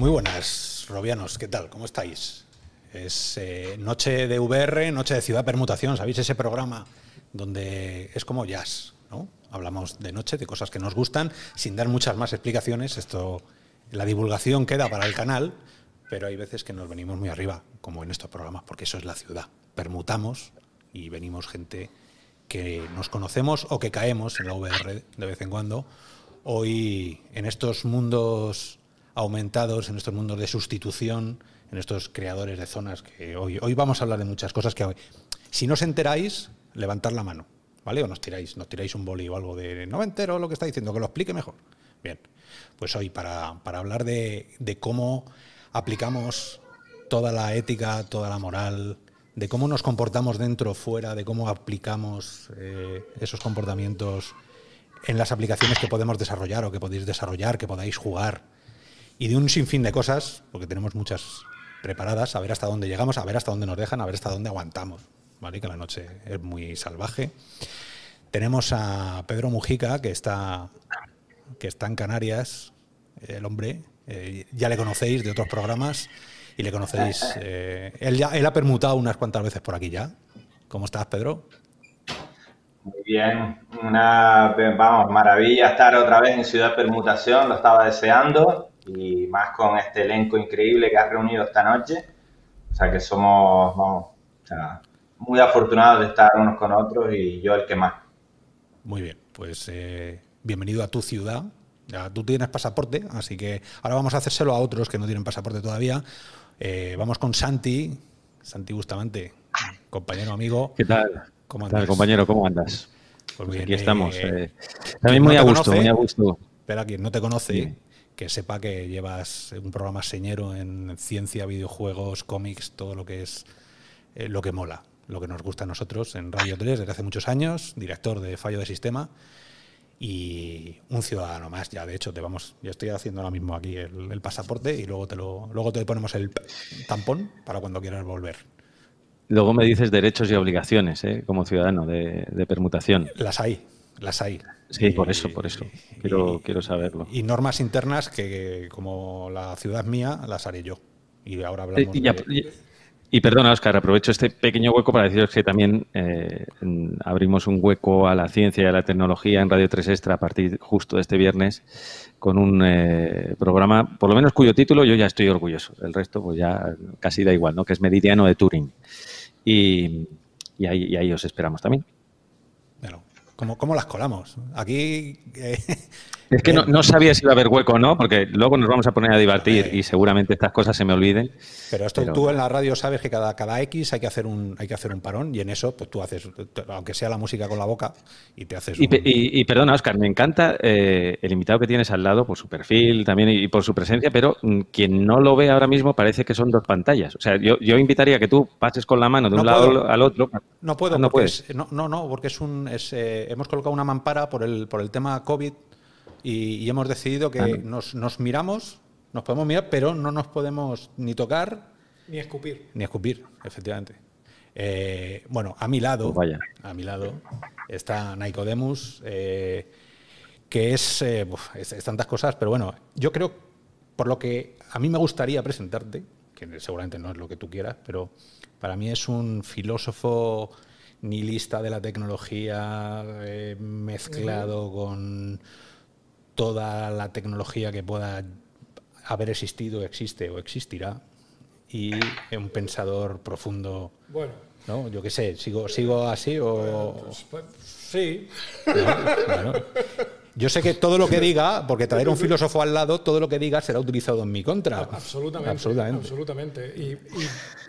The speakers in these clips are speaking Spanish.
Muy buenas, Robianos, ¿qué tal? ¿Cómo estáis? Es eh, noche de VR, noche de ciudad permutación, ¿sabéis? Ese programa donde es como jazz, ¿no? Hablamos de noche, de cosas que nos gustan, sin dar muchas más explicaciones. Esto, la divulgación queda para el canal, pero hay veces que nos venimos muy arriba, como en estos programas, porque eso es la ciudad. Permutamos y venimos gente que nos conocemos o que caemos en la VR de vez en cuando. Hoy, en estos mundos aumentados, en estos mundos de sustitución, en estos creadores de zonas que hoy, hoy vamos a hablar de muchas cosas que hoy, si no os enteráis, levantad la mano, ¿vale? O nos tiráis, nos tiráis un boli o algo de no me entero lo que está diciendo, que lo explique mejor. Bien, pues hoy para, para hablar de, de cómo aplicamos toda la ética, toda la moral, de cómo nos comportamos dentro, fuera, de cómo aplicamos eh, esos comportamientos en las aplicaciones que podemos desarrollar o que podéis desarrollar, que podáis jugar, y de un sinfín de cosas, porque tenemos muchas preparadas, a ver hasta dónde llegamos, a ver hasta dónde nos dejan, a ver hasta dónde aguantamos, ¿vale? Que la noche es muy salvaje. Tenemos a Pedro Mujica, que está, que está en Canarias, el hombre, eh, ya le conocéis de otros programas y le conocéis. Eh, él, ya, él ha permutado unas cuantas veces por aquí ya. ¿Cómo estás, Pedro? Muy bien, una vamos, maravilla estar otra vez en Ciudad Permutación, lo estaba deseando y más con este elenco increíble que has reunido esta noche. O sea que somos, vamos, o sea, muy afortunados de estar unos con otros y yo el que más. Muy bien, pues eh, bienvenido a tu ciudad. Ya tú tienes pasaporte, así que ahora vamos a hacérselo a otros que no tienen pasaporte todavía. Eh, vamos con Santi, Santi Bustamante, compañero amigo. ¿Qué tal? ¿Cómo ¿Qué tal, andas? compañero? ¿Cómo andas? Pues Pues bien, aquí estamos. eh, eh, también muy no a gusto, conoce, muy a gusto. Pero a quien no te conoce. Que sepa que llevas un programa señero en ciencia, videojuegos, cómics, todo lo que es eh, lo que mola, lo que nos gusta a nosotros en Radio 3 desde hace muchos años, director de Fallo de Sistema y un ciudadano más. Ya de hecho te vamos, ya estoy haciendo ahora mismo aquí el, el pasaporte y luego te lo, luego te ponemos el tampón para cuando quieras volver. Luego me dices derechos y obligaciones, ¿eh? como ciudadano de, de permutación. Las hay, las hay. Sí, por eso, por eso. Quiero, y- quiero saberlo. Y normas internas que, como la ciudad mía, las haré yo. Y ahora hablamos Eh, Y, de- y- y perdona, Oscar, aprovecho este pequeño hueco para deciros que también eh, abrimos un hueco a la ciencia y a la tecnología en Radio 3 Extra a partir justo de este viernes con un eh, programa, por lo menos cuyo título yo ya estoy orgulloso. El resto, pues ya casi da igual, ¿no? Que es Meridiano de Turing. Y, y ahí, y ahí os esperamos también. ¿Cómo, cómo las colamos? Aquí. eh, Es que no, no sabía si iba a haber hueco o no, porque luego nos vamos a poner a divertir y seguramente estas cosas se me olviden. pero esto Pero- tú en la radio sabes que cada, cada X hay que hacer un hay que hacer un parón y en eso pues tú haces aunque sea la música con la boca y te haces Y, un- y- y perdona, Oscar, me encanta eh, el invitado que tienes al lado por su perfil también y, y por su presencia, pero mm, quien no lo ve ahora mismo parece que son dos pantallas. O sea, yo, yo invitaría que tú pases con la mano de No un lado al otro. No puedo, Ah, no puedes. es- no, no, no, porque es un, es, eh, hemos colocado una mampara por el, por el tema COVID y, y hemos decidido que no. nos, nos miramos, nos podemos mirar, pero no nos podemos ni tocar Ni escupir. ni escupir, efectivamente. Eh, bueno, a mi lado, Pues vaya. a mi lado está Nicodemus, eh, que es, eh, uf, es- es tantas cosas, pero bueno, yo creo, por lo que a mí me gustaría presentarte, que seguramente no es lo que tú quieras, pero para mí es un filósofo nihilista de la tecnología eh, mezclado con toda la tecnología que pueda haber existido, existe o existirá, y un pensador profundo, Bueno, ¿no? Yo qué sé, sigo, sigo así o... pues, pues, sí. Bueno, yo sé que todo lo que diga, porque traer un filósofo al lado, todo lo que diga será utilizado en mi contra. Absolutamente. Absolutamente. absolutamente. Y,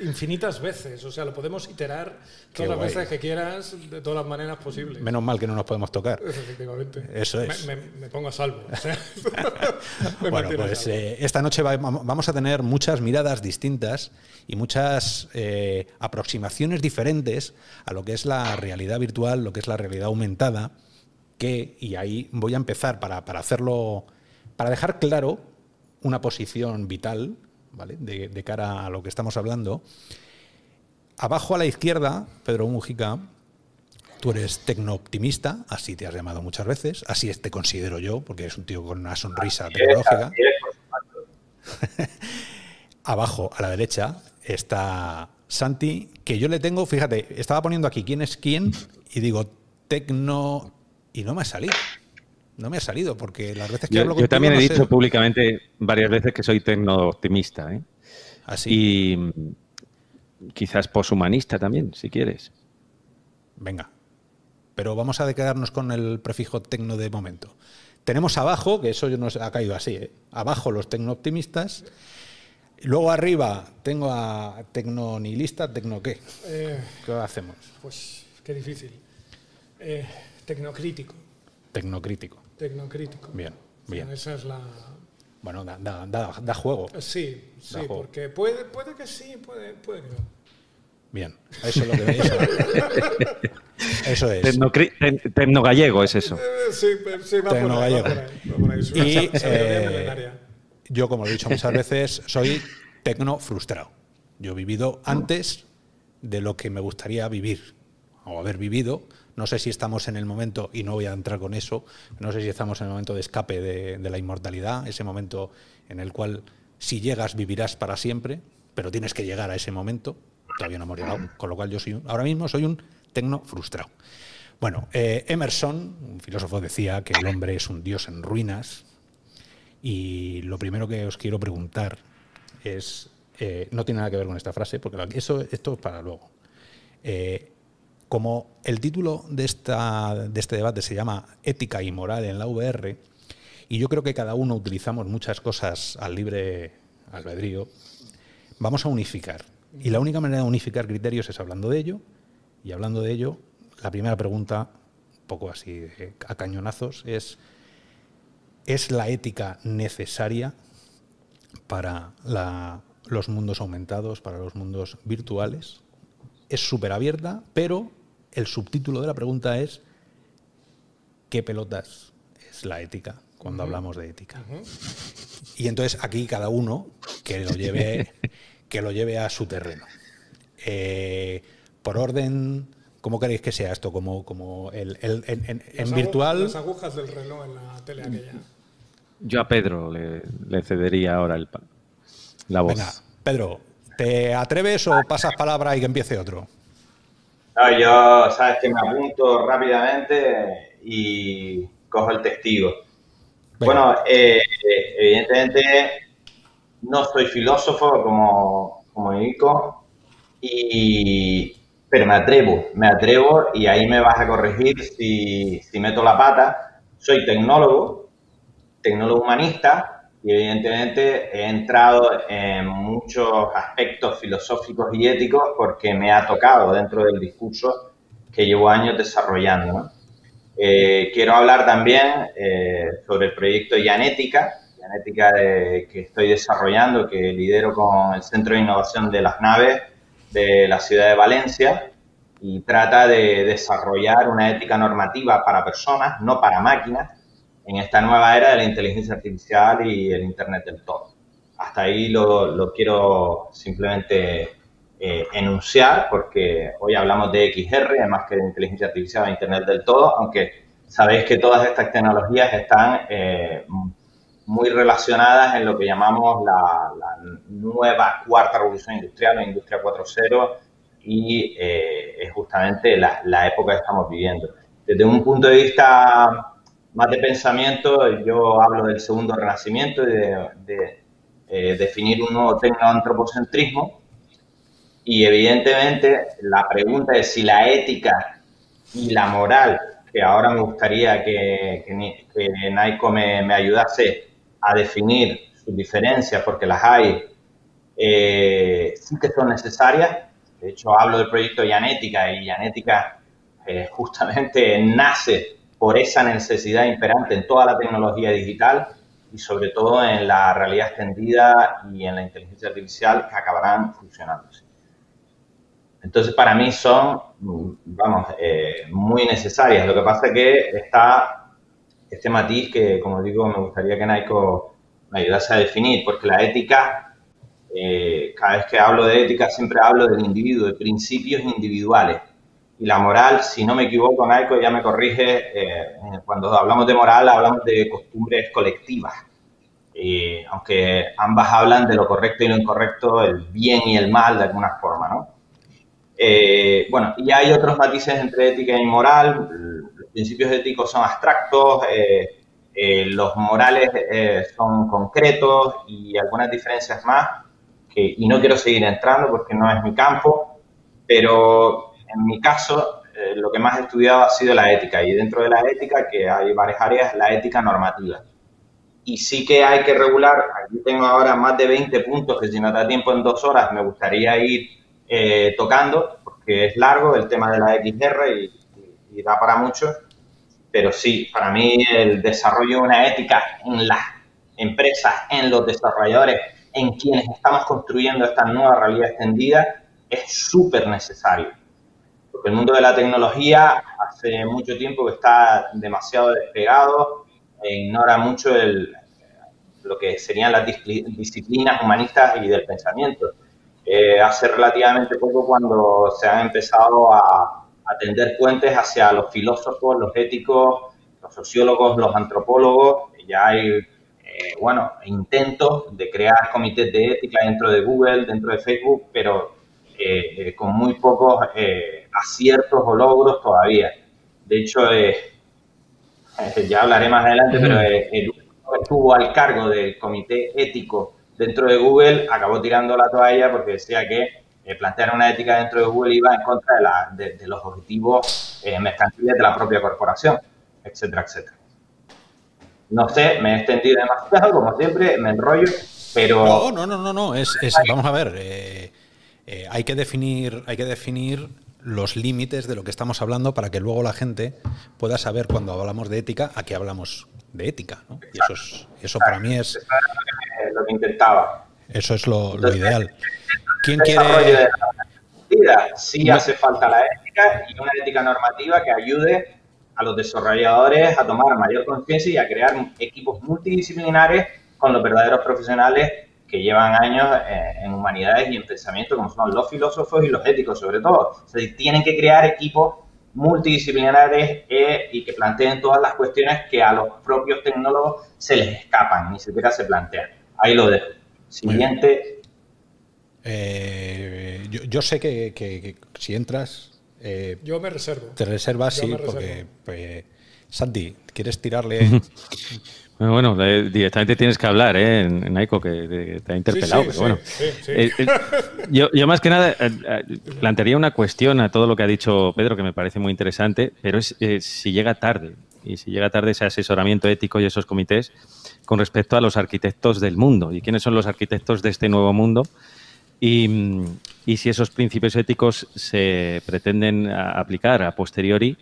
y infinitas veces. O sea, lo podemos iterar todas las veces que quieras, de todas las maneras posibles. Menos mal que no nos podemos tocar. Efectivamente. Eso es. Me, me- me pongo a salvo. o sea, me Bueno, pues eh, esta noche va- vamos a tener muchas miradas distintas y muchas eh, aproximaciones diferentes a lo que es la realidad virtual, lo que es la realidad aumentada, que, y ahí voy a empezar para, para hacerlo, para dejar claro una posición vital, ¿vale? De, de cara a lo que estamos hablando. Abajo a la izquierda, Pedro Mujica, Tú eres tecnooptimista, así te has llamado muchas veces, así es- te considero yo, porque eres un tío con una sonrisa tecnológica. Es. Abajo, a la derecha, está Santi, que yo le tengo, fíjate, estaba poniendo aquí quién es quién y digo tecno y no me ha salido. No me ha salido porque las veces que yo, hablo Yo también he dicho públicamente varias veces que soy tecno optimista. ¿eh? Así. Y mm, quizás poshumanista también, si quieres. Venga. Pero vamos a quedarnos con el prefijo tecno de momento. Tenemos abajo, que eso nos ha caído así, ¿eh? abajo los tecno-optimistas. Luego arriba tengo a tecno-nihilista, ¿tecno qué? Eh, ¿Qué hacemos? pues qué difícil. Eh, tecnocrítico. Tecnocrítico. Tecnocrítico. Bien, bien. Esa es la. Bueno, da, da, da, da juego. Sí, sí, Da juego. porque puede, puede que sí, puede, puede que no. Bien. Eso es lo que eso, eso es. Tecnogallego es eso. Eh, sí, pero sí, va Tecnogallego. por ahí, va por ahí. Es una Y, eh. Yo, como lo he dicho muchas veces, soy tecno frustrado. Yo he vivido antes de lo que me gustaría vivir o haber vivido. No sé si estamos en el momento, y no voy a entrar con eso, no sé si estamos en el momento de escape de, la inmortalidad, ese momento en el cual si llegas vivirás para siempre, pero tienes que llegar a ese momento. Todavía no hemos llegado, con lo cual yo soy un- ahora mismo soy un tecno frustrado. Bueno, eh, Emerson, un filósofo, decía que el hombre es un dios en ruinas, y lo primero que os quiero preguntar es, eh, no tiene nada que ver con esta frase, porque eso, esto es para luego. Eh, como el título de, esta, de este debate se llama Ética y Moral en la VR, y yo creo que cada uno utilizamos muchas cosas al libre albedrío, vamos a unificar. Y la única manera de unificar criterios es hablando de ello, y hablando de ello, la primera pregunta, un poco así a cañonazos, es ¿Es la ética necesaria para los mundos aumentados, para los mundos virtuales? Es súper abierta, pero el subtítulo de la pregunta es ¿qué pelotas es la ética cuando hablamos de ética? Y entonces aquí cada uno que lo lleve, que lo lleve a su terreno. Eh, por orden, ¿cómo queréis que sea esto? Como, como el, el- en, virtual. Las agujas del reloj en la tele aquella. Yo a Pedro le, le cedería ahora el, la voz. Venga, Pedro, ¿te atreves o pasas palabra y que empiece otro? No, yo, sabes que me apunto rápidamente y cojo el testigo. Bueno, eh, evidentemente no soy filósofo como, como Nico, y, pero me atrevo, me atrevo y ahí me vas a corregir si, si meto la pata. Soy tecnólogo, tecnólogo humanista y evidentemente he entrado en muchos aspectos filosóficos y éticos porque me ha tocado dentro del discurso que llevo años desarrollando. ¿no? Eh, quiero hablar también eh, sobre el proyecto Yanética, Yanética de- que estoy desarrollando, que lidero con el Centro de Innovación de las Naves de la ciudad de Valencia y trata de desarrollar una ética normativa para personas, no para máquinas, en esta nueva era de la inteligencia artificial y el Internet del todo. Hasta ahí lo, lo quiero simplemente eh, enunciar porque hoy hablamos de XR, más que de inteligencia artificial e Internet del todo, aunque sabéis que todas estas tecnologías están eh, muy relacionadas en lo que llamamos la, la nueva cuarta revolución industrial o industria 4.0 y eh, es justamente la, la época que estamos viviendo. Desde un punto de vista más de pensamiento, yo hablo del segundo renacimiento y de, de eh, definir un nuevo tecnoantropocentrismo. Y evidentemente la pregunta es si la ética y la moral, que ahora me gustaría que, que, que Naiko me, me ayudase a definir sus diferencias, porque las hay, eh, sí que son necesarias. De hecho, hablo del proyecto Yanética y Yanética eh, justamente nace por esa necesidad imperante en toda la tecnología digital y sobre todo en la realidad extendida y en la inteligencia artificial que acabarán funcionándose. Entonces, para mí son, vamos, eh, muy necesarias. Lo que pasa es que está este matiz que, como digo, me gustaría que Naiko me ayudase a definir, porque la ética, eh, cada vez que hablo de ética, siempre hablo del individuo, de principios individuales. Y la moral, si no me equivoco, Naiko ya me corrige, eh, cuando hablamos de moral, hablamos de costumbres colectivas. y aunque ambas hablan de lo correcto y lo incorrecto, el bien y el mal de alguna forma, ¿no? Eh, bueno, y hay otros matices entre ética y moral. Los principios éticos son abstractos, eh, eh, los morales son concretos y algunas diferencias más. Y no quiero seguir entrando porque no es mi campo, pero en mi caso lo que más he estudiado ha sido la ética y dentro de la ética, que hay varias áreas, la ética normativa. Y sí que hay que regular, aquí tengo ahora más de 20 puntos que si no da tiempo en dos horas me gustaría ir eh, tocando, porque es largo el tema de la XR y, da para mucho, pero sí, para mí el desarrollo de una ética en las empresas, en los desarrolladores, en quienes estamos construyendo esta nueva realidad extendida, es súper necesario. Porque el mundo de la tecnología hace mucho tiempo que está demasiado despegado e ignora mucho el, lo que serían las disciplinas humanistas y del pensamiento. Eh, hace relativamente poco cuando se han empezado a, a tender puentes hacia los filósofos, los éticos, los sociólogos, los antropólogos. Ya hay, eh, bueno, intentos de crear comités de ética dentro de Google, dentro de Facebook, pero eh, con muy pocos aciertos o logros todavía. De hecho, ya hablaré más adelante, pero el estuvo al cargo del comité ético dentro de Google acabó tirando la toalla porque decía que eh, plantear una ética dentro de Google iba en contra de, los objetivos eh, mercantiles de la propia corporación, etcétera, etcétera. No sé, me he extendido demasiado, como siempre, me enrollo, pero... No, no, no, no, no. Es, vamos a ver, eh, hay, que definir, hay que definir los límites de lo que estamos hablando para que luego la gente pueda saber cuando hablamos de ética a qué hablamos de ética. ¿no? Y eso, eso para mí es... lo que intentaba. Eso es lo, ideal. ¿Quién quiere...? sí hace falta la ética y una ética normativa que ayude a los desarrolladores a tomar mayor conciencia y a crear equipos multidisciplinares con los verdaderos profesionales que llevan años eh, en humanidades y en pensamiento, como son los filósofos y los éticos sobre todo. O tienen que crear equipos multidisciplinares eh, y que planteen todas las cuestiones que a los propios tecnólogos se les escapan, ni siquiera se plantean. Ahí lo dejo. Siguiente. Eh, yo, sé que, si entras... Eh, yo me reservo. Te reservas, sí, porque... Pues, Santi, ¿quieres tirarle Bueno, directamente tienes que hablar, ¿eh? En, Aiko, que te ha interpelado, pero bueno. Eh, eh, yo, más que nada eh, plantearía una cuestión a todo lo que ha dicho Pedro, que me parece muy interesante, pero es si llega tarde, y si llega tarde ese asesoramiento ético y esos comités con respecto a los arquitectos del mundo. ¿Y quiénes son los arquitectos de este nuevo mundo? Y, y si esos principios éticos se pretenden aplicar a posteriori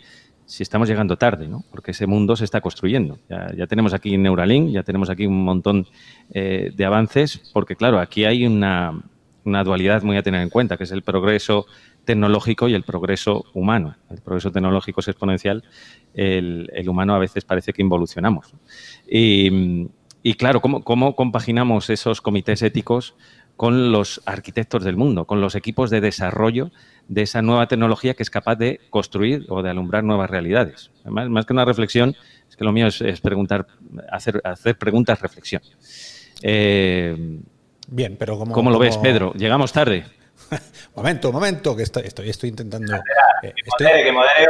si estamos llegando tarde, ¿no? porque ese mundo se está construyendo. Ya, tenemos aquí Neuralink, ya tenemos aquí un montón eh, de avances, porque claro, aquí hay una, dualidad muy a tener en cuenta, que es el progreso tecnológico y el progreso humano. El progreso tecnológico es exponencial, el, humano a veces parece que involucionamos. Y, claro, ¿cómo, ¿cómo compaginamos esos comités éticos con los arquitectos del mundo, con los equipos de desarrollo de esa nueva tecnología que es capaz de construir o de alumbrar nuevas realidades. Además, más que una reflexión, es que lo mío es, preguntar, hacer, hacer preguntas, reflexión. Eh, Bien, pero ¿cómo, ¿cómo lo ves, Pedro? ¿Llegamos tarde? momento, momento, que estoy, estoy, intentando. Eh, que modere,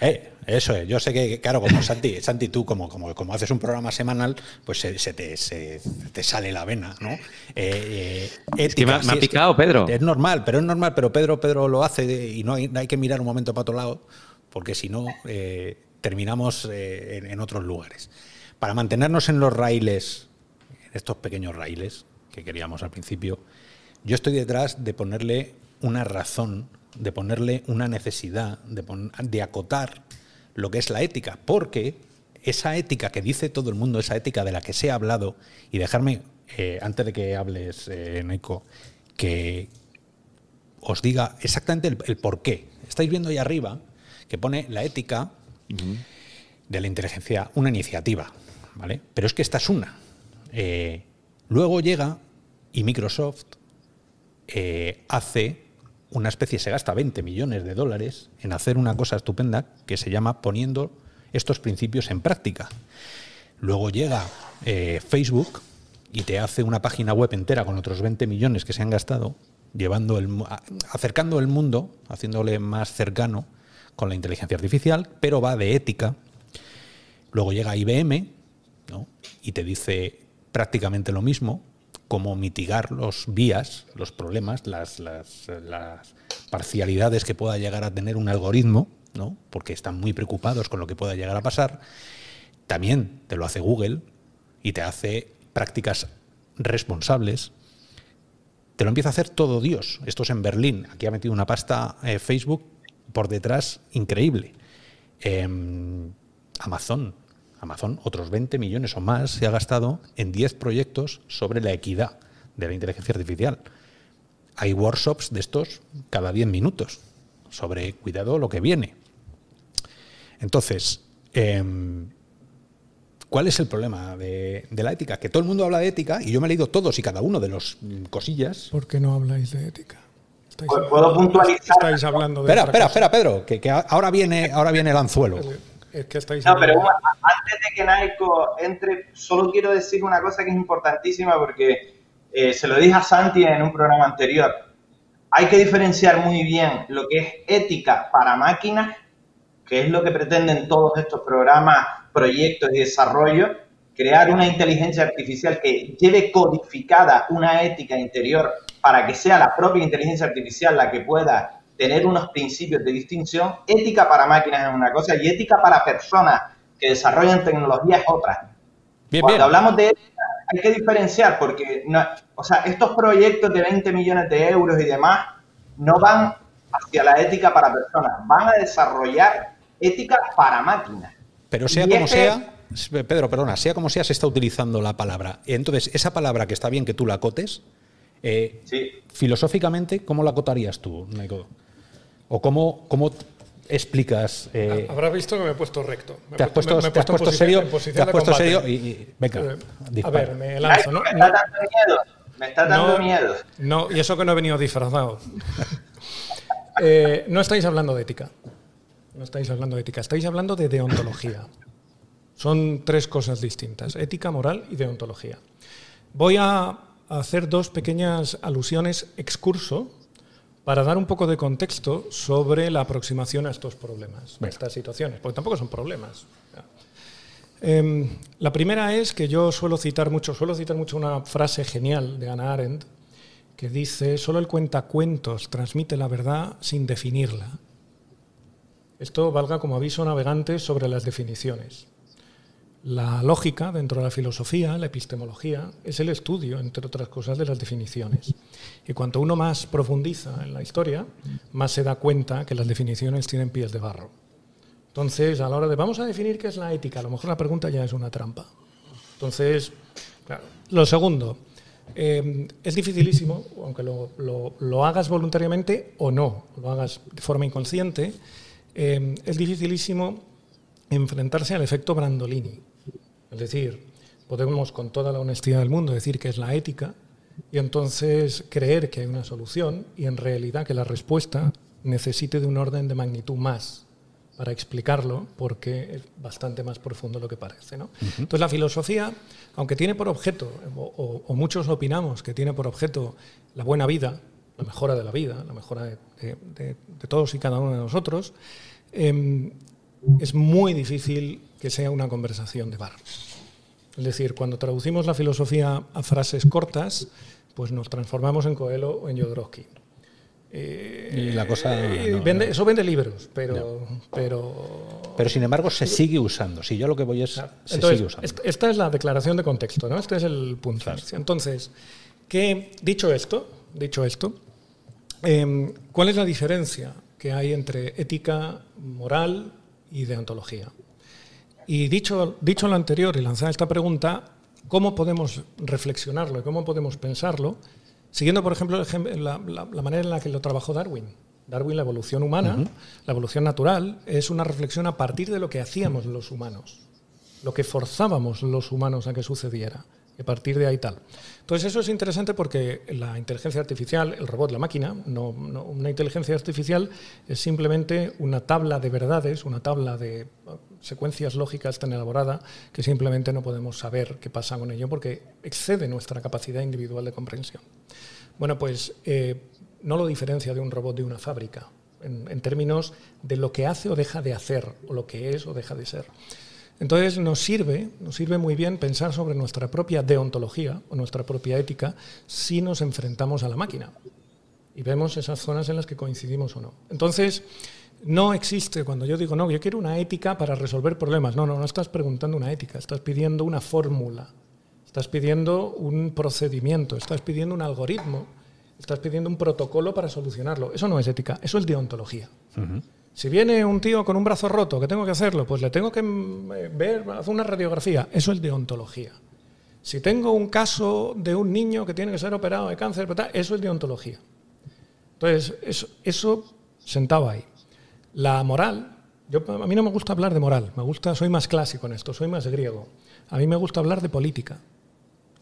eh, eso es, yo sé que, claro, como Santi, Santi tú como, como, como haces un programa semanal, pues se, te, se, te, sale la vena, ¿no? Eh, eh me, ha picado, Pedro. Es normal, pero es normal, pero Pedro, Pedro lo hace y no hay, hay que mirar un momento para otro lado, porque si no, eh, terminamos en, en, otros lugares. Para mantenernos en los raíles, en estos pequeños raíles que queríamos al principio, yo estoy detrás de ponerle una razón, de ponerle una necesidad, de, de acotar lo que es la ética, porque esa ética que dice todo el mundo, esa ética de la que se ha hablado, y dejarme, eh, antes de que hables, eh, Neiko, que os diga exactamente el, por qué. Estáis viendo ahí arriba que pone la ética de la inteligencia, una iniciativa, ¿vale? Pero es que esta es una. Eh, luego llega y Microsoft hace una especie se gasta 20 millones de dólares en hacer una cosa estupenda que se llama poniendo estos principios en práctica. Luego llega eh, Facebook y te hace una página web entera con otros 20 millones que se han gastado, llevando el, acercando el mundo, haciéndole más cercano con la inteligencia artificial, pero va de ética. Luego llega IBM y te dice prácticamente lo mismo, cómo mitigar los vías, los problemas, las, parcialidades que pueda llegar a tener un algoritmo, ¿no? porque están muy preocupados con lo que pueda llegar a pasar. También te lo hace Google y te hace prácticas responsables. Te lo empieza a hacer todo Dios. Esto es en Berlín. Aquí ha metido una pasta eh, Facebook por detrás increíble. Em, Amazon. Amazon, otros 20 millones o más se ha gastado en 10 proyectos sobre la equidad de la inteligencia artificial. Hay workshops de estos cada 10 minutos sobre cuidado lo que viene. Entonces, em, ¿Cuál es el problema de, la ética? Que todo el mundo habla de ética y yo me he leído todos y cada uno de los mm, cosillas. ¿Por qué no habláis de ética? ¿Puedo puntualizar? Estáis hablando de espera, espera, espera, Pedro, que, ahora, viene, ahora viene el anzuelo. Es que estáis no, pero antes de que Naiko entre, solo quiero decir una cosa que es importantísima porque eh, se lo dije a Santi en un programa anterior. Hay que diferenciar muy bien lo que es ética para máquinas, que es lo que pretenden todos estos programas proyectos y desarrollo, crear una inteligencia artificial que lleve codificada una ética interior para que sea la propia inteligencia artificial la que pueda tener unos principios de distinción, ética para máquinas es una cosa y ética para personas que desarrollan tecnología es otra. Cuando hablamos de ética hay que diferenciar porque, no, o sea, estos proyectos de 20 millones de euros y demás no van hacia la ética para personas, van a desarrollar ética para máquinas. Pero sea como sea, Pedro, perdona, sea como sea, se está utilizando la palabra. Entonces, esa palabra que está bien que tú la acotes, eh, filosóficamente, ¿cómo la acotarías tú? ¿O cómo, cómo explicas? Eh, Habrás visto que me he puesto recto. te has puesto, te has puesto serio, te has puesto serio y, venga. Eh, a ver, me lanzo, ¿no? Me está dando miedo. Me está dando miedo. No, y eso que no he venido disfrazado. no estáis hablando de ética no estáis hablando de ética, estáis hablando de deontología. Son tres cosas distintas, ética, moral y deontología. Voy a hacer dos pequeñas alusiones excurso para dar un poco de contexto sobre la aproximación a estos problemas, a estas situaciones, porque tampoco son problemas. Em, la primera es que yo suelo citar mucho, suelo citar mucho una frase genial de Hannah Arendt que dice, solo el cuentacuentos transmite la verdad sin definirla. Esto valga como aviso navegante sobre las definiciones. La lógica dentro de la filosofía, la epistemología, es el estudio, entre otras cosas, de las definiciones. Y cuanto uno más profundiza en la historia, más se da cuenta que las definiciones tienen pies de barro. Entonces, a la hora de vamos a definir qué es la ética, a lo mejor la pregunta ya es una trampa. Entonces, claro. Lo segundo, eh, es dificilísimo, aunque lo, lo hagas voluntariamente o no, lo hagas de forma inconsciente, Em, es dificilísimo enfrentarse al efecto Brandolini. Es decir, podemos con toda la honestidad del mundo decir que es la ética y entonces creer que hay una solución y en realidad que la respuesta necesite de un orden de magnitud más para explicarlo porque es bastante más profundo lo que parece. Entonces la filosofía, aunque tiene por objeto, o, muchos opinamos que tiene por objeto la buena vida, la mejora de la vida, la mejora de todos y cada uno de nosotros, Em, es muy difícil que sea una conversación de bar. Es decir, cuando traducimos la filosofía a frases cortas, pues nos transformamos en Coelho o en Jodorowsky. y la cosa. Eso vende libros, pero, pero. Pero sin embargo se sigue usando. Si yo lo que voy es. Se sigue usando. Esta es la declaración de contexto, ¿no? Este es el punto. Entonces, que, dicho esto, dicho esto, em, ¿cuál es la diferencia que hay entre ética, moral y deontología. Y dicho, dicho lo anterior y lanzada esta pregunta, ¿cómo podemos reflexionarlo y cómo podemos pensarlo? Siguiendo, por ejemplo, la, manera en la que lo trabajó Darwin. Darwin, la evolución humana, la evolución natural, es una reflexión a partir de lo que hacíamos los humanos, lo que forzábamos los humanos a que sucediera. Y a partir de ahí tal. Entonces eso es interesante porque la inteligencia artificial, el robot, la máquina, no, una inteligencia artificial es simplemente una tabla de verdades, una tabla de secuencias lógicas tan elaboradas que simplemente no podemos saber qué pasa con ello porque excede nuestra capacidad individual de comprensión. Bueno, pues eh, no lo diferencia de un robot de una fábrica, en, términos de lo que hace o deja de hacer, o lo que es o deja de ser. Entonces nos sirve, nos sirve muy bien pensar sobre nuestra propia deontología o nuestra propia ética si nos enfrentamos a la máquina y vemos esas zonas en las que coincidimos o no. Entonces, no existe, cuando yo digo, no, yo quiero una ética para resolver problemas. No, no, no estás preguntando una ética, estás pidiendo una fórmula, estás pidiendo un procedimiento, estás pidiendo un algoritmo, estás pidiendo un protocolo para solucionarlo. Eso no es ética, eso es deontología. Si viene un tío con un brazo roto, ¿qué tengo que hacerlo? Pues le tengo que mm, eh, ver, hacer una radiografía. Eso es deontología. Si tengo un caso de un niño que tiene que ser operado de cáncer, eso es deontología. Entonces, eso, eso sentado ahí. La moral, yo, a mí no me gusta hablar de moral, me gusta, soy más clásico en esto, soy más griego. A mí me gusta hablar de política.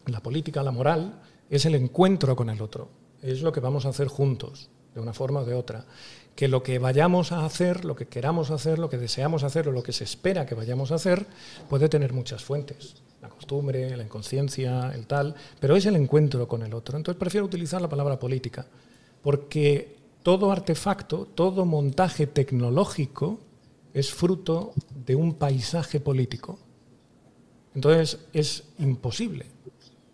La política, la moral, es el encuentro con el otro, es lo que vamos a hacer juntos, de una forma o de otra. Que lo que vayamos a hacer, lo que queramos hacer, lo que deseamos hacer o lo que se espera que vayamos a hacer, puede tener muchas fuentes. La costumbre, la inconsciencia, el tal, pero es el encuentro con el otro. Entonces prefiero utilizar la palabra política porque todo artefacto, todo montaje tecnológico es fruto de un paisaje político. Entonces es imposible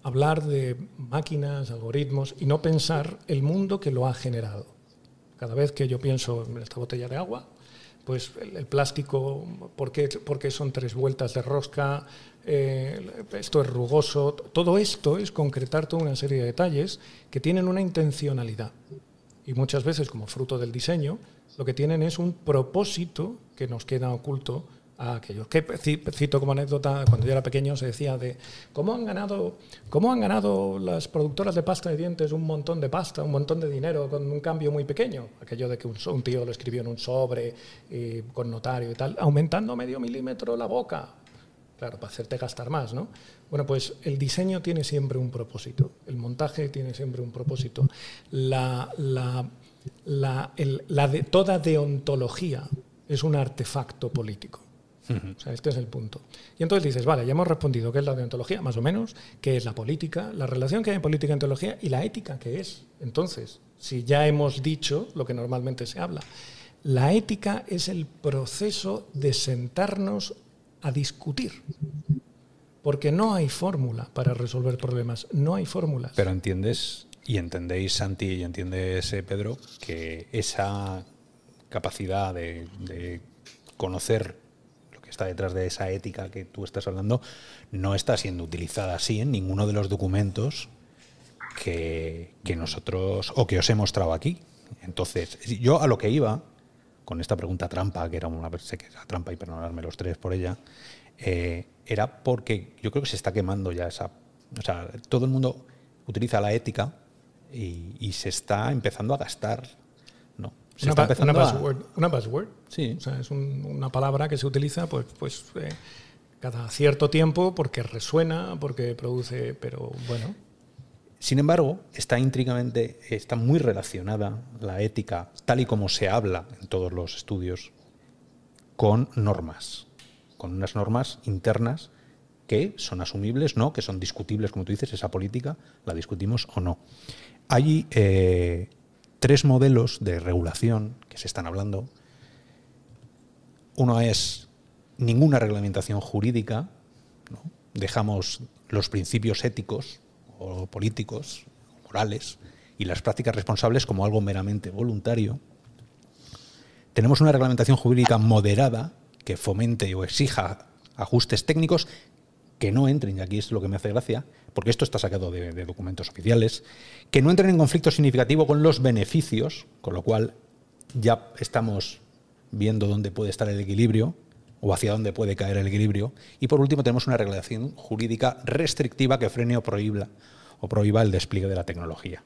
hablar de máquinas, algoritmos y no pensar el mundo que lo ha generado. Cada vez que yo pienso en esta botella de agua, pues el, plástico, ¿por qué, son tres vueltas de rosca? Eh, esto es rugoso. Todo esto es concretar toda una serie de detalles que tienen una intencionalidad. Y muchas veces, como fruto del diseño, lo que tienen es un propósito que nos queda oculto a aquellos. Que cito como anécdota, cuando yo era pequeño se decía de cómo han ganado, cómo han ganado las productoras de pasta de dientes un montón de pasta, un montón de dinero con un cambio muy pequeño. Aquello de que un, tío lo escribió en un sobre con notario y tal, aumentando medio milímetro la boca. Claro, para hacerte gastar más, ¿no? Bueno, pues el diseño tiene siempre un propósito, el montaje tiene siempre un propósito. La, de, toda deontología es un artefacto político. O sea, este es el punto. Y entonces dices, vale, ya hemos respondido qué es la deontología, más o menos, qué es la política, la relación que hay en política y deontología y la ética que es. Entonces, si ya hemos dicho lo que normalmente se habla, la ética es el proceso de sentarnos a discutir. Porque no hay fórmula para resolver problemas, no hay fórmulas. Pero entiendes y entendéis, Santi, y entiendes, eh, Pedro, que esa capacidad de, conocer está detrás de esa ética que tú estás hablando, no está siendo utilizada así en ninguno de los documentos que, nosotros o que os he mostrado aquí. Entonces, yo a lo que iba con esta pregunta trampa, que era una sé que trampa y perdonarme los tres por ella, eh, era porque yo creo que se está quemando ya esa. O sea, todo el mundo utiliza la ética y, y se está empezando a gastar una, buzzword, una, buzzword, Sí. O sea, es una palabra que se utiliza pues, pues eh, cada cierto tiempo porque resuena, porque produce, pero bueno. Sin embargo, está íntricamente, está muy relacionada la ética, tal y como se habla en todos los estudios, con normas, con unas normas internas que son asumibles, no, que son discutibles, como tú dices, esa política, la discutimos o no. Hay eh, tres modelos de regulación que se están hablando. Uno es ninguna reglamentación jurídica, dejamos los principios éticos o políticos, morales, y las prácticas responsables como algo meramente voluntario. Tenemos una reglamentación jurídica moderada que fomente o exija ajustes técnicos que no entren, y aquí es lo que me hace gracia, porque esto está sacado de, documentos oficiales, que no entren en conflicto significativo con los beneficios, con lo cual ya estamos viendo dónde puede estar el equilibrio o hacia dónde puede caer el equilibrio. Y por último tenemos una regulación jurídica restrictiva que frene o prohíba, o prohíba el despliegue de la tecnología.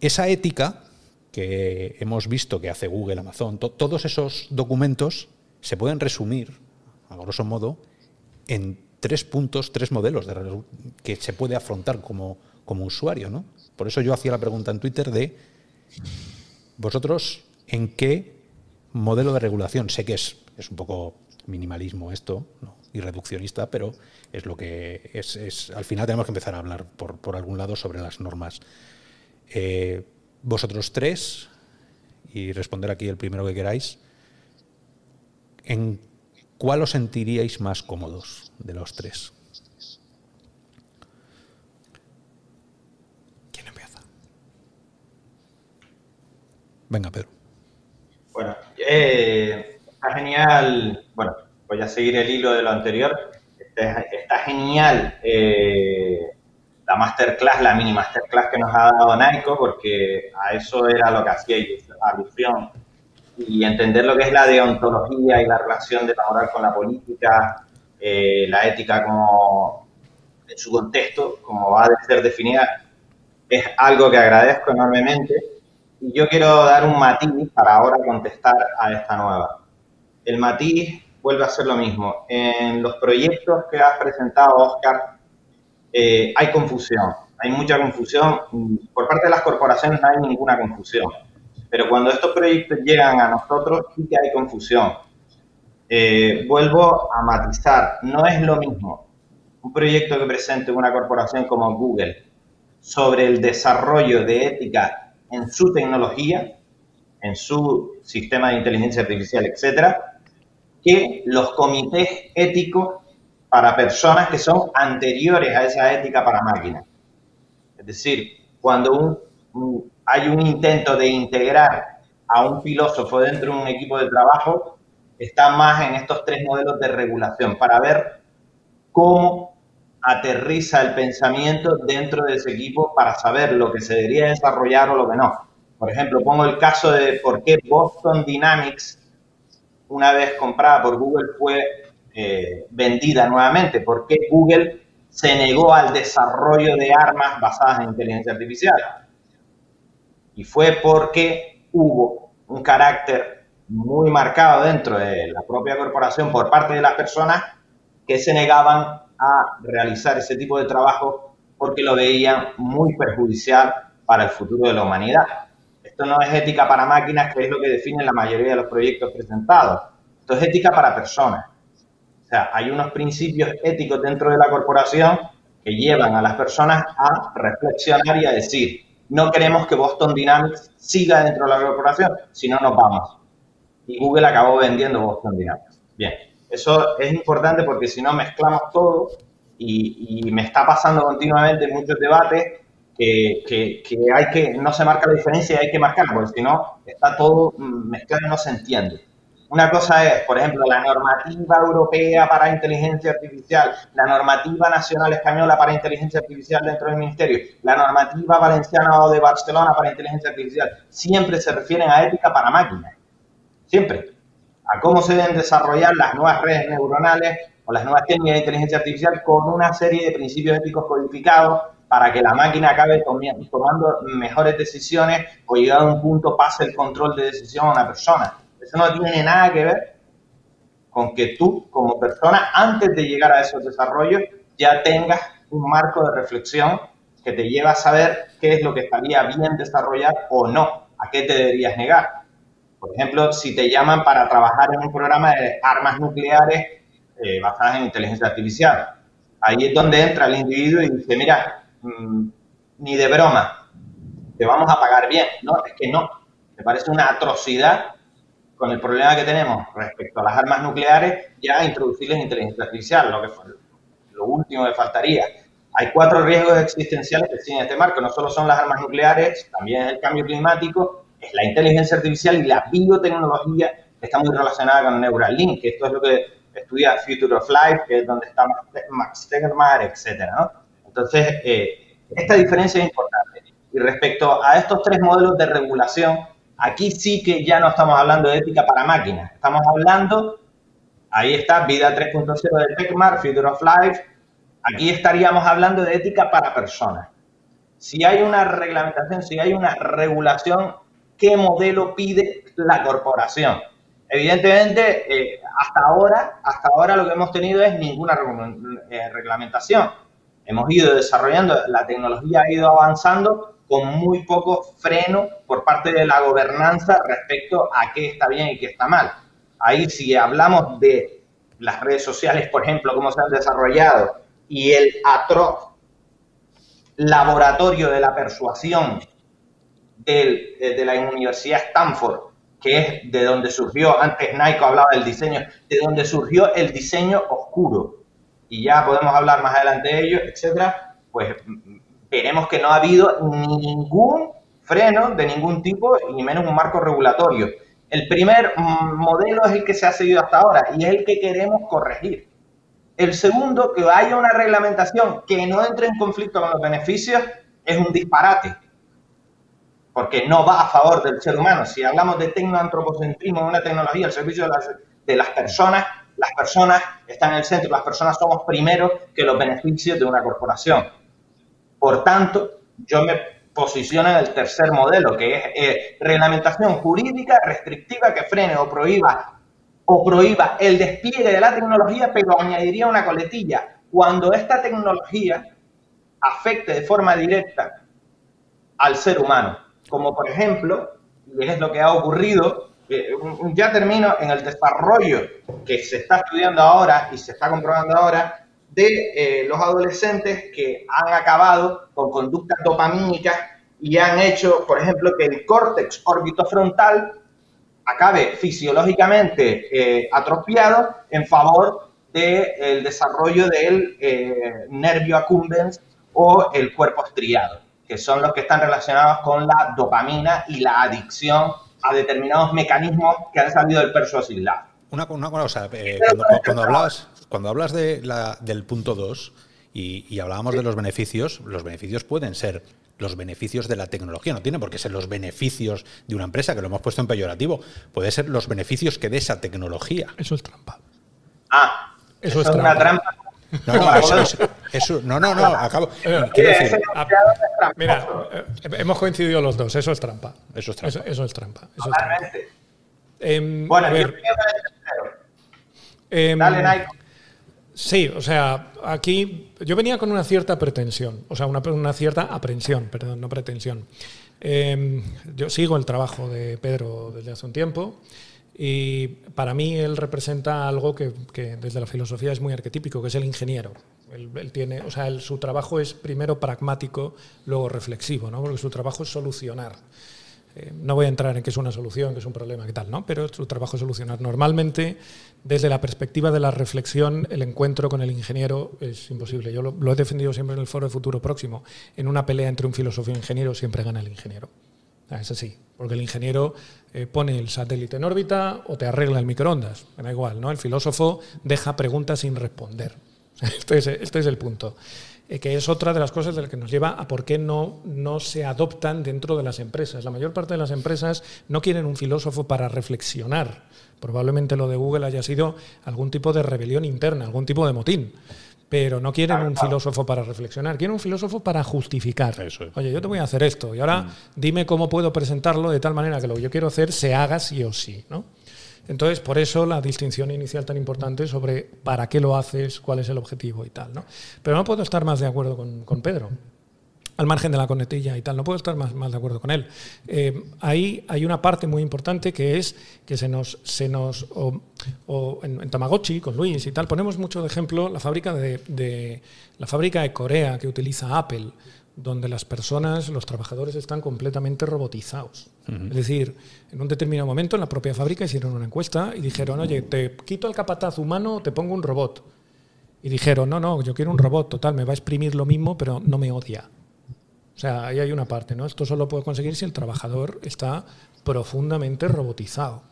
Esa ética que hemos visto que hace Google, Amazon, todos esos documentos se pueden resumir, a grosso modo, en tres puntos, tres modelos de, que se puede afrontar como, como usuario. ¿no? Por eso yo hacía la pregunta en Twitter de, ¿vosotros en qué modelo de regulación? Sé que es, es un poco minimalismo esto, y reduccionista, pero es lo que es, Al final tenemos que empezar a hablar por, algún lado sobre las normas. Eh, vosotros tres, y responder aquí el primero que queráis, ¿en cuál os sentiríais más cómodos de los tres? ¿Quién empieza? Venga, Pedro. Bueno, eh, está genial. Bueno, voy a seguir el hilo de lo anterior. Está, genial eh, la masterclass, la mini masterclass que nos ha dado Naiko, porque a eso era lo que hacía alusión. Y entender lo que es la deontología y la relación de la moral con la política, eh, la ética como en su contexto, como va a ser definida, es algo que agradezco enormemente. Y yo quiero dar un matiz para ahora contestar a esta nueva. El matiz vuelve a ser lo mismo. En los proyectos que has presentado, Oscar, eh, hay confusión, hay mucha confusión. Por parte de las corporaciones no hay ninguna confusión. Pero cuando estos proyectos llegan a nosotros, sí que hay confusión. Eh, vuelvo a matizar, no es lo mismo un proyecto que presente una corporación como Google sobre el desarrollo de ética en su tecnología, en su sistema de inteligencia artificial, etcétera, que los comités éticos para personas que son anteriores a esa ética para máquinas. Es decir, cuando hay un intento de integrar a un filósofo dentro de un equipo de trabajo, está más en estos tres modelos de regulación para ver cómo aterriza el pensamiento dentro de ese equipo para saber lo que se debería desarrollar o lo que no. Por ejemplo, pongo el caso de por qué Boston Dynamics una vez comprada por Google, fue eh, vendida nuevamente, porque Google se negó al desarrollo de armas basadas en inteligencia artificial. Y fue porque hubo un carácter muy marcado dentro de la propia corporación por parte de las personas que se negaban a realizar ese tipo de trabajo porque lo veían muy perjudicial para el futuro de la humanidad. Esto no es ética para máquinas, que es lo que define la mayoría de los proyectos presentados. Esto es ética para personas. O sea, hay unos principios éticos dentro de la corporación que llevan a las personas a reflexionar y a decir, no queremos que Boston Dynamics siga dentro de la corporación, si no nos vamos. Y Google acabó vendiendo Boston Dynamics. Bien, eso es importante porque si no mezclamos todo y, me está pasando continuamente en muchos debates que, hay que, no se marca la diferencia y hay que marcarla, porque si no, está todo mezclado y no se entiende. Una cosa es, por ejemplo, la normativa europea para inteligencia artificial, la normativa nacional española para inteligencia artificial dentro del ministerio, la normativa valenciana o de Barcelona para inteligencia artificial, siempre se refieren a ética para máquinas. Siempre. A cómo se deben desarrollar las nuevas redes neuronales o las nuevas técnicas de inteligencia artificial con una serie de principios éticos codificados para que la máquina acabe tomando mejores decisiones o llegado a un punto pase el control de decisión a una persona. Eso no tiene nada que ver con que tú, como persona, antes de llegar a esos desarrollos, ya tengas un marco de reflexión que te lleva a saber qué es lo que estaría bien desarrollar o no, a qué te deberías negar. Por ejemplo, si te llaman para trabajar en un programa de armas nucleares eh, basadas en inteligencia artificial, ahí es donde entra el individuo y dice, mira, Mm, ni de broma, te vamos a pagar bien. No, es que no. Me parece una atrocidad con el problema que tenemos respecto a las armas nucleares, ya introducirles inteligencia artificial, lo que fue lo último que faltaría. Hay cuatro riesgos existenciales que tiene este marco. No solo son las armas nucleares, también es el cambio climático, es la inteligencia artificial y la biotecnología que está muy relacionada con Neuralink, que esto es lo que estudia Future of Life, que es donde está Max Tegmark, etcétera, ¿no? Entonces, eh, esta diferencia es importante. Y respecto a estos tres modelos de regulación, aquí sí que ya no estamos hablando de ética para máquinas, estamos hablando, ahí está, vida 3.0 de TechMark, Future of Life, aquí estaríamos hablando de ética para personas. Si hay una reglamentación, si hay una regulación, ¿qué modelo pide la corporación? Evidentemente, eh, hasta ahora, hasta ahora lo que hemos tenido es ninguna eh, reglamentación hemos ido desarrollando, la tecnología ha ido avanzando con muy poco freno por parte de la gobernanza respecto a qué está bien y qué está mal. Ahí si hablamos de las redes sociales, por ejemplo, cómo se han desarrollado, y el atroz laboratorio de la persuasión del, eh, de la Universidad Stanford, que es de donde surgió, antes Nike hablaba del diseño, de donde surgió el diseño oscuro, y ya podemos hablar más adelante de ello, etcétera, pues veremos que no ha habido ningún freno de ningún tipo, ni menos un marco regulatorio. El primer modelo es el que se ha seguido hasta ahora y es el que queremos corregir. El segundo, que haya una reglamentación que no entre en conflicto con los beneficios, es un disparate, porque no va a favor del ser humano. Si hablamos de tecnoantropocentrismo, una tecnología al servicio de las, de las personas, las personas están en el centro, las personas somos primero que los beneficios de una corporación. Por tanto, yo me posiciono en el tercer modelo, que es eh, reglamentación jurídica restrictiva que frene o prohíba o prohíba el despliegue de la tecnología, pero añadiría una coletilla. Cuando esta tecnología afecte de forma directa al ser humano, como por ejemplo, y es lo que ha ocurrido ya termino en el desarrollo que se está estudiando ahora y se está comprobando ahora de eh, los adolescentes que han acabado con conductas dopamínicas y han hecho, por ejemplo, que el córtex orbitofrontal acabe fisiológicamente eh, atrofiado en favor del desarrollo del eh, nervio accumbens o el cuerpo estriado, que son los que están relacionados con la dopamina y la adicción a determinados mecanismos que han salido del persuasive Una, una cosa, eh, cuando, hablas, cuando hablas de la, del punto 2 y, hablábamos de los beneficios, los beneficios pueden ser los beneficios de la tecnología, no tiene por qué ser los beneficios de una empresa, que lo hemos puesto en peyorativo, puede ser los beneficios que dé esa tecnología. Eso es trampa. Ah, eso, es, una trampa. No, no, eso, no, no, no, acabo. Quiero decir, mira, eh, hemos coincidido los dos, eso es trampa. Eso es trampa. Eso, es trampa. Em, bueno, a ver, eh, Dale, Nike. Sí, o sea, aquí yo venía con una cierta pretensión, o sea, una, una cierta aprensión, perdón, no pretensión. Em, yo sigo el trabajo de Pedro desde hace un tiempo. Y para mí él representa algo que, desde la filosofía es muy arquetípico, que es el ingeniero. Él, tiene, o sea, su trabajo es primero pragmático, luego reflexivo, ¿no? porque su trabajo es solucionar. Eh, no voy a entrar en qué es una solución, qué es un problema, qué tal, ¿no? pero su trabajo es solucionar. Normalmente, desde la perspectiva de la reflexión, el encuentro con el ingeniero es imposible. Yo lo, he defendido siempre en el Foro de Futuro Próximo. En una pelea entre un filósofo y un ingeniero siempre gana el ingeniero. Es así, porque el ingeniero eh, pone el satélite en órbita o te arregla el microondas, da igual, ¿no? El filósofo deja preguntas sin responder. Este es, este es el punto. Eh, que es otra de las cosas de las que nos lleva a por qué no, no se adoptan dentro de las empresas. La mayor parte de las empresas no quieren un filósofo para reflexionar. Probablemente lo de Google haya sido algún tipo de rebelión interna, algún tipo de motín pero no quieren un filósofo para reflexionar, quieren un filósofo para justificar. Oye, yo te voy a hacer esto y ahora mm. dime cómo puedo presentarlo de tal manera que lo que yo quiero hacer se haga sí o sí. ¿no? Entonces, por eso la distinción inicial tan importante sobre para qué lo haces, cuál es el objetivo y tal. ¿no? Pero no puedo estar más de acuerdo con, con Pedro al margen de la conetilla y tal. No puedo estar más, más de acuerdo con él. Eh, ahí hay una parte muy importante que es que se nos, se nos en, Tamagotchi, con Luis y tal, ponemos mucho de ejemplo la fábrica de, la fábrica de Corea que utiliza Apple donde las personas, los trabajadores están completamente robotizados. Es decir, en un determinado momento en la propia fábrica hicieron una encuesta y dijeron, oye, te quito el capataz humano, te pongo un robot. Y dijeron, no, no, yo quiero un robot, total, me va a exprimir lo mismo, pero no me odia. O sea, ahí hay una parte, ¿no? Esto solo puede conseguir si el trabajador está profundamente robotizado.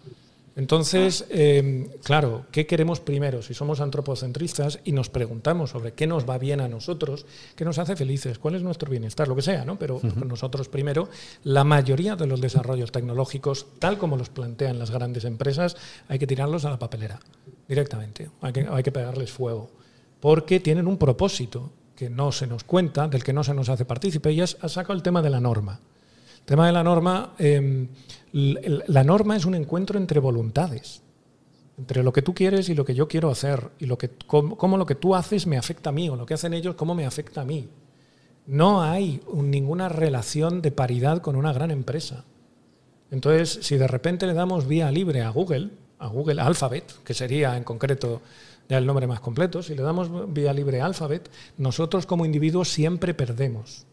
Entonces, eh, claro, ¿qué queremos primero? Si somos antropocentristas y nos preguntamos sobre qué nos va bien a nosotros, qué nos hace felices, cuál es nuestro bienestar, lo que sea, ¿no? Pero nosotros primero, la mayoría de los desarrollos tecnológicos, tal como los plantean las grandes empresas, hay que tirarlos a la papelera directamente. Hay que, hay que pegarles fuego. Porque tienen un propósito que no se nos cuenta, del que no se nos hace partícipe, y has, sacado el tema de la norma. El tema de la norma, em, la norma es un encuentro entre voluntades, entre lo que tú quieres y lo que yo quiero hacer, y lo que, cómo, lo que tú haces me afecta a mí, o lo que hacen ellos, cómo me afecta a mí. No hay ninguna relación de paridad con una gran empresa. Entonces, si de repente le damos vía libre a Google, a Google Alphabet, que sería en concreto ya el nombre más completo, si le damos vía libre alfabet, nosotros como individuos siempre perdemos.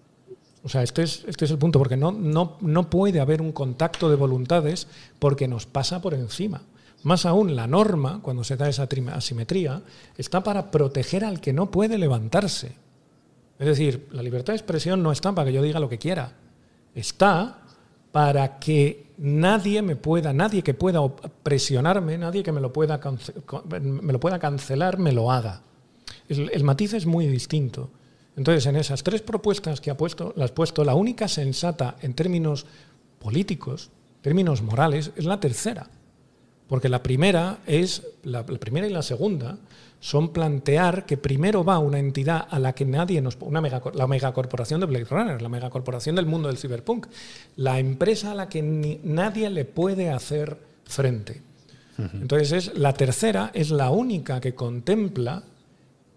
O sea, este es, este es el punto, porque no, no, no puede haber un contacto de voluntades porque nos pasa por encima. Más aún, la norma, cuando se da esa asimetría, está para proteger al que no puede levantarse. Es decir, la libertad de expresión no está para que yo diga lo que quiera. Está para que nadie me pueda, nadie que pueda presionarme, nadie que me lo pueda, me lo pueda cancelar, me lo haga. El, matiz es muy distinto. Entonces, en esas tres propuestas que ha puesto, las puesto, la única sensata en términos políticos, términos morales, es la tercera. Porque la primera es, la primera y la segunda, son plantear que primero va una entidad a la que nadie nos... Una la megacorporación de Blade Runner, la megacorporación del mundo del cyberpunk, la empresa a la que nadie le puede hacer frente. Entonces es, la tercera es la única que contempla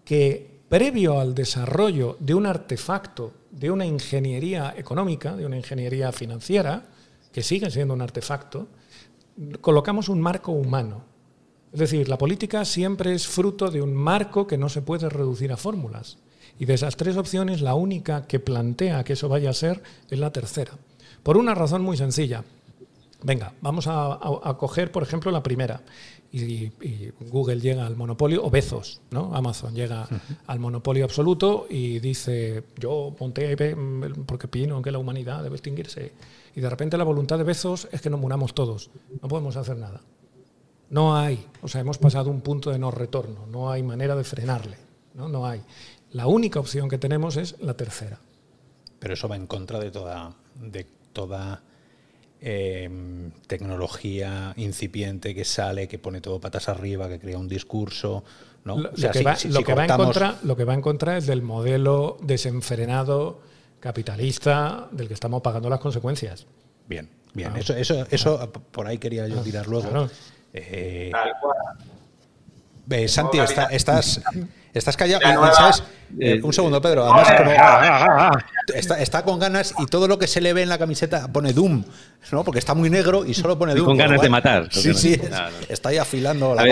que previo al desarrollo de un artefacto, de una ingeniería económica, de una ingeniería financiera, que sigue siendo un artefacto, colocamos un marco humano es decir, la política siempre es fruto de un marco que no se puede reducir a fórmulas. Y de esas tres opciones, la única que plantea que eso vaya a ser es la tercera. Por una razón muy sencilla. Venga, vamos a, coger, por ejemplo, la primera. Y, Google llega al monopolio, o Bezos, ¿no? Amazon llega al monopolio absoluto y dice, yo monté porque opino que la humanidad debe extinguirse. Y de repente la voluntad de Bezos es que nos muramos todos. No podemos hacer nada. No hay, o sea, hemos pasado un punto de no retorno, no hay manera de frenarle, no, no hay. La única opción que tenemos es la tercera. Pero eso va en contra de toda, de toda em, tecnología incipiente que sale, que pone todo patas arriba, que crea un discurso. ¿no? Lo, que, va, en contra, lo que va en contra es del modelo desenfrenado capitalista del que estamos pagando las consecuencias. Bien, bien. Eso, eso, eso por ahí quería yo tirar luego. Eh, eh, Santi, estás, estás callado. ¿sabes? Eh, un segundo, Pedro. Además, está, con ganas y todo lo que se le ve en la camiseta pone Doom, ¿no? Porque está muy negro y solo pone Doom. Con ganas de matar. Sí, sí. Está ahí afilando la.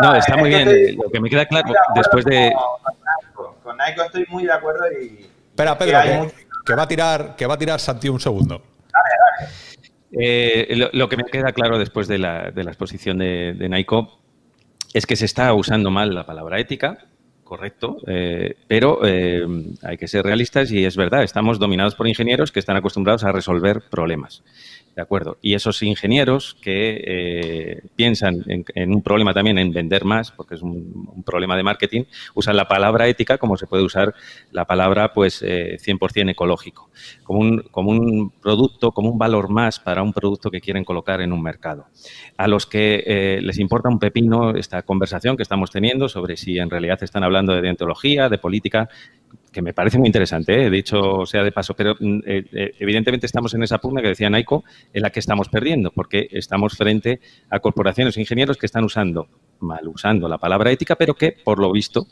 no, está muy bien. Lo que me queda claro después de. Con Naiko estoy muy de acuerdo y. Espera, Pedro, que, va a tirar, que va a tirar Santi un segundo. Eh, lo, que me queda claro después de la, exposición de, de Naiko es que se está usando mal la palabra ética, correcto, eh, pero eh, hay que ser realistas y es verdad, estamos dominados por ingenieros que están acostumbrados a resolver problemas. ¿De acuerdo? Y esos ingenieros que eh, piensan en, un problema también en vender más, porque es un, problema de marketing, usan la palabra ética como se puede usar la palabra pues 100% ecológico, como un, como un producto, como un valor más para un producto que quieren colocar en un mercado. A los que les importa un pepino esta conversación que estamos teniendo sobre si en realidad están hablando de deontología, de política, que me parece muy interesante, ¿eh? de hecho, sea de paso, pero mm, eh, eh, evidentemente estamos en esa pugna que decía Naiko, en la que estamos perdiendo, porque estamos frente a corporaciones e ingenieros que están usando, mal usando la palabra ética, pero que, por lo visto,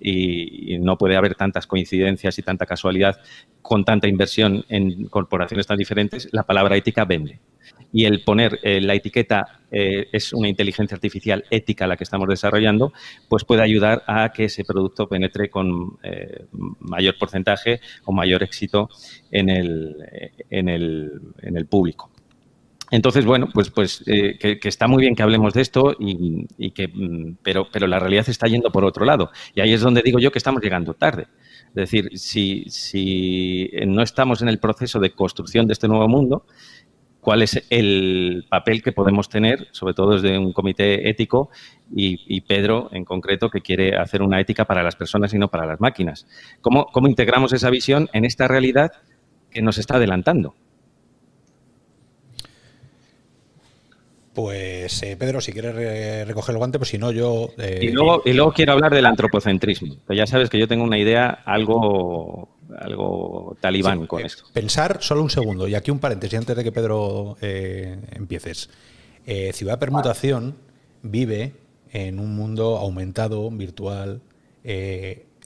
y, no puede haber tantas coincidencias y tanta casualidad con tanta inversión en corporaciones tan diferentes, la palabra ética vende. Y el poner eh, la etiqueta eh, es una inteligencia artificial ética la que estamos desarrollando, pues puede ayudar a que ese producto penetre con eh, mayor porcentaje o mayor éxito en el, en el, en el público. Entonces, bueno, pues, pues eh, que, está muy bien que hablemos de esto, y, que, mm, pero, pero la realidad está yendo por otro lado. Y ahí es donde digo yo que estamos llegando tarde. Es decir, si, si no estamos en el proceso de construcción de este nuevo mundo, cuál es el papel que podemos tener, sobre todo desde un comité ético y, Pedro en concreto, que quiere hacer una ética para las personas y no para las máquinas. ¿Cómo, integramos esa visión en esta realidad que nos está adelantando? Pues eh, Pedro, si quieres recoger el guante, pues si no, yo. Eh, y, luego, y luego quiero hablar del antropocentrismo. ya sabes que yo tengo una idea algo, algo talibán con eh, esto. Pensar solo un segundo, y aquí un paréntesis antes de que Pedro empieces. Ciudad Permutación vive en un mundo aumentado, virtual,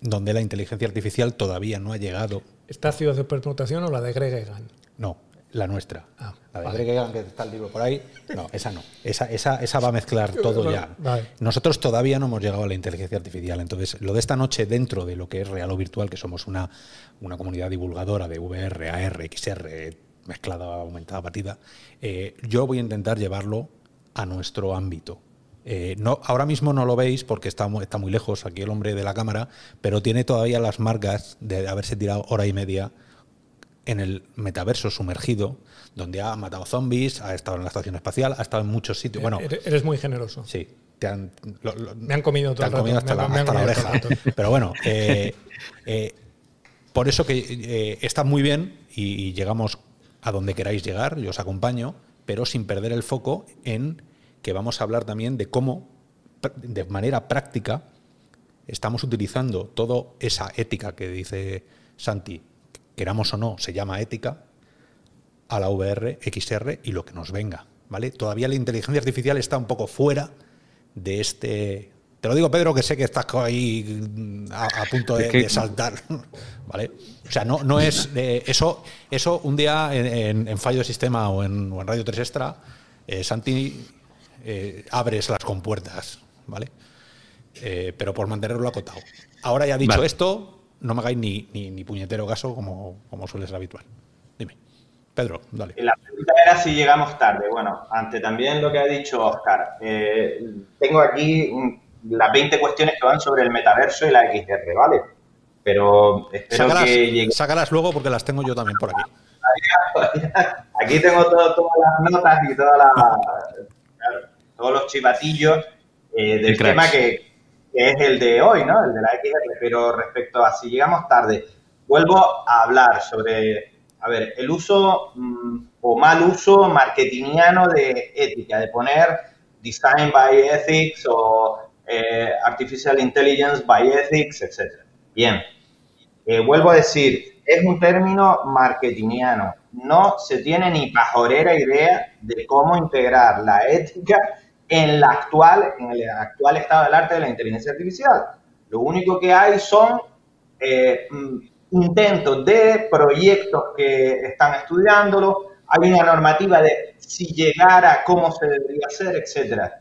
donde la inteligencia artificial todavía no ha llegado. ¿Esta Ciudad de Permutación o la de Greg Egan? No, La nuestra. Ah, la de Greg que está el libro por ahí. No, esa no. Esa, esa, esa va a mezclar todo ya. Nosotros todavía no hemos llegado a la inteligencia artificial. Entonces, lo de esta noche, dentro de lo que es real o virtual, que somos una, una comunidad divulgadora de VR, AR, XR, mezclada, aumentada, batida, eh, yo voy a intentar llevarlo a nuestro ámbito. Eh, no, ahora mismo no lo veis porque está, está muy lejos aquí el hombre de la cámara, pero tiene todavía las marcas de haberse tirado hora y media en el metaverso sumergido, donde ha matado zombies, ha estado en la estación espacial, ha estado en muchos sitios. Bueno, eres muy generoso. Sí. me han comido todo te han comido hasta, la, oreja. Pero bueno, eh, eh, por eso que eh, está muy bien y, llegamos a donde queráis llegar, yo os acompaño, pero sin perder el foco en que vamos a hablar también de cómo, de manera práctica, estamos utilizando toda esa ética que dice Santi, queramos o no, se llama ética, a la VR, XR y lo que nos venga. ¿vale? Todavía la inteligencia artificial está un poco fuera de este. Te lo digo, Pedro, que sé que estás ahí mm, a, punto de, saltar. ¿Vale? O sea, no, no es. eso, eso un día en, fallo de sistema o en, Radio 3 Extra, eh, Santi, eh, abres las compuertas. ¿Vale? Eh, pero por mantenerlo acotado. Ahora ya dicho esto, no me hagáis ni, ni, puñetero caso como, como suele ser habitual. Dime. Pedro, dale. La pregunta era si llegamos tarde. Bueno, ante también lo que ha dicho Oscar, eh, tengo aquí las 20 cuestiones que van sobre el metaverso y la XR, ¿vale? Pero espero que Sácalas luego porque las tengo yo también por aquí. Aquí tengo todas las notas y todos los chivatillos eh, del tema que, que es el de hoy, ¿no? El de la XR, pero respecto a si llegamos tarde, vuelvo a hablar sobre, a ver, el uso mm, o mal uso marketingiano de ética, de poner design by ethics o eh, artificial intelligence by ethics, etc. Bien, eh, vuelvo a decir, es un término marketingiano. No se tiene ni pajorera idea de cómo integrar la ética en, la actual, en el actual estado del arte de la inteligencia artificial. Lo único que hay son eh, mm, intentos de proyectos que están estudiándolo, hay una normativa de si llegara, cómo se debería hacer, etc.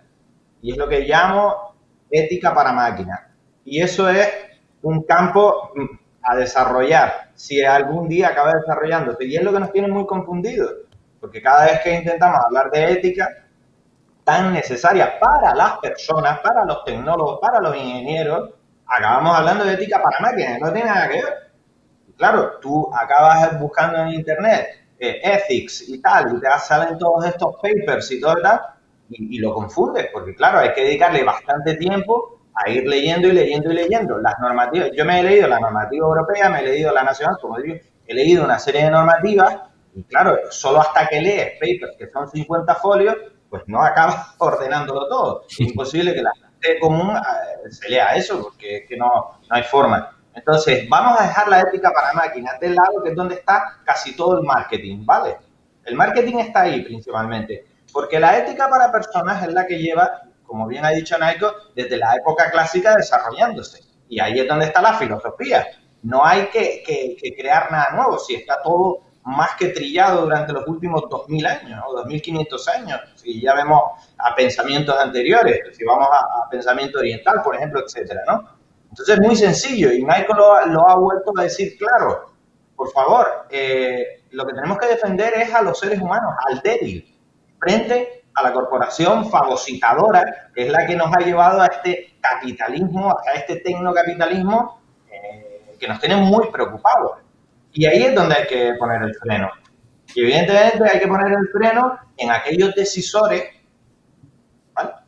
Y es lo que llamo ética para máquinas. Y eso es un campo mm, a desarrollar, si algún día acaba desarrollándose. Y es lo que nos tiene muy confundidos, porque cada vez que intentamos hablar de ética, tan necesaria para las personas, para los tecnólogos, para los ingenieros, acabamos hablando de ética para máquinas, no tiene nada que ver. Claro, tú acabas buscando en internet eh, ethics y tal, y te salen todos estos papers y todo tal, y, y, lo confundes, porque claro, hay que dedicarle bastante tiempo a ir leyendo y leyendo y leyendo las normativas. Yo me he leído la normativa europea, me he leído la nacional, como digo, he leído una serie de normativas, y claro, solo hasta que lees papers que son 50 folios, pues no acaba ordenándolo todo. Es imposible que la gente común eh, se lea eso, porque es que no, no hay forma. Entonces, vamos a dejar la ética para máquinas del lado, que es donde está casi todo el marketing, ¿vale? El marketing está ahí principalmente, porque la ética para personas es la que lleva, como bien ha dicho Naiko, desde la época clásica desarrollándose. Y ahí es donde está la filosofía. No hay que, que, que crear nada nuevo, si está todo más que trillado durante los últimos 2.000 años o 2.500 años. Si ya vemos a pensamientos anteriores, si vamos a, pensamiento oriental, por ejemplo, etcétera, ¿no? Entonces es muy sencillo y Michael lo, ha vuelto a decir claro. Por favor, eh, lo que tenemos que defender es a los seres humanos, al débil, frente a la corporación fagocitadora, que es la que nos ha llevado a este capitalismo, a este tecnocapitalismo eh, que nos tiene muy preocupados. Y ahí es donde hay que poner el freno. Y evidentemente hay que poner el freno en aquellos decisores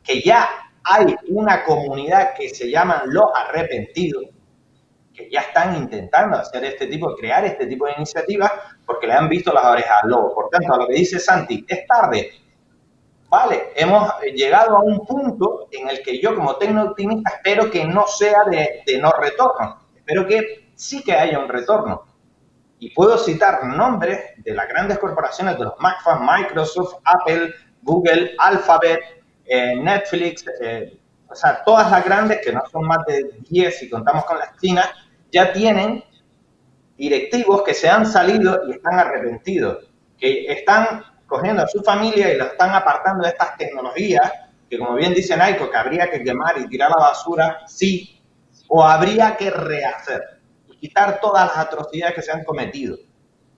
que ya hay una comunidad que se llaman los arrepentidos, que ya están intentando hacer este tipo, crear este tipo de iniciativas porque le han visto las orejas al lobo. Por tanto, a lo que dice Santi, es tarde. Vale, hemos llegado a un punto en el que yo como tecno optimista espero que no sea de, de no retorno. Espero que sí que haya un retorno y puedo citar nombres de las grandes corporaciones, de los McFan, Microsoft, Apple, Google, Alphabet, eh, Netflix, eh, o sea, todas las grandes, que no son más de 10 si contamos con las chinas, ya tienen directivos que se han salido y están arrepentidos, que están cogiendo a su familia y lo están apartando de estas tecnologías, que como bien dice Naiko, que habría que quemar y tirar la basura, sí, o habría que rehacer quitar todas las atrocidades que se han cometido.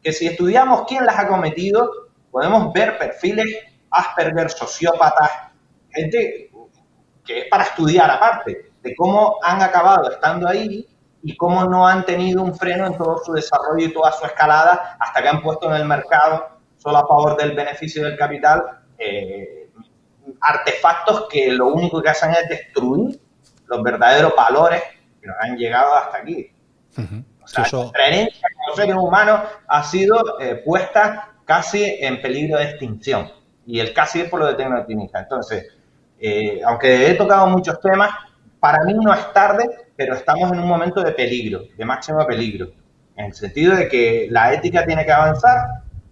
Que si estudiamos quién las ha cometido, podemos ver perfiles Asperger, sociópatas, gente que es para estudiar aparte, de cómo han acabado estando ahí y cómo no han tenido un freno en todo su desarrollo y toda su escalada hasta que han puesto en el mercado, solo a favor del beneficio del capital, eh, artefactos que lo único que hacen es destruir los verdaderos valores que nos han llegado hasta aquí. O sea, la herencia de los seres humanos ha sido eh, puesta casi en peligro de extinción. Y el casi es por lo de tecnooptimista. Entonces, eh, aunque he tocado muchos temas, para mí no es tarde, pero estamos en un momento de peligro, de máximo peligro. En el sentido de que la ética tiene que avanzar,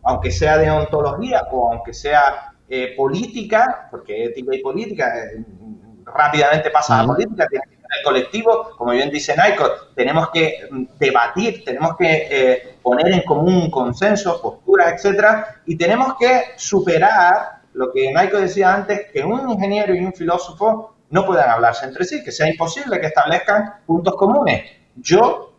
aunque sea de ontología o aunque sea eh, política, porque ética y política rápidamente pasa a la política, tiene que el colectivo, como bien dice Naiko, tenemos que mm, debatir, tenemos que eh, poner en común consenso, posturas, etcétera, y tenemos que superar lo que Naiko decía antes, que un ingeniero y un filósofo no puedan hablarse entre sí, que sea imposible que establezcan puntos comunes. Yo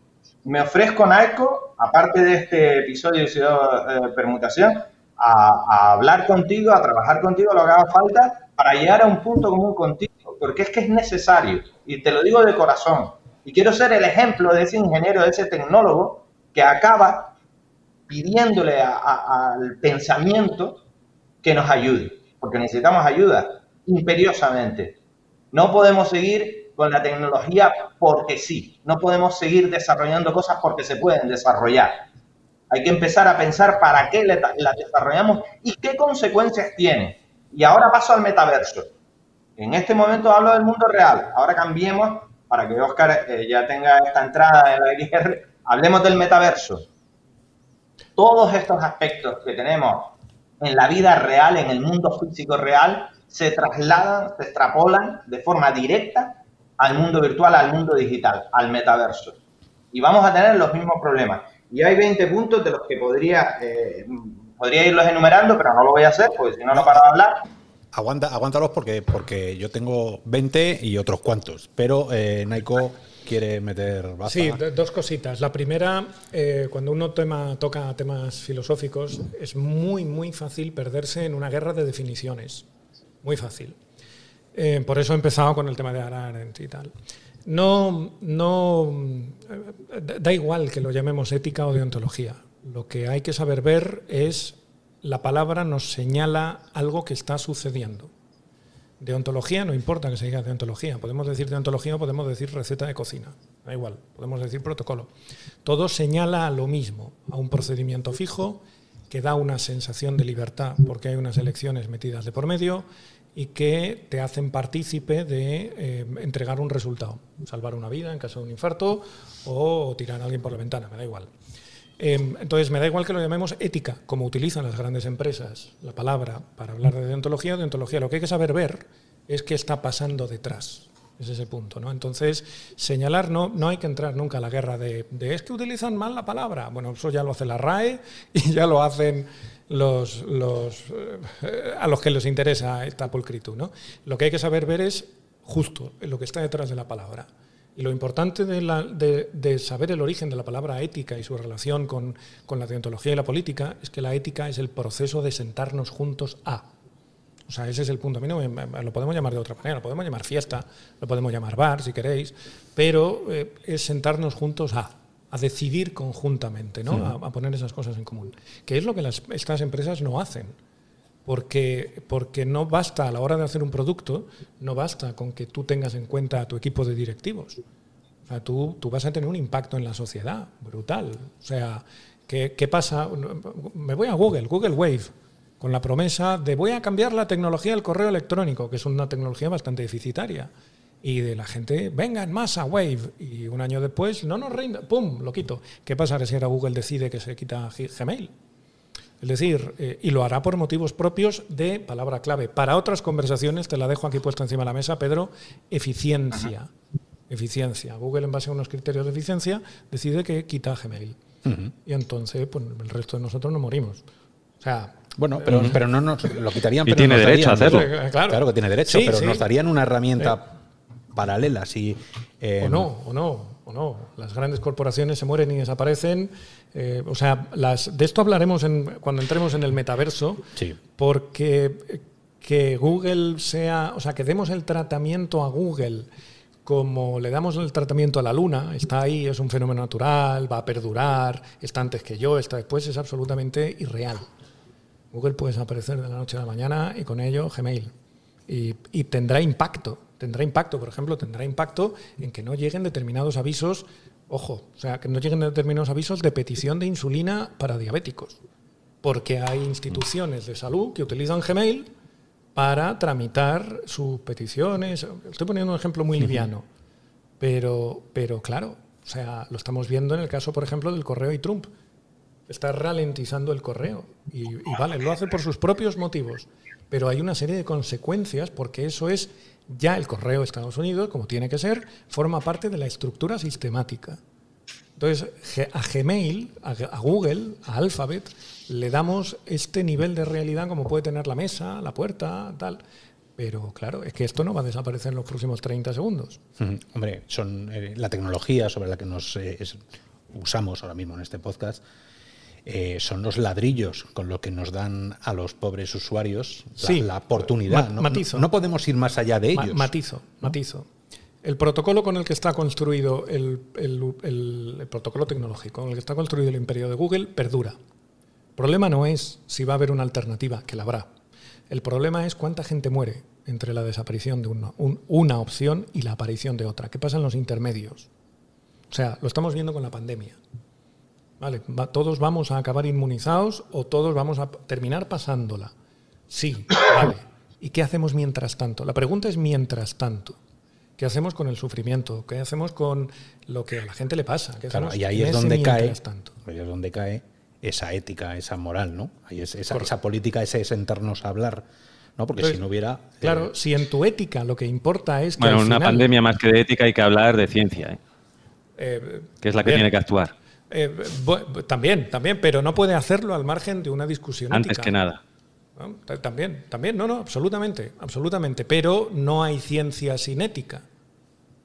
me ofrezco, Naiko, aparte de este episodio de eh, Permutación, a, a hablar contigo, a trabajar contigo lo que haga falta para llegar a un punto común contigo porque es que es necesario, y te lo digo de corazón, y quiero ser el ejemplo de ese ingeniero, de ese tecnólogo que acaba pidiéndole al pensamiento que nos ayude, porque necesitamos ayuda imperiosamente. No podemos seguir con la tecnología porque sí, no podemos seguir desarrollando cosas porque se pueden desarrollar. Hay que empezar a pensar para qué la desarrollamos y qué consecuencias tiene. Y ahora paso al metaverso. En este momento hablo del mundo real. Ahora cambiemos para que Oscar eh, ya tenga esta entrada en la XR. Hablemos del metaverso. Todos estos aspectos que tenemos en la vida real, en el mundo físico real, se trasladan, se extrapolan de forma directa al mundo virtual, al mundo digital, al metaverso. Y vamos a tener los mismos problemas. Y hay 20 puntos de los que podría, eh, podría irlos enumerando, pero no lo voy a hacer, porque si no, no paro de hablar. Aguanta, aguántalos porque, porque yo tengo 20 y otros cuantos, pero eh, Naiko quiere meter baza. Sí, dos cositas. La primera, eh, cuando uno toca temas filosóficos, es muy, muy fácil perderse en una guerra de definiciones. Muy fácil. Eh, por eso he empezado con el tema de Arendt y tal. No, no, da igual que lo llamemos ética o deontología. Lo que hay que saber ver es la palabra nos señala algo que está sucediendo. Deontología, no importa que se diga deontología, podemos decir deontología o podemos decir receta de cocina, da igual, podemos decir protocolo. Todo señala a lo mismo, a un procedimiento fijo que da una sensación de libertad porque hay unas elecciones metidas de por medio y que te hacen partícipe de eh, entregar un resultado, salvar una vida en caso de un infarto o tirar a alguien por la ventana, me da igual. Em, entonces, me da igual que lo llamemos ética, como utilizan las grandes empresas la palabra para hablar de deontología o deontología. Lo que hay que saber ver es qué está pasando detrás. Es ese punto, ¿no? Entonces, señalar, no, no hay que entrar nunca a la guerra de, es que utilizan mal la palabra. Bueno, eso ya lo hace la RAE y ya lo hacen los, los eh, a los que les interesa esta pulcritud, ¿no? Lo que hay que saber ver es justo lo que está detrás de la palabra. Y lo importante de, saber el origen de la palabra ética y su relación con, la deontología y la política es que la ética es el proceso de sentarnos juntos a. O sea, ese es el punto. A mí no lo podemos llamar de otra manera, lo podemos llamar fiesta, lo podemos llamar bar si queréis, pero eh, es sentarnos juntos a, a decidir conjuntamente, ¿no? A, a, poner esas cosas en común. Que es lo que las, estas empresas no hacen porque, porque no basta a la hora de hacer un producto, no basta con que tú tengas en cuenta a tu equipo de directivos. O sea, tú, tú vas a tener un impacto en la sociedad brutal. O sea, ¿qué, ¿qué, pasa? Me voy a Google, Google Wave, con la promesa de voy a cambiar la tecnología del correo electrónico, que es una tecnología bastante deficitaria. Y de la gente, venga en masa, Wave. Y un año después, no nos rinda, ¡pum! Lo quito. ¿Qué pasa si ahora Google decide que se quita Gmail? Es decir, eh, y lo hará por motivos propios de palabra clave. Para otras conversaciones, te la dejo aquí puesta encima de la mesa, Pedro, eficiencia. Eficiencia. Google, en base a unos criterios de eficiencia, decide que quita Gmail. Y entonces, pues, el resto de nosotros no morimos. O sea, bueno, pero, pero no nos lo quitarían. Y pero tiene nos derecho a darían- hacerlo. Claro. Claro que tiene derecho, Sí, pero sí. nos darían una herramienta paralela. Si, eh, O no, o no, o no. Las grandes corporaciones se mueren y desaparecen. Eh, o sea, las, de esto hablaremos en, cuando entremos en el metaverso, Sí. porque eh, que Google sea, o sea, que demos el tratamiento a Google como le damos el tratamiento a la luna, está ahí, es un fenómeno natural, va a perdurar, está antes que yo, está después, es absolutamente irreal. Google puede desaparecer de la noche a la mañana y con ello Gmail. Y, y tendrá impacto, tendrá impacto, por ejemplo, tendrá impacto en que no lleguen determinados avisos, ojo, o sea, que no lleguen determinados avisos de petición de insulina para diabéticos. Porque hay instituciones de salud que utilizan Gmail para tramitar sus peticiones. Estoy poniendo un ejemplo muy liviano, pero, pero claro, o sea, lo estamos viendo en el caso, por ejemplo, del correo y Trump. Está ralentizando el correo. Y, y vale, lo hace por sus propios motivos. Pero hay una serie de consecuencias porque eso es ya el correo de Estados Unidos, como tiene que ser, forma parte de la estructura sistemática. Entonces, a Gmail, a, Google, a Alphabet, le damos este nivel de realidad como puede tener la mesa, la puerta, tal. Pero claro, es que esto no va a desaparecer en los próximos 30 segundos. Hombre, son eh, la tecnología sobre la que nos eh, usamos ahora mismo en este podcast. Eh, son los ladrillos con lo que nos dan a los pobres usuarios la, Sí. la oportunidad. Ma- no, matizo. no podemos ir más allá de Ma- ellos. matizo, matizo. El protocolo con el que está construido el, el- el- el protocolo tecnológico, con el que está construido el imperio de Google, perdura. El problema no es si va a haber una alternativa, que la habrá. El problema es cuánta gente muere entre la desaparición de una, un- una opción y la aparición de otra. ¿Qué pasa en los intermedios? O sea, lo estamos viendo con la pandemia. Vale, va- todos vamos a acabar inmunizados o todos vamos a terminar pasándola. Sí, vale. ¿Y qué hacemos mientras tanto? La pregunta es mientras tanto. ¿Qué hacemos con el sufrimiento? ¿Qué hacemos con lo que a la gente le pasa? ¿Qué Claro, y ahí es donde cae, mientras tanto? ahí es donde cae esa ética, esa moral, ¿no? Ahí es esa, esa política, ese sentarnos a hablar, ¿no? Porque Entonces, si no hubiera, eh, Claro, si en tu ética lo que importa es que Bueno, al en una final, pandemia más que de ética hay que hablar de ciencia, ¿eh? eh, que es la que bien, tiene que actuar, eh, también, también, pero no puede hacerlo al margen de una discusión antes ética. que nada. También, también, no, no, absolutamente, absolutamente. Pero no hay ciencia sin ética.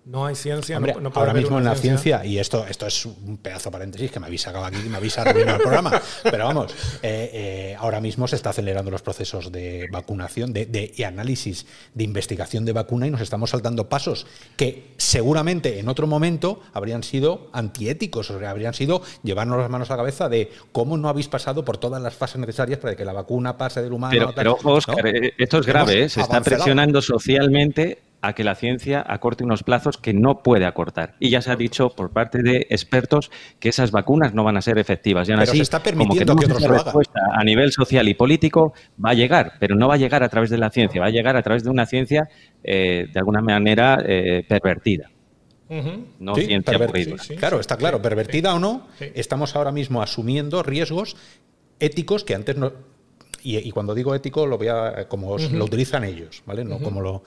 No hay ciencia. Hombre, no- no puede ahora haber mismo en la ciencia, y esto, esto es un pedazo de paréntesis que me habéis sacado aquí y me habéis arruinado el programa, pero vamos, eh, eh, ahora mismo se está acelerando los procesos de vacunación de, de- y análisis de investigación de vacuna y nos estamos saltando pasos que seguramente en otro momento habrían sido antiéticos, o sea, habrían sido llevarnos las manos a la cabeza de cómo no habéis pasado por todas las fases necesarias para que la vacuna pase del humano. Pero, tal, pero ojo, ¿no? Óscar, eh, esto es grave, ¿eh? se está presionando socialmente a que la ciencia acorte unos plazos que no puede acortar. Y ya se ha dicho por parte de expertos que esas vacunas no van a ser efectivas. Y aún Pero así, se está como que permitiendo no que otros esa lo hagan. respuesta a nivel social y político va a llegar, pero no va a llegar a través de la ciencia, va a llegar a través de una ciencia eh, de alguna manera eh, pervertida, no Sí, ciencia dura. sí, sí. claro, está claro, pervertida o no, sí. estamos ahora mismo asumiendo riesgos éticos que antes no. Y, y cuando digo ético, lo voy a. como lo utilizan ellos, ¿vale? No como lo.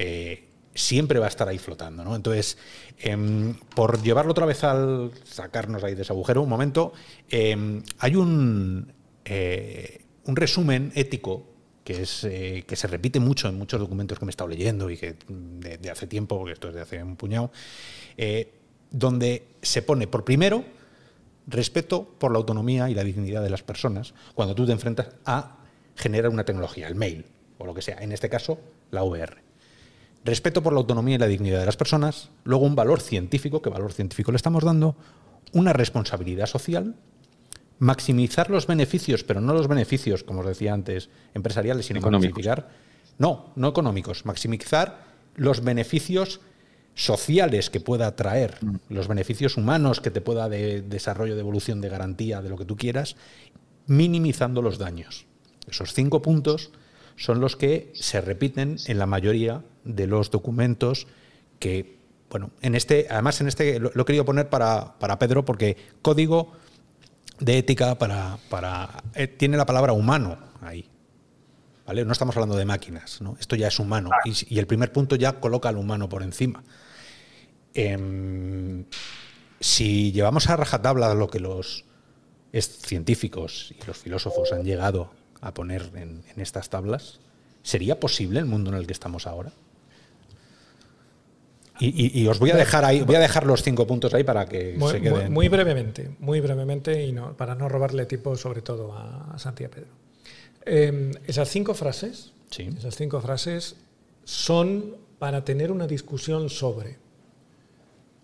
Eh, siempre va a estar ahí flotando, ¿no? Entonces, em, por llevarlo otra vez al sacarnos ahí de ese agujero, un momento, em, hay un, eh, un resumen ético que, es, eh, que se repite mucho en muchos documentos que me he estado leyendo y que mm, de, hace tiempo, porque esto es de hace un puñado, donde se pone por primero respeto por la autonomía y la dignidad de las personas cuando tú te enfrentas a generar una tecnología, el mail o lo que sea, en este caso la VR. Respeto por la autonomía y la dignidad de las personas, luego un valor científico, ¿qué valor científico le estamos dando? Una responsabilidad social, maximizar los beneficios, pero no los beneficios, como os decía antes, empresariales, sino Económicos. maximizar, no, no económicos, maximizar los beneficios sociales que pueda traer, los beneficios humanos que te pueda de desarrollo, de evolución, de garantía, de lo que tú quieras, minimizando los daños. Esos cinco puntos son los que se repiten en la mayoría de los documentos que, bueno, en este, además en este lo, lo he querido poner para, para Pedro porque código de ética para, para eh, tiene la palabra humano ahí. ¿Vale? No estamos hablando de máquinas, ¿no? Esto ya es humano. Y, y el primer punto ya coloca al humano por encima. Em, si llevamos a rajatabla lo que los científicos y los filósofos han llegado a poner en, estas tablas, ¿sería posible el mundo en el que estamos ahora? Y, os voy a dejar ahí, voy a dejar los cinco puntos ahí para que se queden. Muy, brevemente, muy brevemente y no, para no robarle tiempo sobre todo a, Santiago Pedro. Em, esas cinco frases, esas cinco frases son para tener una discusión sobre.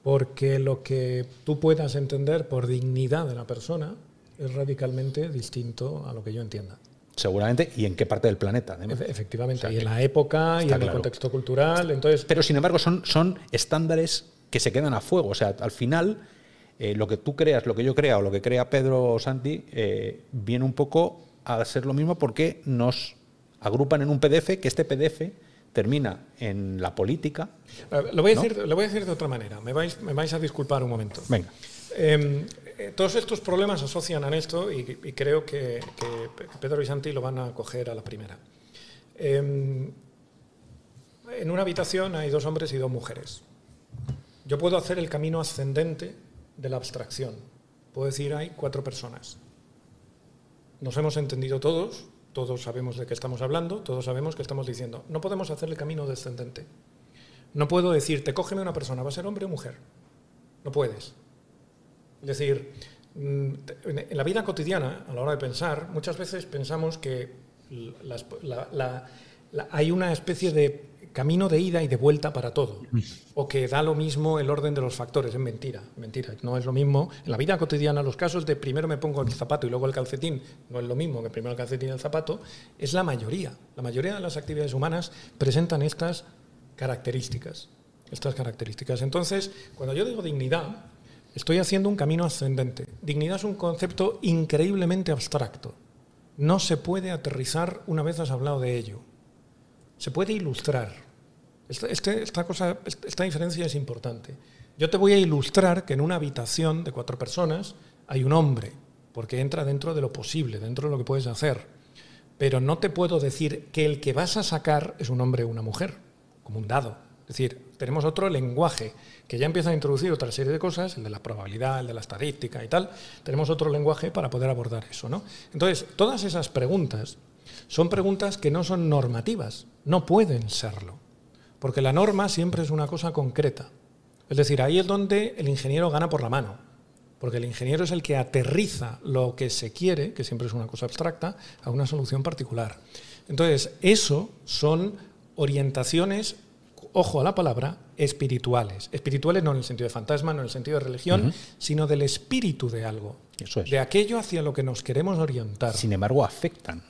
Porque lo que tú puedas entender por dignidad de la persona es radicalmente distinto a lo que yo entienda. Seguramente, y en qué parte del planeta. Efectivamente, y en la época y en el contexto cultural. Entonces, Pero sin embargo, son, son estándares que se quedan a fuego. O sea, al final, eh, lo que tú creas, lo que yo crea o lo que crea Pedro o Santi, eh, viene un poco a ser lo mismo porque nos agrupan en un PDF, que este PDF termina en la política. Lo voy a, decir, lo voy a decir de otra manera. Me vais, me vais a disculpar un momento. Venga. Em, eh, todos estos problemas asocian a esto y, creo que, Pedro y Santi lo van a coger a la primera. Em, en una habitación hay dos hombres y dos mujeres. Yo puedo hacer el camino ascendente de la abstracción. Puedo decir, hay cuatro personas. Nos hemos entendido todos, todos sabemos de qué estamos hablando, todos sabemos qué estamos diciendo. No podemos hacer el camino descendente. No puedo decirte, cógeme una persona, ¿va a ser hombre o mujer? No puedes. Es decir, mm, en la vida cotidiana, a la hora de pensar, muchas veces pensamos que hay una especie de camino de ida y de vuelta para todo, o que da lo mismo el orden de los factores. Es mentira, mentira. No es lo mismo. En la vida cotidiana, los casos de primero me pongo el zapato y luego el calcetín, no es lo mismo que primero el calcetín y el zapato, es la mayoría. La mayoría de las actividades humanas presentan estas características. Estas características. Entonces, cuando yo digo dignidad, Estoy haciendo un camino ascendente. Dignidad es un concepto increíblemente abstracto. No se puede aterrizar una vez has hablado de ello. Se puede ilustrar. Este, esta, cosa, esta diferencia es importante. Yo te voy a ilustrar que en una habitación de cuatro personas hay un hombre, porque entra dentro de lo posible, dentro de lo que puedes hacer. Pero no te puedo decir que el que vas a sacar es un hombre o una mujer, como un dado. Es decir, tenemos otro lenguaje que ya empieza a introducir otra serie de cosas, el de la probabilidad, el de la estadística y tal. Tenemos otro lenguaje para poder abordar eso. ¿no? Entonces, todas esas preguntas son preguntas que no son normativas, no pueden serlo, porque la norma siempre es una cosa concreta. Es decir, ahí es donde el ingeniero gana por la mano, porque el ingeniero es el que aterriza lo que se quiere, que siempre es una cosa abstracta, a una solución particular. Entonces, eso son orientaciones ojo a la palabra, espirituales. Espirituales no en el sentido de fantasma, no en el sentido de religión, sino del espíritu de algo. Eso es. De aquello hacia lo que nos queremos orientar. Sin embargo, afectan.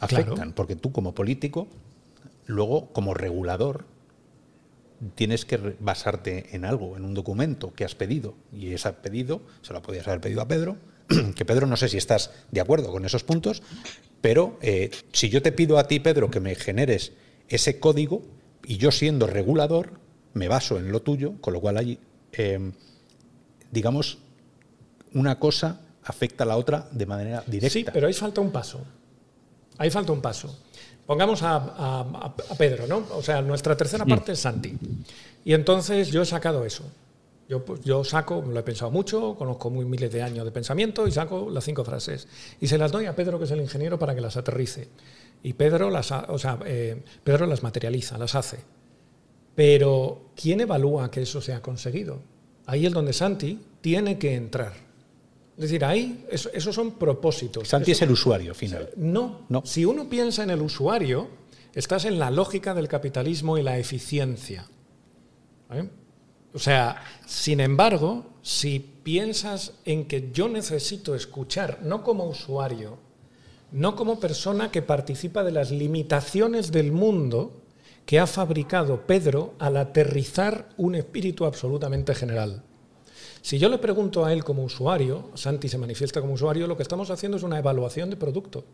Afectan, porque tú como político, luego como regulador, tienes que basarte en algo, en un documento que has pedido. Y ese pedido se lo podías haber pedido a Pedro, que Pedro no sé si estás de acuerdo con esos puntos, pero eh, si yo te pido a ti, Pedro, que me generes ese código, y yo siendo regulador, me baso en lo tuyo, con lo cual hay, eh, digamos, una cosa afecta a la otra de manera directa. Sí, pero ahí falta un paso. Ahí falta un paso. Pongamos a, Pedro, ¿no? O sea, nuestra tercera parte es Santi. Y entonces yo he sacado eso. Yo, pues, yo saco, lo he pensado mucho, conozco muy miles de años de pensamiento y saco las cinco frases. Y se las doy a Pedro, que es el ingeniero, para que las aterrice. Y Pedro las, o sea, eh, Pedro las materializa, las hace. Pero ¿quién evalúa que eso se ha conseguido? Ahí es donde Santi tiene que entrar. Es decir, ahí esos son propósitos. Santi es el usuario final. No, no. Si uno piensa en el usuario, estás en la lógica del capitalismo y la eficiencia. O sea, sin embargo, si piensas en que yo necesito escuchar, no como usuario, no como persona que participa de las limitaciones del mundo que ha fabricado Pedro al aterrizar un espíritu absolutamente general. Si yo le pregunto a él como usuario, Santi se manifiesta como usuario, lo que estamos haciendo es una evaluación de producto.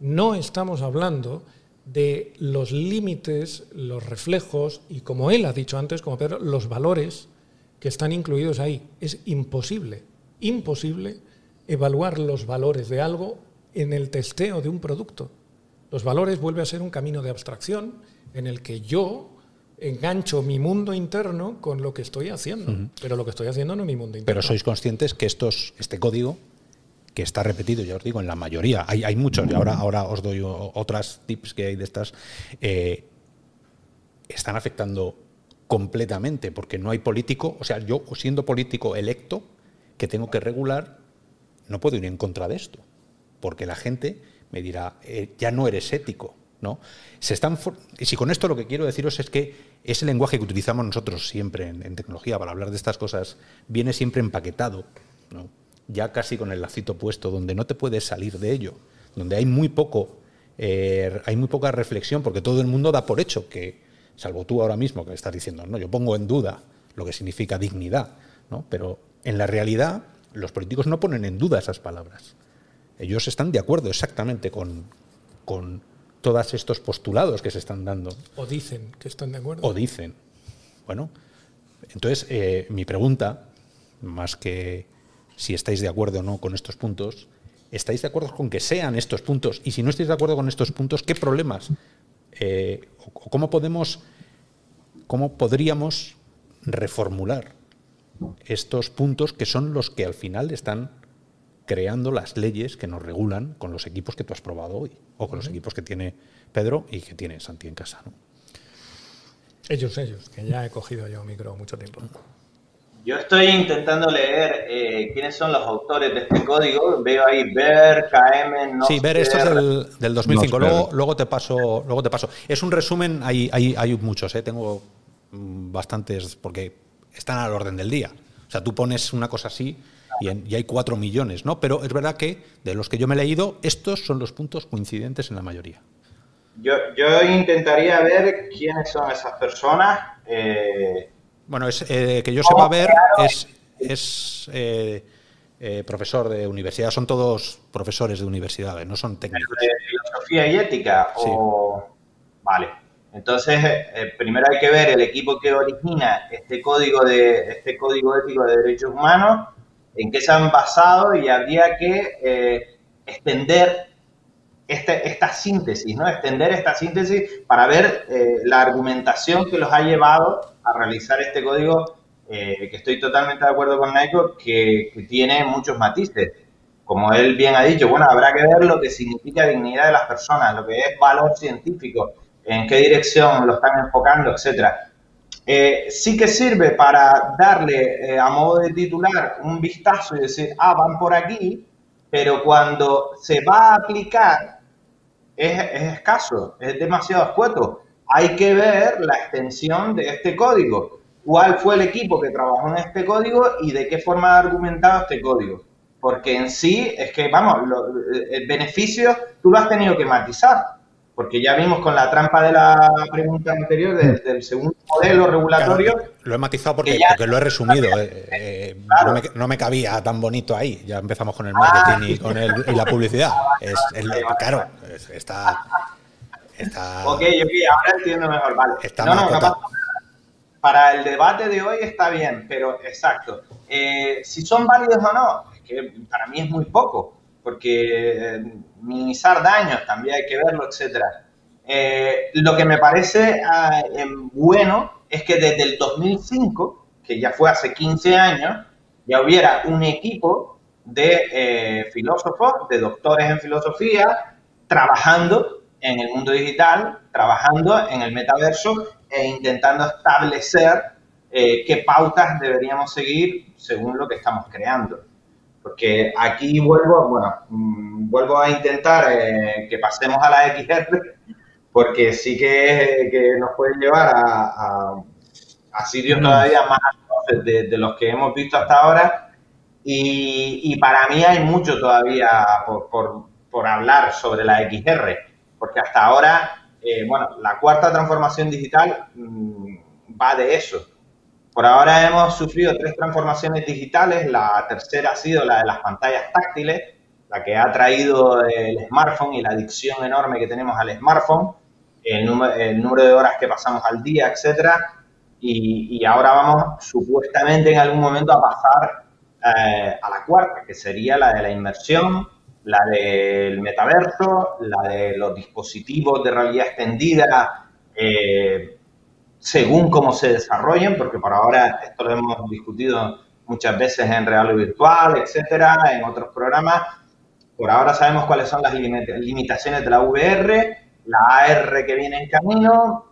No estamos hablando de los límites, los reflejos y, como él ha dicho antes, como Pedro, los valores que están incluidos ahí. Es imposible, imposible evaluar los valores de algo en el testeo de un producto. Los valores vuelve a ser un camino de abstracción en el que yo engancho mi mundo interno con lo que estoy haciendo. Pero lo que estoy haciendo no es mi mundo interno. Pero sois conscientes que estos, este código que está repetido, ya os digo, en la mayoría. Hay, hay muchos, y ahora, ahora os doy otras tips que hay de estas. Eh, están afectando completamente, porque no hay político, o sea, yo siendo político electo, que tengo que regular, no puedo ir en contra de esto, porque la gente me dirá, eh, ya no eres ético, ¿no? Se están y si con esto lo que quiero deciros es que ese lenguaje que utilizamos nosotros siempre en, tecnología para hablar de estas cosas viene siempre empaquetado, ¿no? ya casi con el lacito puesto, donde no te puedes salir de ello, donde hay muy poco, eh, hay muy poca reflexión, porque todo el mundo da por hecho que, salvo tú ahora mismo que estás diciendo, no, yo pongo en duda lo que significa dignidad, ¿no? pero en la realidad los políticos no ponen en duda esas palabras. Ellos están de acuerdo exactamente con, con todos estos postulados que se están dando. O dicen que están de acuerdo. O dicen. Bueno, entonces eh, mi pregunta, más que si estáis de acuerdo o no con estos puntos, ¿estáis de acuerdo con que sean estos puntos? Y si no estáis de acuerdo con estos puntos, ¿qué problemas? Eh, o ¿Cómo podemos, cómo podríamos reformular estos puntos que son los que al final están creando las leyes que nos regulan con los equipos que tú has probado hoy, o con los equipos que tiene Pedro y que tiene Santi en casa. ¿no? Ellos, ellos, que ya he cogido yo micro mucho tiempo. Yo estoy intentando leer eh, quiénes son los autores de este código. Veo ahí Ver, KM, no Sí, Ver, esto es del, del 2005. luego, luego, te paso, luego te paso. Es un resumen, hay, hay, hay muchos, ¿eh? tengo mm, bastantes, porque están al orden del día. O sea, tú pones una cosa así y, hay cuatro millones, ¿no? Pero es verdad que de los que yo me he leído, estos son los puntos coincidentes en la mayoría. Yo, yo intentaría ver quiénes son esas personas. Eh, bueno, es, eh, que yo sepa ver, es, es eh, eh, profesor de universidad, son todos profesores de universidades, no son técnicos. ¿De filosofía y ética? O... Vale. Entonces, primero hay que ver el equipo que origina este código de este código ético de derechos humanos, en qué se han basado y habría que extender este, esta síntesis, ¿no? Extender esta síntesis para ver la argumentación que los ha llevado a realizar este código, eh, que estoy totalmente de acuerdo con Naiko, que, tiene muchos matices. Como él bien ha dicho, bueno, habrá que ver lo que significa dignidad de las personas, lo que es valor científico, en qué dirección lo están enfocando, etcétera. Eh, sí que sirve para darle eh, a modo de titular un vistazo y decir, ah, van por aquí, pero cuando se va a aplicar es, es escaso, es demasiado escueto hay que ver la extensión de este código. ¿Cuál fue el equipo que trabajó en este código y de qué forma ha argumentado este código? Porque en sí es que, vamos, el beneficio tú lo has tenido que matizar. Porque ya vimos con la trampa de la pregunta anterior del, segundo modelo regulatorio. lo he matizado porque, lo he resumido. Eh, eh, no, me, cabía tan bonito ahí. Ya empezamos con el marketing y con y la publicidad. Es, claro, está, Ok, ok, ahora entiendo mejor. Vale. no, no, Para el debate de hoy está bien, pero exacto. Eh, si son válidos o no, es que para mí es muy poco, porque minimizar daños también hay que verlo, etcétera. Eh, lo que me parece ah, em, bueno es que desde el 2005, que ya fue hace 15 años, ya hubiera un equipo de filósofos, de doctores en filosofía, trabajando en el mundo digital, trabajando en el metaverso e intentando establecer eh, qué pautas deberíamos seguir según lo que estamos creando. Porque aquí vuelvo, bueno, mm, vuelvo a intentar eh, que pasemos a la XR, porque sí que, nos puede llevar a, a, sitios todavía más de, de, los que hemos visto hasta ahora. Y, y para mí hay mucho todavía por, por, por hablar sobre la XR porque hasta ahora, eh, bueno, la cuarta transformación digital mm, va de eso. Por ahora hemos sufrido tres transformaciones digitales, la tercera ha sido la de las pantallas táctiles, la que ha traído el smartphone y la adicción enorme que tenemos al smartphone, el, número, de horas que pasamos al día, etcétera, y, ahora vamos supuestamente en algún momento a pasar eh, a la cuarta, que sería la de la inversión, la del metaverso, la de los dispositivos de realidad extendida, eh, según cómo se desarrollen, porque por ahora esto lo hemos discutido muchas veces en real virtual, etcétera, en otros programas, por ahora sabemos cuáles son las limitaciones de la VR, la AR que viene en camino,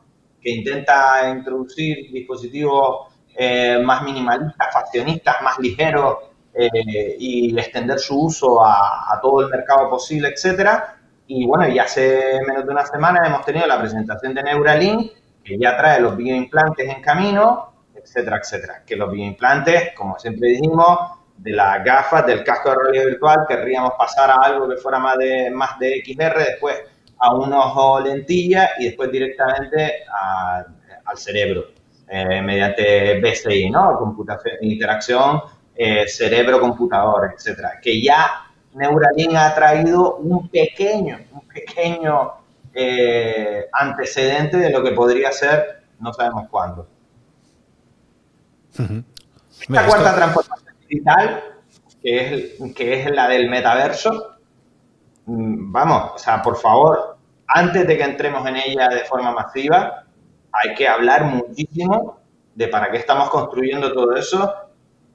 que intenta introducir dispositivos eh, más minimalistas, faccionistas, más ligeros eh, y extender su uso a, todo el mercado posible, etcétera. Y bueno, y hace menos de una semana hemos tenido la presentación de Neuralink, que ya trae los bioimplantes en camino, etcétera, etcétera. Que los bioimplantes, como siempre dijimos, de las gafas, del casco de realidad virtual, querríamos pasar a algo que fuera más de, más de XR, después a un ojo lentilla y después directamente al cerebro, eh, mediante BCI, ¿no? Computación, interacción eh, cerebro-computador, etcétera. Que ya Neuralink ha traído un pequeño, un pequeño eh, antecedente de lo que podría ser, no sabemos cuándo. La cuarta transformación digital, que es, que es la del metaverso, mm, vamos, o sea, por favor, antes de que entremos en ella de forma masiva, hay que hablar muchísimo de para qué estamos construyendo todo eso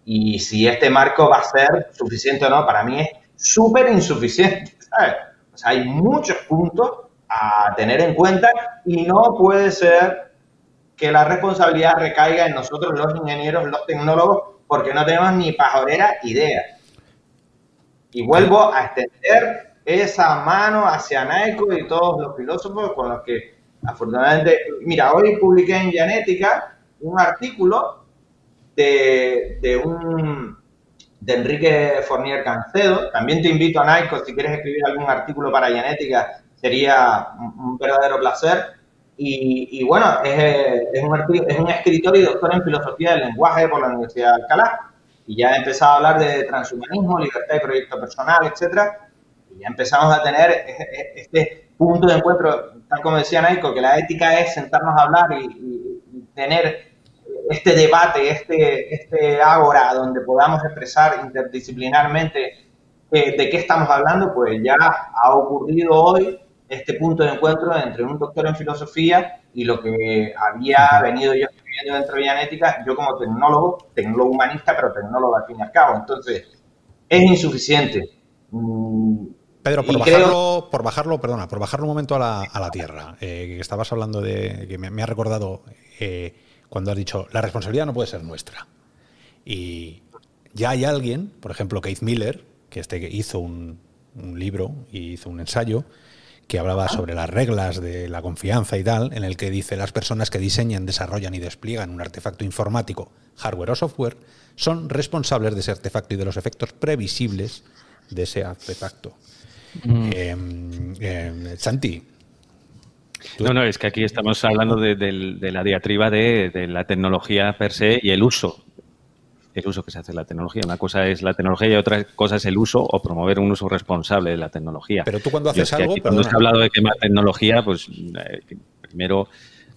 y si este marco va a ser suficiente o no. Para mí es súper insuficiente, ¿sabes? O sea, hay muchos puntos a tener en cuenta y no puede ser que la responsabilidad recaiga en nosotros los ingenieros, los tecnólogos, porque no tenemos ni pajorera idea. Y vuelvo a extender esa mano hacia Naiko y todos los filósofos con los que afortunadamente, mira, hoy publiqué en Genética un artículo de, de un de Enrique Fornier Cancedo. También te invito a Naiko si quieres escribir algún artículo para Genética, sería un verdadero placer. Y, bueno, es, es, un, es, un, escritor y doctor en filosofía del lenguaje por la Universidad de Alcalá. Y ya he empezado a hablar de transhumanismo, libertad y proyecto personal, etcétera. Y ya empezamos a tener e, e, este punto de encuentro, tal como decía Naiko, que la ética es sentarnos a hablar y, y tener este debate, este, este ágora donde podamos expresar interdisciplinarmente eh, de qué estamos hablando, pues ya ha ocurrido hoy este punto de encuentro entre un doctor en filosofía y lo que había venido yo escribiendo dentro de Vianética, yo como tecnólogo, tecnólogo humanista, pero tecnólogo al fin y al cabo. Entonces, es insuficiente. Mm, Pedro, por bajarlo, por bajarlo, perdona, por bajarlo un momento a la, a la tierra, eh, que estabas hablando de, que me, ha recordado eh, cuando has dicho, la responsabilidad no puede ser nuestra. Y ya hay alguien, por ejemplo, Keith Miller, que este hizo un, libro y hizo un ensayo que hablaba ah. sobre las reglas de la confianza y tal, en el que dice las personas que diseñan, desarrollan y despliegan un artefacto informático, hardware o software, son responsables de ese artefacto y de los efectos previsibles de ese artefacto. Mm. Em, em, Santi, no, no, es que aquí estamos hablando de, la diatriba de, la tecnología per se y el uso. El uso que se hace de la tecnología. Una cosa es la tecnología y otra cosa es el uso o promover un uso responsable de la tecnología. Pero tú cuando haces algo. cuando se ha hablado de quemar tecnología, pues eh, primero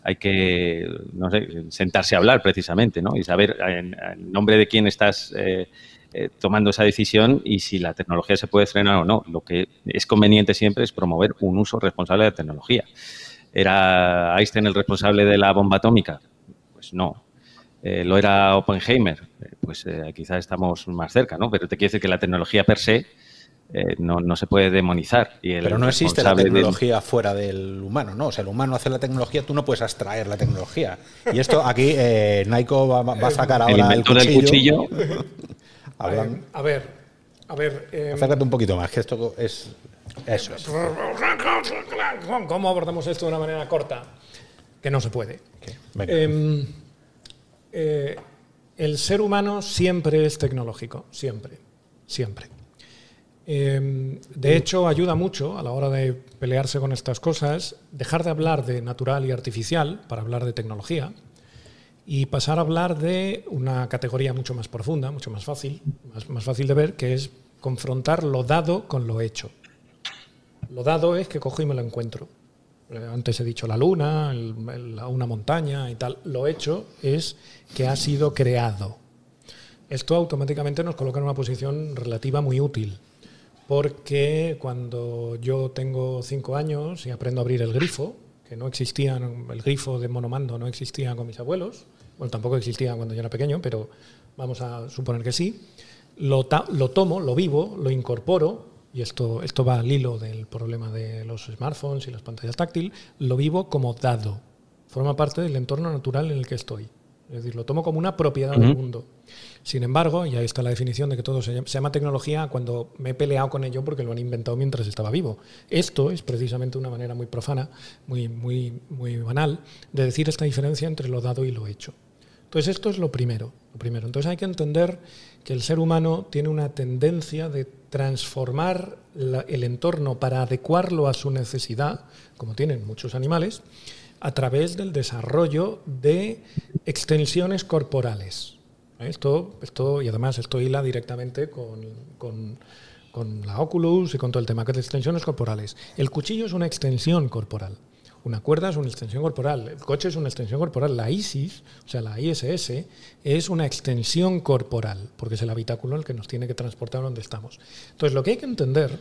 hay que, no sé, sentarse a hablar precisamente, ¿no? Y saber en, nombre de quién estás eh, eh, tomando esa decisión y si la tecnología se puede frenar o no. Lo que es conveniente siempre es promover un uso responsable de la tecnología. ¿Era Einstein el responsable de la bomba atómica? Pues no. Eh, ¿Lo era Oppenheimer? Eh, pues eh, quizás estamos más cerca, ¿no? Pero te quiere decir que la tecnología per se no, se puede demonizar. Pero no existe la tecnología fuera del humano, ¿no? O sea, el humano hace la tecnología, tú no puedes abstraer la tecnología. Y esto aquí, Naiko va, a sacar ahora el, cuchillo. a ver, a ver. Acércate un poquito más, que esto es eso ¿Cómo abordamos esto de una manera corta? Que no se puede. Em, eh, el ser humano siempre es tecnológico, siempre, siempre. Em, de hecho, ayuda mucho a la hora de pelearse con estas cosas dejar de hablar de natural y artificial para hablar de tecnología y pasar a hablar de una categoría mucho más profunda, mucho más fácil, más fácil de ver, que es confrontar lo dado con lo hecho. Lo dado es que cojo y me lo encuentro. Eh, antes he dicho la luna, una montaña y tal. Lo hecho es que ha sido creado. Esto automáticamente nos coloca en una posición relativa muy útil. Porque cuando yo tengo cinco años y aprendo a abrir el grifo, que no existía, el grifo de monomando no existía con mis abuelos, bueno, tampoco existía cuando yo era pequeño, pero vamos a suponer que sí, lo, lo tomo, lo vivo, lo incorporo y esto, esto va al hilo del problema de los smartphones y las pantallas táctiles, lo vivo como dado. Forma parte del entorno natural en el que estoy. Es decir, lo tomo como una propiedad del mundo. Sin embargo, y ahí está la definición de que todo se llama, tecnología cuando me he peleado con ello porque lo han inventado mientras estaba vivo. Esto es precisamente una manera muy profana, muy, muy, muy banal, de decir esta diferencia entre lo dado y lo hecho. Entonces, esto es lo primero, lo primero. Entonces hay que entender que el ser humano tiene una tendencia de transformar el entorno para adecuarlo a su necesidad, como tienen muchos animales, a través del desarrollo de extensiones corporales. Esto, esto, y además esto hila directamente con, con, con la Oculus y con todo el tema, es extensiones corporales. El cuchillo es una extensión corporal. Una cuerda es una extensión corporal, el coche es una extensión corporal, la ISIS, o sea, la ISS, es una extensión corporal, porque es el habitáculo el que nos tiene que transportar donde estamos. Entonces, lo que hay que entender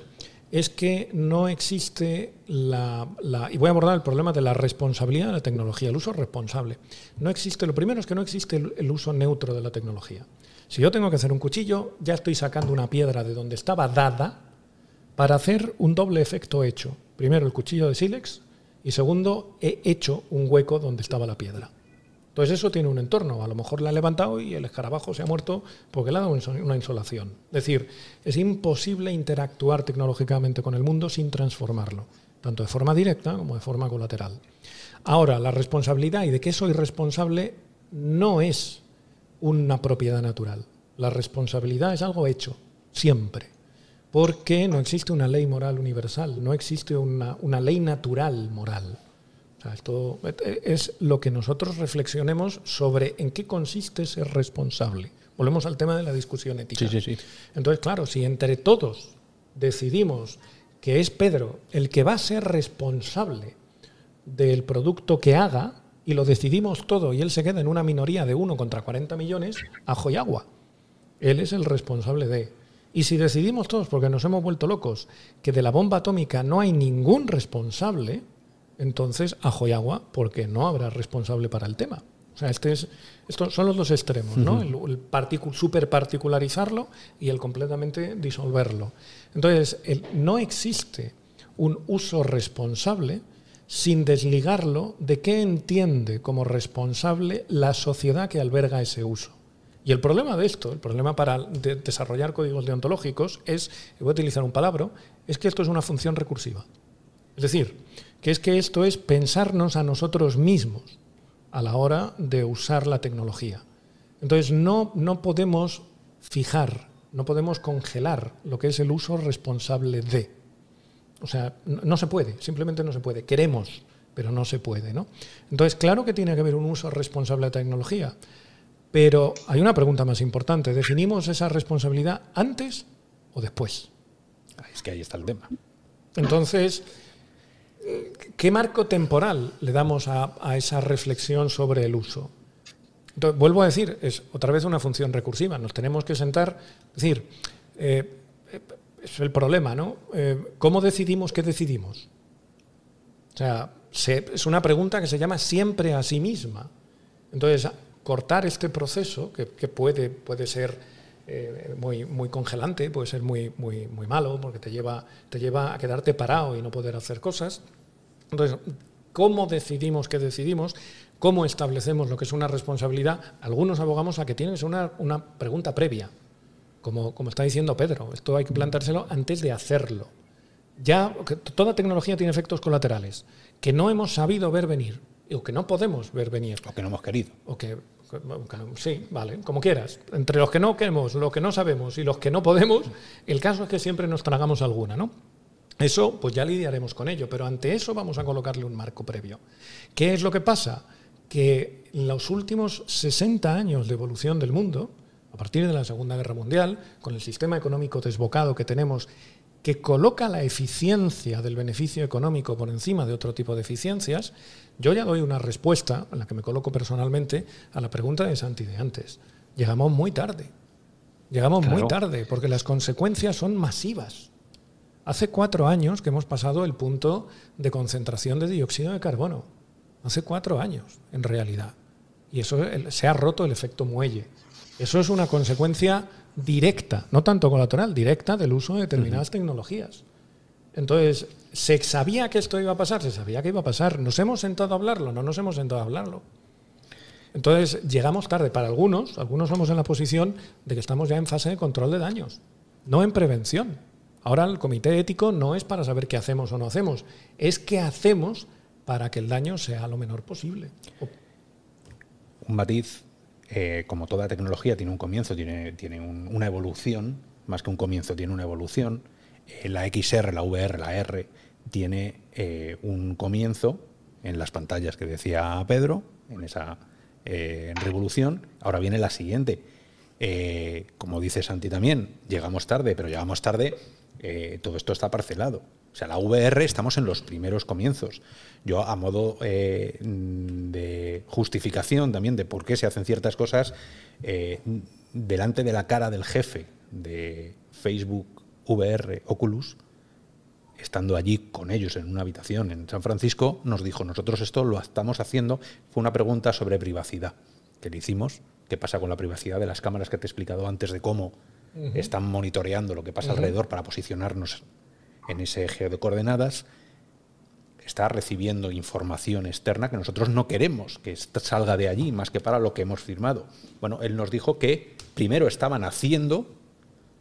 es que no existe la, y voy a abordar el problema de la responsabilidad de la tecnología, el uso responsable. No existe, lo primero es que no existe el, uso neutro de la tecnología. Si yo tengo que hacer un cuchillo, ya estoy sacando una piedra de donde estaba dada para hacer un doble efecto hecho. Primero el cuchillo de sílex y segundo he hecho un hueco donde estaba la piedra. Entonces eso tiene un entorno. A lo mejor la ha levantado y el escarabajo se ha muerto porque le ha dado una insolación. Es decir, es imposible interactuar tecnológicamente con el mundo sin transformarlo, tanto de forma directa como de forma colateral. Ahora, la responsabilidad y de qué soy responsable no es una propiedad natural. La responsabilidad es algo hecho, siempre. Porque no existe una ley moral universal, no existe una, una ley natural moral esto es lo que nosotros reflexionemos sobre en qué consiste ser responsable. Volvemos al tema de la discusión ética. Entonces, claro, si entre todos decidimos que es Pedro el que va a ser responsable del producto que haga, y lo decidimos todo y él se queda en una minoría de uno contra 40 millones, ajo y agua. Él es el responsable de. Y si decidimos todos, porque nos hemos vuelto locos, que de la bomba atómica no hay ningún responsable, entonces ajo y agua, porque no habrá responsable para el tema. O sea, este es, estos son los dos extremos, ¿no? El, el super particularizarlo y el completamente disolverlo. Entonces, no existe un uso responsable sin desligarlo de qué entiende como responsable la sociedad que alberga ese uso. Y el problema de esto, el problema para desarrollar códigos deontológicos es, voy a utilizar un palabra, es que esto es una función recursiva. Es decir, que es que esto es pensarnos a nosotros mismos a la hora de usar la tecnología. Entonces no, no podemos fijar, no podemos congelar lo que es el uso responsable de. O sea, no, se puede, simplemente no se puede. Queremos, pero no se puede. ¿no? Entonces, claro que tiene que haber un uso responsable de tecnología, pero hay una pregunta más importante. ¿Definimos esa responsabilidad antes o después? Es que ahí está el tema. Entonces, ¿Qué marco temporal le damos a, esa reflexión sobre el uso? vuelvo a decir, es otra vez una función recursiva. Nos tenemos que sentar, es decir, eh, es el problema, ¿no? Eh, ¿Cómo decidimos qué decidimos? O sea, es una pregunta que se llama siempre a sí misma. Entonces, cortar este proceso, que, puede, puede ser eh, muy, muy congelante, puede ser muy, muy, muy malo, porque te lleva, te lleva a quedarte parado y no poder hacer cosas. Entonces, ¿cómo decidimos qué decidimos? ¿Cómo establecemos lo que es una responsabilidad? Algunos abogamos a que tiene que ser una, una pregunta previa, como, como está diciendo Pedro. Esto hay que plantárselo antes de hacerlo. Ya, toda tecnología tiene efectos colaterales que no hemos sabido ver venir o que no podemos ver venir. O que no hemos querido. O que Sí, vale, como quieras. Entre los que no queremos, los que no sabemos y los que no podemos, el caso es que siempre nos tragamos alguna, ¿no? Eso, pues ya lidiaremos con ello, pero ante eso vamos a colocarle un marco previo. ¿Qué es lo que pasa? Que en los últimos 60 años de evolución del mundo, a partir de la Segunda Guerra Mundial, con el sistema económico desbocado que tenemos que coloca la eficiencia del beneficio económico por encima de otro tipo de eficiencias, yo ya doy una respuesta, en la que me coloco personalmente, a la pregunta de Santi de antes. Llegamos muy tarde. Llegamos muy tarde, porque las consecuencias son masivas. Hace cuatro años que hemos pasado el punto de concentración de dióxido de carbono. Hace cuatro años, en realidad. Y eso se ha roto el efecto muelle. Eso es una consecuencia directa, no tanto colateral, directa del uso de determinadas tecnologías. Entonces, ¿se sabía que esto iba a pasar? Se sabía que iba a pasar. ¿Nos hemos sentado a hablarlo? No nos hemos sentado a hablarlo. Entonces, llegamos tarde. Para algunos, algunos somos en la posición de que estamos ya en fase de control de daños, no en prevención. Ahora el comité ético no es para saber qué hacemos o no hacemos, es qué hacemos para que el daño sea lo menor posible. Un matiz, eh, como toda tecnología, tiene un comienzo, tiene, tiene una evolución, más que un comienzo, tiene una evolución. Eh, la XR, la VR, la R, tiene eh, un comienzo en las pantallas que decía Pedro, en esa revolución. Ahora viene la siguiente. como dice Santi también, llegamos tarde, pero llegamos tarde eh, todo esto está parcelado. O sea, la VR estamos en los primeros comienzos. Yo, a modo eh, de justificación también de por qué se hacen ciertas cosas, eh, delante de la cara del jefe de Facebook VR Oculus, estando allí con ellos en una habitación en San Francisco, nos dijo, nosotros esto lo estamos haciendo. Fue una pregunta sobre privacidad que le hicimos. ¿Qué pasa con la privacidad de las cámaras que te he explicado antes de cómo están monitoreando lo que pasa alrededor para posicionarnos en ese eje de coordenadas, está recibiendo información externa que nosotros no queremos que salga de allí, más que para lo que hemos firmado. Bueno, él nos dijo que primero estaban haciendo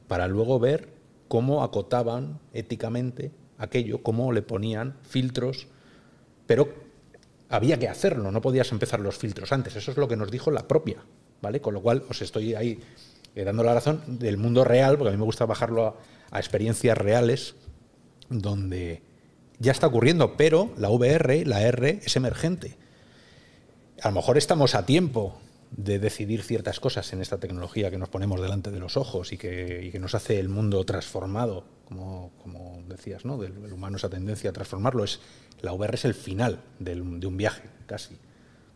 para luego ver cómo acotaban éticamente aquello, cómo le ponían filtros, pero había que hacerlo, no podías empezar los filtros antes. Eso es lo que nos dijo la propia, ¿vale? Con lo cual os estoy ahí eh, dando la razón del mundo real, porque a mí me gusta bajarlo a, experiencias reales, donde ya está ocurriendo, pero la VR, la R, es emergente. A lo mejor estamos a tiempo de decidir ciertas cosas en esta tecnología que nos ponemos delante de los ojos y que, nos hace el mundo transformado, como, decías, ¿no? Del, humano esa tendencia a transformarlo. Es, la VR es el final de un viaje, casi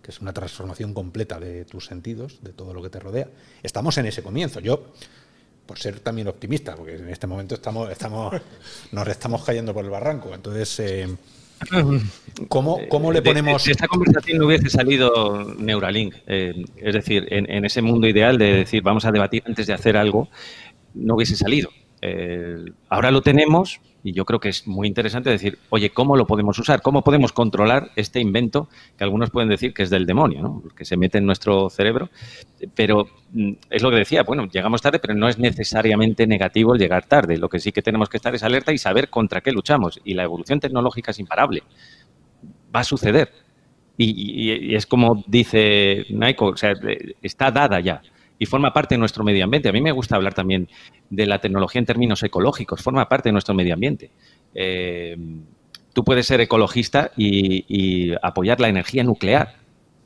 que es una transformación completa de tus sentidos, de todo lo que te rodea. Estamos en ese comienzo. Yo, por ser también optimista, porque en este momento estamos, estamos, nos estamos cayendo por el barranco. Entonces, eh, ¿cómo, le ponemos...? De, esta conversación no hubiese salido Neuralink. Eh, es decir, en, ese mundo ideal de decir, vamos a debatir antes de hacer algo, no hubiese salido. Eh, ahora lo tenemos, y yo creo que es muy interesante decir, oye, ¿cómo lo podemos usar? ¿Cómo podemos controlar este invento que algunos pueden decir que es del demonio, ¿no? que se mete en nuestro cerebro? Pero mm, es lo que decía, bueno, llegamos tarde, pero no es necesariamente negativo el llegar tarde. Lo que sí que tenemos que estar es alerta y saber contra qué luchamos. Y la evolución tecnológica es imparable. Va a suceder. Y, es como dice Naiko, o sea, está dada ya y forma parte de nuestro medio ambiente. A mí me gusta hablar también de la tecnología en términos ecológicos, forma parte de nuestro medio ambiente. Eh, tú puedes ser ecologista y, apoyar la energía nuclear,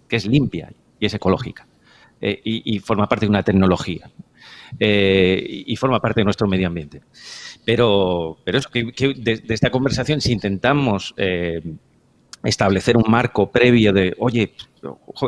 que es limpia y es ecológica, eh, y, forma parte de una tecnología, eh, y forma parte de nuestro medio ambiente. Pero, pero eso, que, de, esta conversación, si intentamos establecer un marco previo de, oye,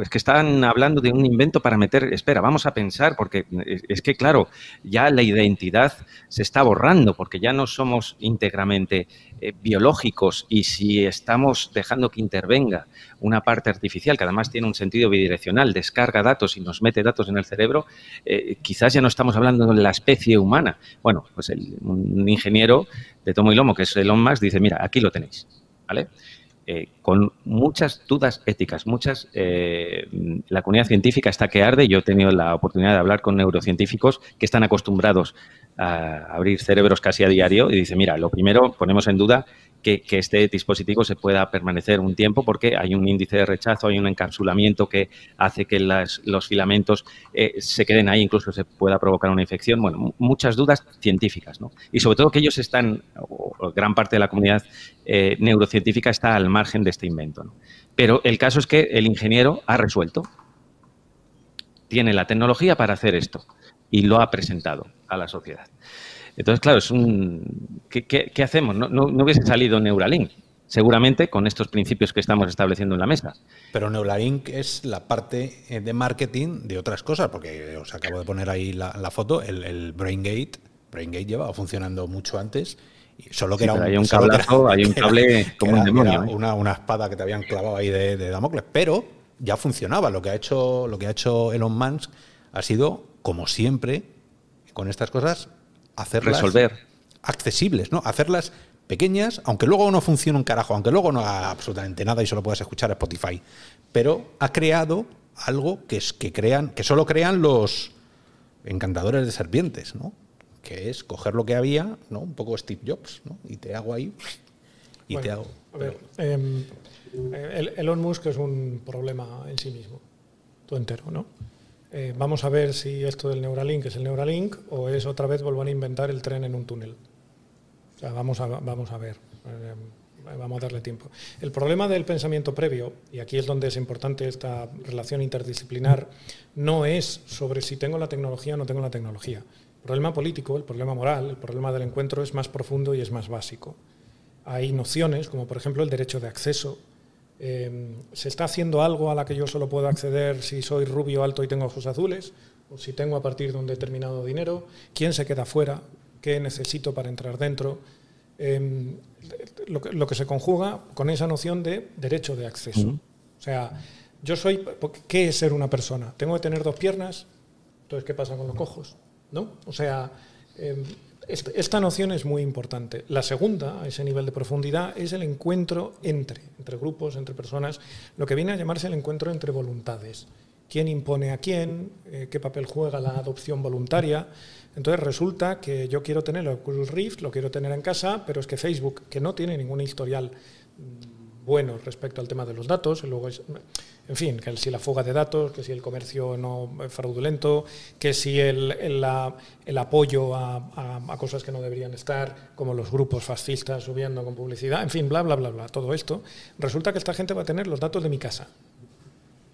es que están hablando de un invento para meter, espera, vamos a pensar, porque es que, claro, ya la identidad se está borrando, porque ya no somos íntegramente eh, biológicos y si estamos dejando que intervenga una parte artificial, que además tiene un sentido bidireccional, descarga datos y nos mete datos en el cerebro, eh, quizás ya no estamos hablando de la especie humana. Bueno, pues un ingeniero de tomo y lomo, que es Elon Musk, dice, mira, aquí lo tenéis, ¿vale? Eh, con muchas dudas éticas, muchas. Eh, la comunidad científica está que arde. Yo he tenido la oportunidad de hablar con neurocientíficos que están acostumbrados a abrir cerebros casi a diario y dice, mira, lo primero ponemos en duda que, este dispositivo se pueda permanecer un tiempo porque hay un índice de rechazo, hay un encapsulamiento que hace que los filamentos eh, se queden ahí, incluso se pueda provocar una infección. Bueno, muchas dudas científicas, ¿no? Y sobre todo que ellos están, o gran parte de la comunidad eh, neurocientífica está al margen de este invento. Pero el caso es que el ingeniero ha resuelto, tiene la tecnología para hacer esto y lo ha presentado a la sociedad. Entonces, claro, es un... ¿Qué, hacemos? No, hubiese salido Neuralink, seguramente con estos principios que estamos estableciendo en la mesa. Pero Neuralink es la parte eh, de marketing de otras cosas, porque os acabo de poner ahí la, foto, el, BrainGate. BrainGate llevaba funcionando mucho antes. Solo que era un, hay un cablazo, hay un cable como un demonio. ¿eh? Una, espada que te habían clavado ahí de, de, Damocles. Pero ya funcionaba. Lo que ha hecho, lo que ha hecho Elon Musk ha sido, como siempre, con estas cosas, hacerlas Resolver. accesibles, ¿no? Hacerlas pequeñas, aunque luego no funcione un carajo, aunque luego no haga absolutamente nada y solo puedas escuchar a Spotify. Pero ha creado algo que es que crean, que solo crean los encantadores de serpientes, ¿no? Que es coger lo que había, ¿no? Un poco Steve Jobs, ¿no? Y te hago ahí y te hago. A ver, em, el- Elon Musk es un problema en sí mismo, todo entero, ¿no? Eh, vamos a ver si esto del Neuralink es el Neuralink o es otra vez volver a inventar el tren en un túnel. Vamos a, vamos a ver. eh, vamos a darle tiempo. El problema del pensamiento previo, y aquí es donde es importante esta relación interdisciplinar, no es sobre si tengo la tecnología o no tengo la tecnología. El problema político, el problema moral, el problema del encuentro es más profundo y es más básico. Hay nociones, como por ejemplo el derecho de acceso. Eh, ¿Se está haciendo algo a la que yo solo puedo acceder si soy rubio, alto y tengo ojos azules? ¿O si tengo a partir de un determinado dinero? ¿Quién se queda fuera? ¿Qué necesito para entrar dentro? Eh, lo, que, lo que se conjuga con esa noción de derecho de acceso. O sea, yo soy. ¿Qué es ser una persona? ¿Tengo que tener dos piernas? Entonces, ¿qué pasa con los cojos? ¿No? O sea, eh, esta, noción es muy importante. La segunda, a ese nivel de profundidad, es el encuentro entre, entre grupos, entre personas, lo que viene a llamarse el encuentro entre voluntades. ¿Quién impone a quién? Eh, ¿Qué papel juega la adopción voluntaria? Entonces resulta que yo quiero tener el Oculus Rift, lo quiero tener en casa, pero es que Facebook, que no tiene ningún historial mm, bueno respecto al tema de los datos, luego es, en fin, que si la fuga de datos, que si el comercio no fraudulento, que si el, el, apoyo a, a- a cosas que no deberían estar, como los grupos fascistas subiendo con publicidad, en fin, bla, bla, bla, bla, todo esto, resulta que esta gente va a tener los datos de mi casa.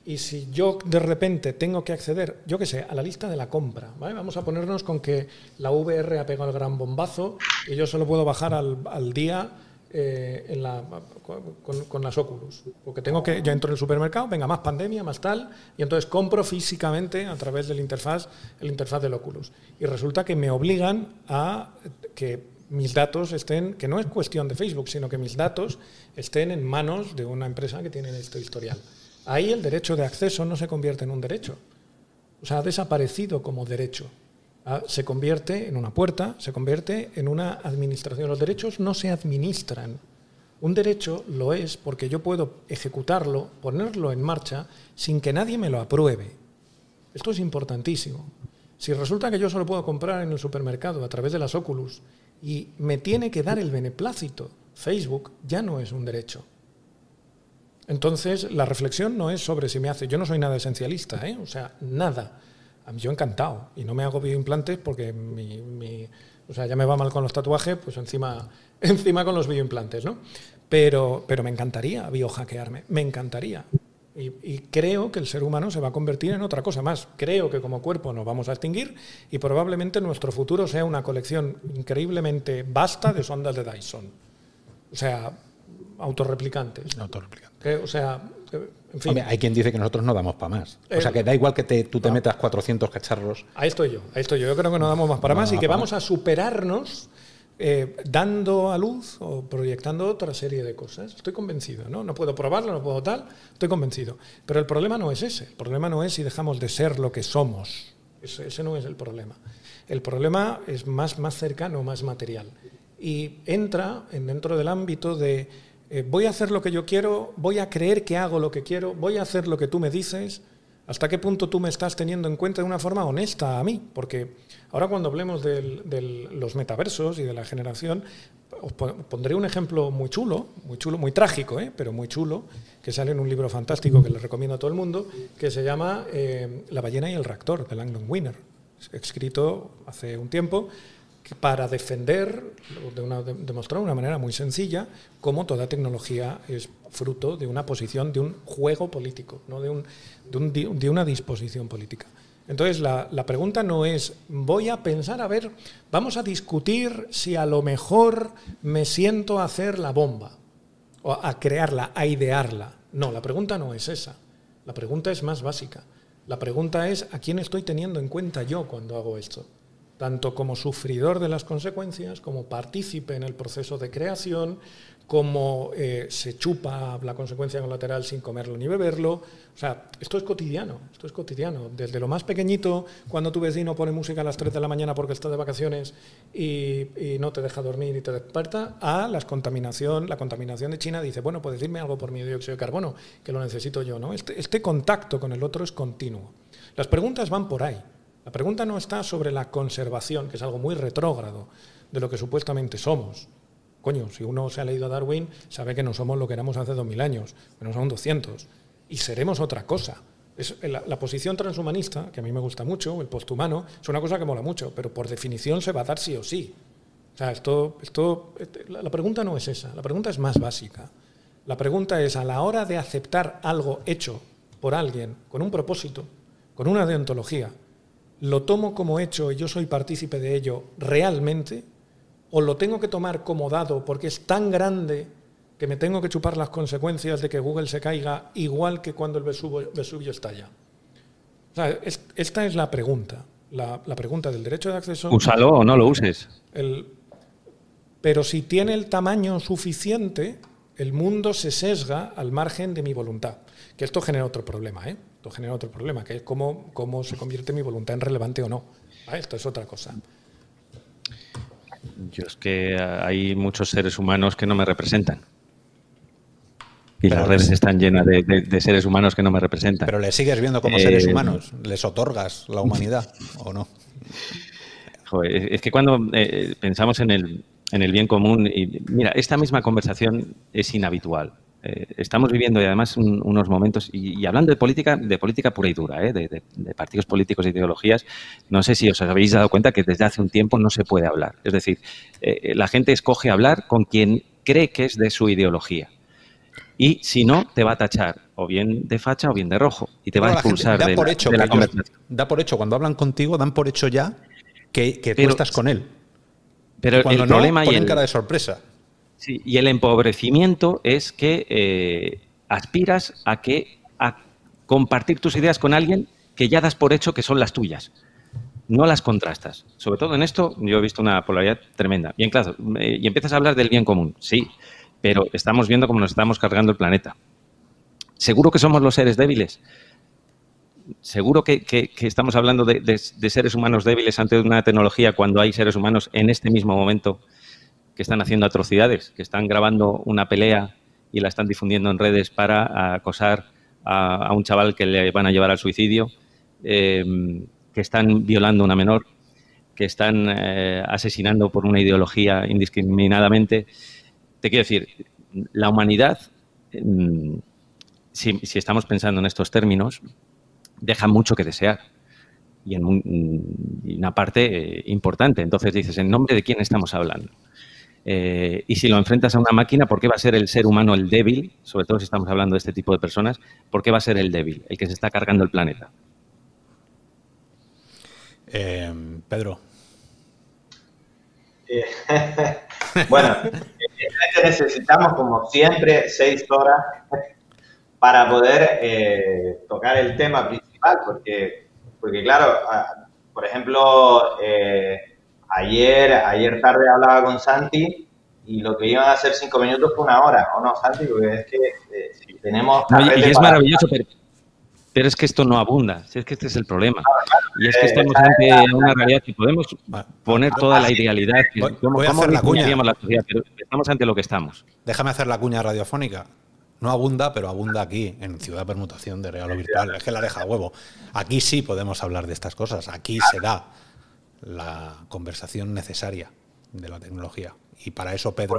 Y si yo de repente tengo que acceder, yo qué sé, a la lista de la compra, ¿vale? vamos a ponernos con que la VR ha pegado el gran bombazo y yo solo puedo bajar al, al día eh, en la, con, las Oculus. Porque tengo que, yo entro en el supermercado, venga, más pandemia, más tal, y entonces compro físicamente a través del interfaz, el interfaz del Oculus. Y resulta que me obligan a que mis datos estén, que no es cuestión de Facebook, sino que mis datos estén en manos de una empresa que tiene este historial. Ahí el derecho de acceso no se convierte en un derecho. O sea, ha desaparecido como derecho. Ah, Se convierte en una puerta, se convierte en una administración. Los derechos no se administran. Un derecho lo es porque yo puedo ejecutarlo, ponerlo en marcha, sin que nadie me lo apruebe. Esto es importantísimo. Si resulta que yo solo puedo comprar en el supermercado a través de las Oculus y me tiene que dar el beneplácito, Facebook ya no es un derecho. Entonces, la reflexión no es sobre si me hace. Yo no soy nada esencialista, ¿eh? o sea, nada. Yo encantado. Y no me hago bioimplantes porque mi, mi- o sea, ya me va mal con los tatuajes, pues encima, encima con los bioimplantes, ¿no? Pero, pero me encantaría biohackearme, me encantaría. Y, y creo que el ser humano se va a convertir en otra cosa más. Creo que como cuerpo nos vamos a extinguir y probablemente nuestro futuro sea una colección increíblemente vasta de sondas de Dyson. O sea, autorreplicantes. Autorreplicante. Que, o sea, que, en fin, Hombre, hay quien dice que nosotros no damos para más. Eh, o sea, que da igual que te- tú te no. metas 400 cacharros. ahí estoy yo, ahí estoy yo. Yo creo que no damos más para No más y que vamos a superarnos eh, dando a luz o proyectando otra serie de cosas. Estoy convencido, ¿no? No puedo probarlo, no puedo tal, estoy convencido. Pero el problema no es ese. El problema no es si dejamos de ser lo que somos. Ese, ese no es el problema. El problema es más, más cercano, más material. Y entra en, dentro del ámbito de eh, voy a hacer lo que yo quiero, voy a creer que hago lo que quiero, voy a hacer lo que tú me dices, hasta qué punto tú me estás teniendo en cuenta de una forma honesta a mí. Porque ahora cuando hablemos de los metaversos y de la generación, os po- pondré un ejemplo muy chulo, muy chulo, muy trágico, ¿eh? pero muy chulo, que sale en un libro fantástico que les recomiendo a todo el mundo, que se llama eh, La ballena y el reactor, de Langdon Winner, escrito hace un tiempo para defender, demostrar de una manera muy sencilla, cómo toda tecnología es fruto de una posición, de un juego político, no de, de, un de una disposición política. Entonces, la, la pregunta no es, voy a pensar, a ver, vamos a discutir si a lo mejor me siento a hacer la bomba, o a crearla, a idearla. No, la pregunta no es esa. La pregunta es más básica. La pregunta es, ¿a quién estoy teniendo en cuenta yo cuando hago esto? Tanto como sufridor de las consecuencias, como partícipe en el proceso de creación, como eh, se chupa la consecuencia colateral sin comerlo ni beberlo. O sea, esto es cotidiano, esto es cotidiano. Desde lo más pequeñito, cuando tu vecino pone música a las 3 de la mañana porque está de vacaciones y, no te deja dormir y te despierta, a la contaminación, la contaminación de China dice, bueno, pues decirme algo por mi dióxido de carbono, que lo necesito yo. ¿no? Este, este contacto con el otro es continuo. Las preguntas van por ahí. La pregunta no está sobre la conservación, que es algo muy retrógrado de lo que supuestamente somos. Coño, si uno se ha leído a Darwin, sabe que no somos lo que éramos hace 2000 años, que no son 200. Y seremos otra cosa. Es, la, posición transhumanista, que a mí me gusta mucho, el posthumano, es una cosa que mola mucho, pero por definición se va a dar sí o sí. O sea, esto, esto, la pregunta no es esa, la pregunta es más básica. La pregunta es, a la hora de aceptar algo hecho por alguien con un propósito, con una deontología, ¿lo tomo como hecho y yo soy partícipe de ello realmente? ¿O lo tengo que tomar como dado porque es tan grande que me tengo que chupar las consecuencias de que Google se caiga igual que cuando el Vesubio, estalla? esta es la pregunta. La, pregunta del derecho de acceso. Úsalo o no lo uses. pero si tiene el tamaño suficiente, el mundo se sesga al margen de mi voluntad. Que esto genera otro problema, ¿eh? Esto genera otro problema, que es cómo, cómo se convierte mi voluntad en relevante o no. Esto es otra cosa. Yo es que hay muchos seres humanos que no me representan. Y las redes están llenas de, seres humanos que no me representan. Pero les sigues viendo como seres eh, humanos. ¿Les otorgas la humanidad o no? es que cuando eh, pensamos en el, en el bien común, y mira, esta misma conversación es inhabitual. Eh, estamos viviendo y además unos momentos, y, hablando de política, de política pura y dura, eh, de, partidos políticos e ideologías, no sé si os habéis dado cuenta que desde hace un tiempo no se puede hablar. Es decir, eh, la gente escoge hablar con quien cree que es de su ideología. Y si no, te va a tachar o bien de facha o bien de rojo. Y te va a expulsar de, por hecho la, conversación. Da por hecho, cuando hablan contigo, dan por hecho ya que, tú estás con él. Pero el problema y el, cara de sorpresa. Sí, y el empobrecimiento es que eh, aspiras a que a compartir tus ideas con alguien que ya das por hecho que son las tuyas. No las contrastas. Sobre todo en esto, yo he visto una polaridad tremenda. Bien, claro, y empiezas a hablar del bien común, sí, pero estamos viendo cómo nos estamos cargando el planeta. ¿Seguro que somos los seres débiles? ¿Seguro que, estamos hablando de seres humanos débiles ante una tecnología cuando hay seres humanos en este mismo momento que están haciendo atrocidades, que están grabando una pelea y la están difundiendo en redes para acosar a, un chaval que le van a llevar al suicidio, em, que están violando a una menor, que están eh, asesinando por una ideología indiscriminadamente. Te quiero decir, la humanidad, em, si, estamos pensando en estos términos, deja mucho que desear y en una parte eh, importante. Entonces dices, ¿en nombre de quién estamos hablando? Eh, y si lo enfrentas a una máquina, ¿por qué va a ser el ser humano el débil? Sobre todo si estamos hablando de este tipo de personas, ¿por qué va a ser el débil, el que se está cargando el planeta? Eh, Pedro. Eh, bueno, necesitamos, como siempre, seis horas para poder tocar el tema principal, porque, porque claro, por ejemplo, Ayer, ayer tarde hablaba con Santi y lo que iban a hacer cinco minutos fue una hora, ¿o no, Santi? Porque es que eh, tenemos... y, es maravilloso, pero, es que esto no abunda, si es que este es el problema. y es que estamos ante una realidad que podemos poner toda la idealidad. voy, a hacer la cuña. La sociedad, pero estamos ante lo que estamos. Déjame hacer la cuña radiofónica. No abunda, pero abunda aquí, en Ciudad Permutación de Real o Virtual. Es que la deja huevo. Aquí sí podemos hablar de estas cosas. Aquí se da la conversación necesaria de la tecnología. Y para eso Pedro...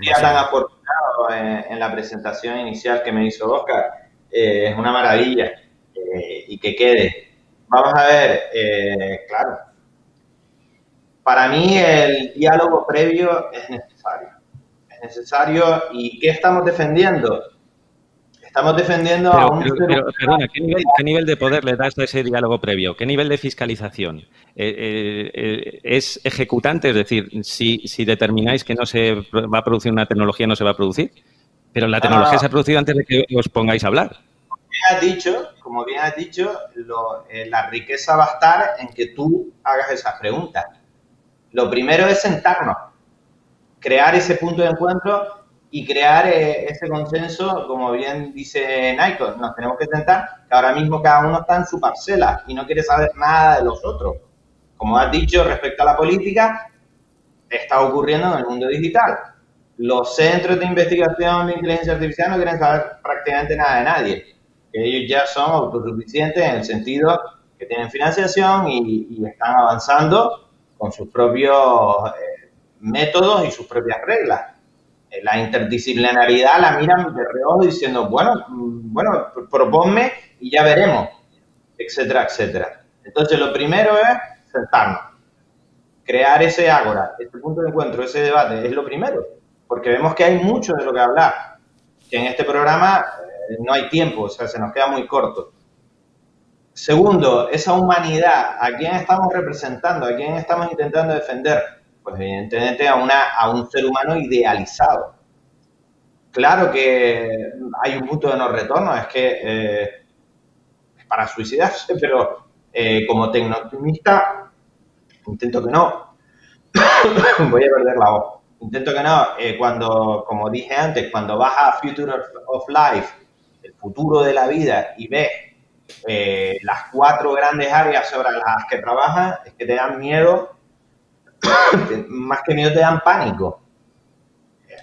ya tan afortunado en, la presentación inicial que me hizo Oscar. Eh, es una maravilla. Eh, y que quede. Vamos a ver, eh, claro. Para mí el diálogo previo es necesario. Es necesario. ¿Y qué estamos defendiendo? Estamos defendiendo a un... perdona, ¿qué nivel, de poder le das a ese diálogo previo? ¿Qué nivel de fiscalización? Eh, eh, eh, ¿Es ejecutante? Es decir, si, determináis que no se va a producir una tecnología, no se va a producir. Pero la tecnología ah. se ha producido antes de que os pongáis a hablar. bien has dicho, como bien has dicho, eh, la riqueza va a estar en que tú hagas esas preguntas. Lo primero es sentarnos, crear ese punto de encuentro y crear eh, ese consenso, como bien dice Nikon, nos tenemos que sentar, que ahora mismo cada uno está en su parcela y no quiere saber nada de los otros. Como has dicho respecto a la política, está ocurriendo en el mundo digital. Los centros de investigación de inteligencia artificial no quieren saber prácticamente nada de nadie. Ellos ya son autosuficientes en el sentido que tienen financiación y están avanzando con sus propios eh, métodos y sus propias reglas. Eh, la interdisciplinariedad la miran de reojo diciendo, bueno, mm, bueno, proponme y ya veremos, etcétera, etcétera. Entonces, lo primero es sentarnos, crear ese ágora, este punto de encuentro, ese debate, es lo primero, porque vemos que hay mucho de lo que hablar, que en este programa eh, no hay tiempo, o sea, se nos queda muy corto. Segundo, esa humanidad, ¿a quién estamos representando? ¿A quién estamos intentando defender? Pues evidentemente a, una, a un ser humano idealizado. Claro que hay un punto de no retorno, es que eh, para suicidarse, pero eh, como tecnooptimista intento que no. Voy a perder la voz. Intento que no. Eh, cuando, como dije antes, cuando vas a Future of Life, el futuro de la vida, y ves eh, las cuatro grandes áreas sobre las que trabajas es que te dan miedo, más que miedo te dan pánico.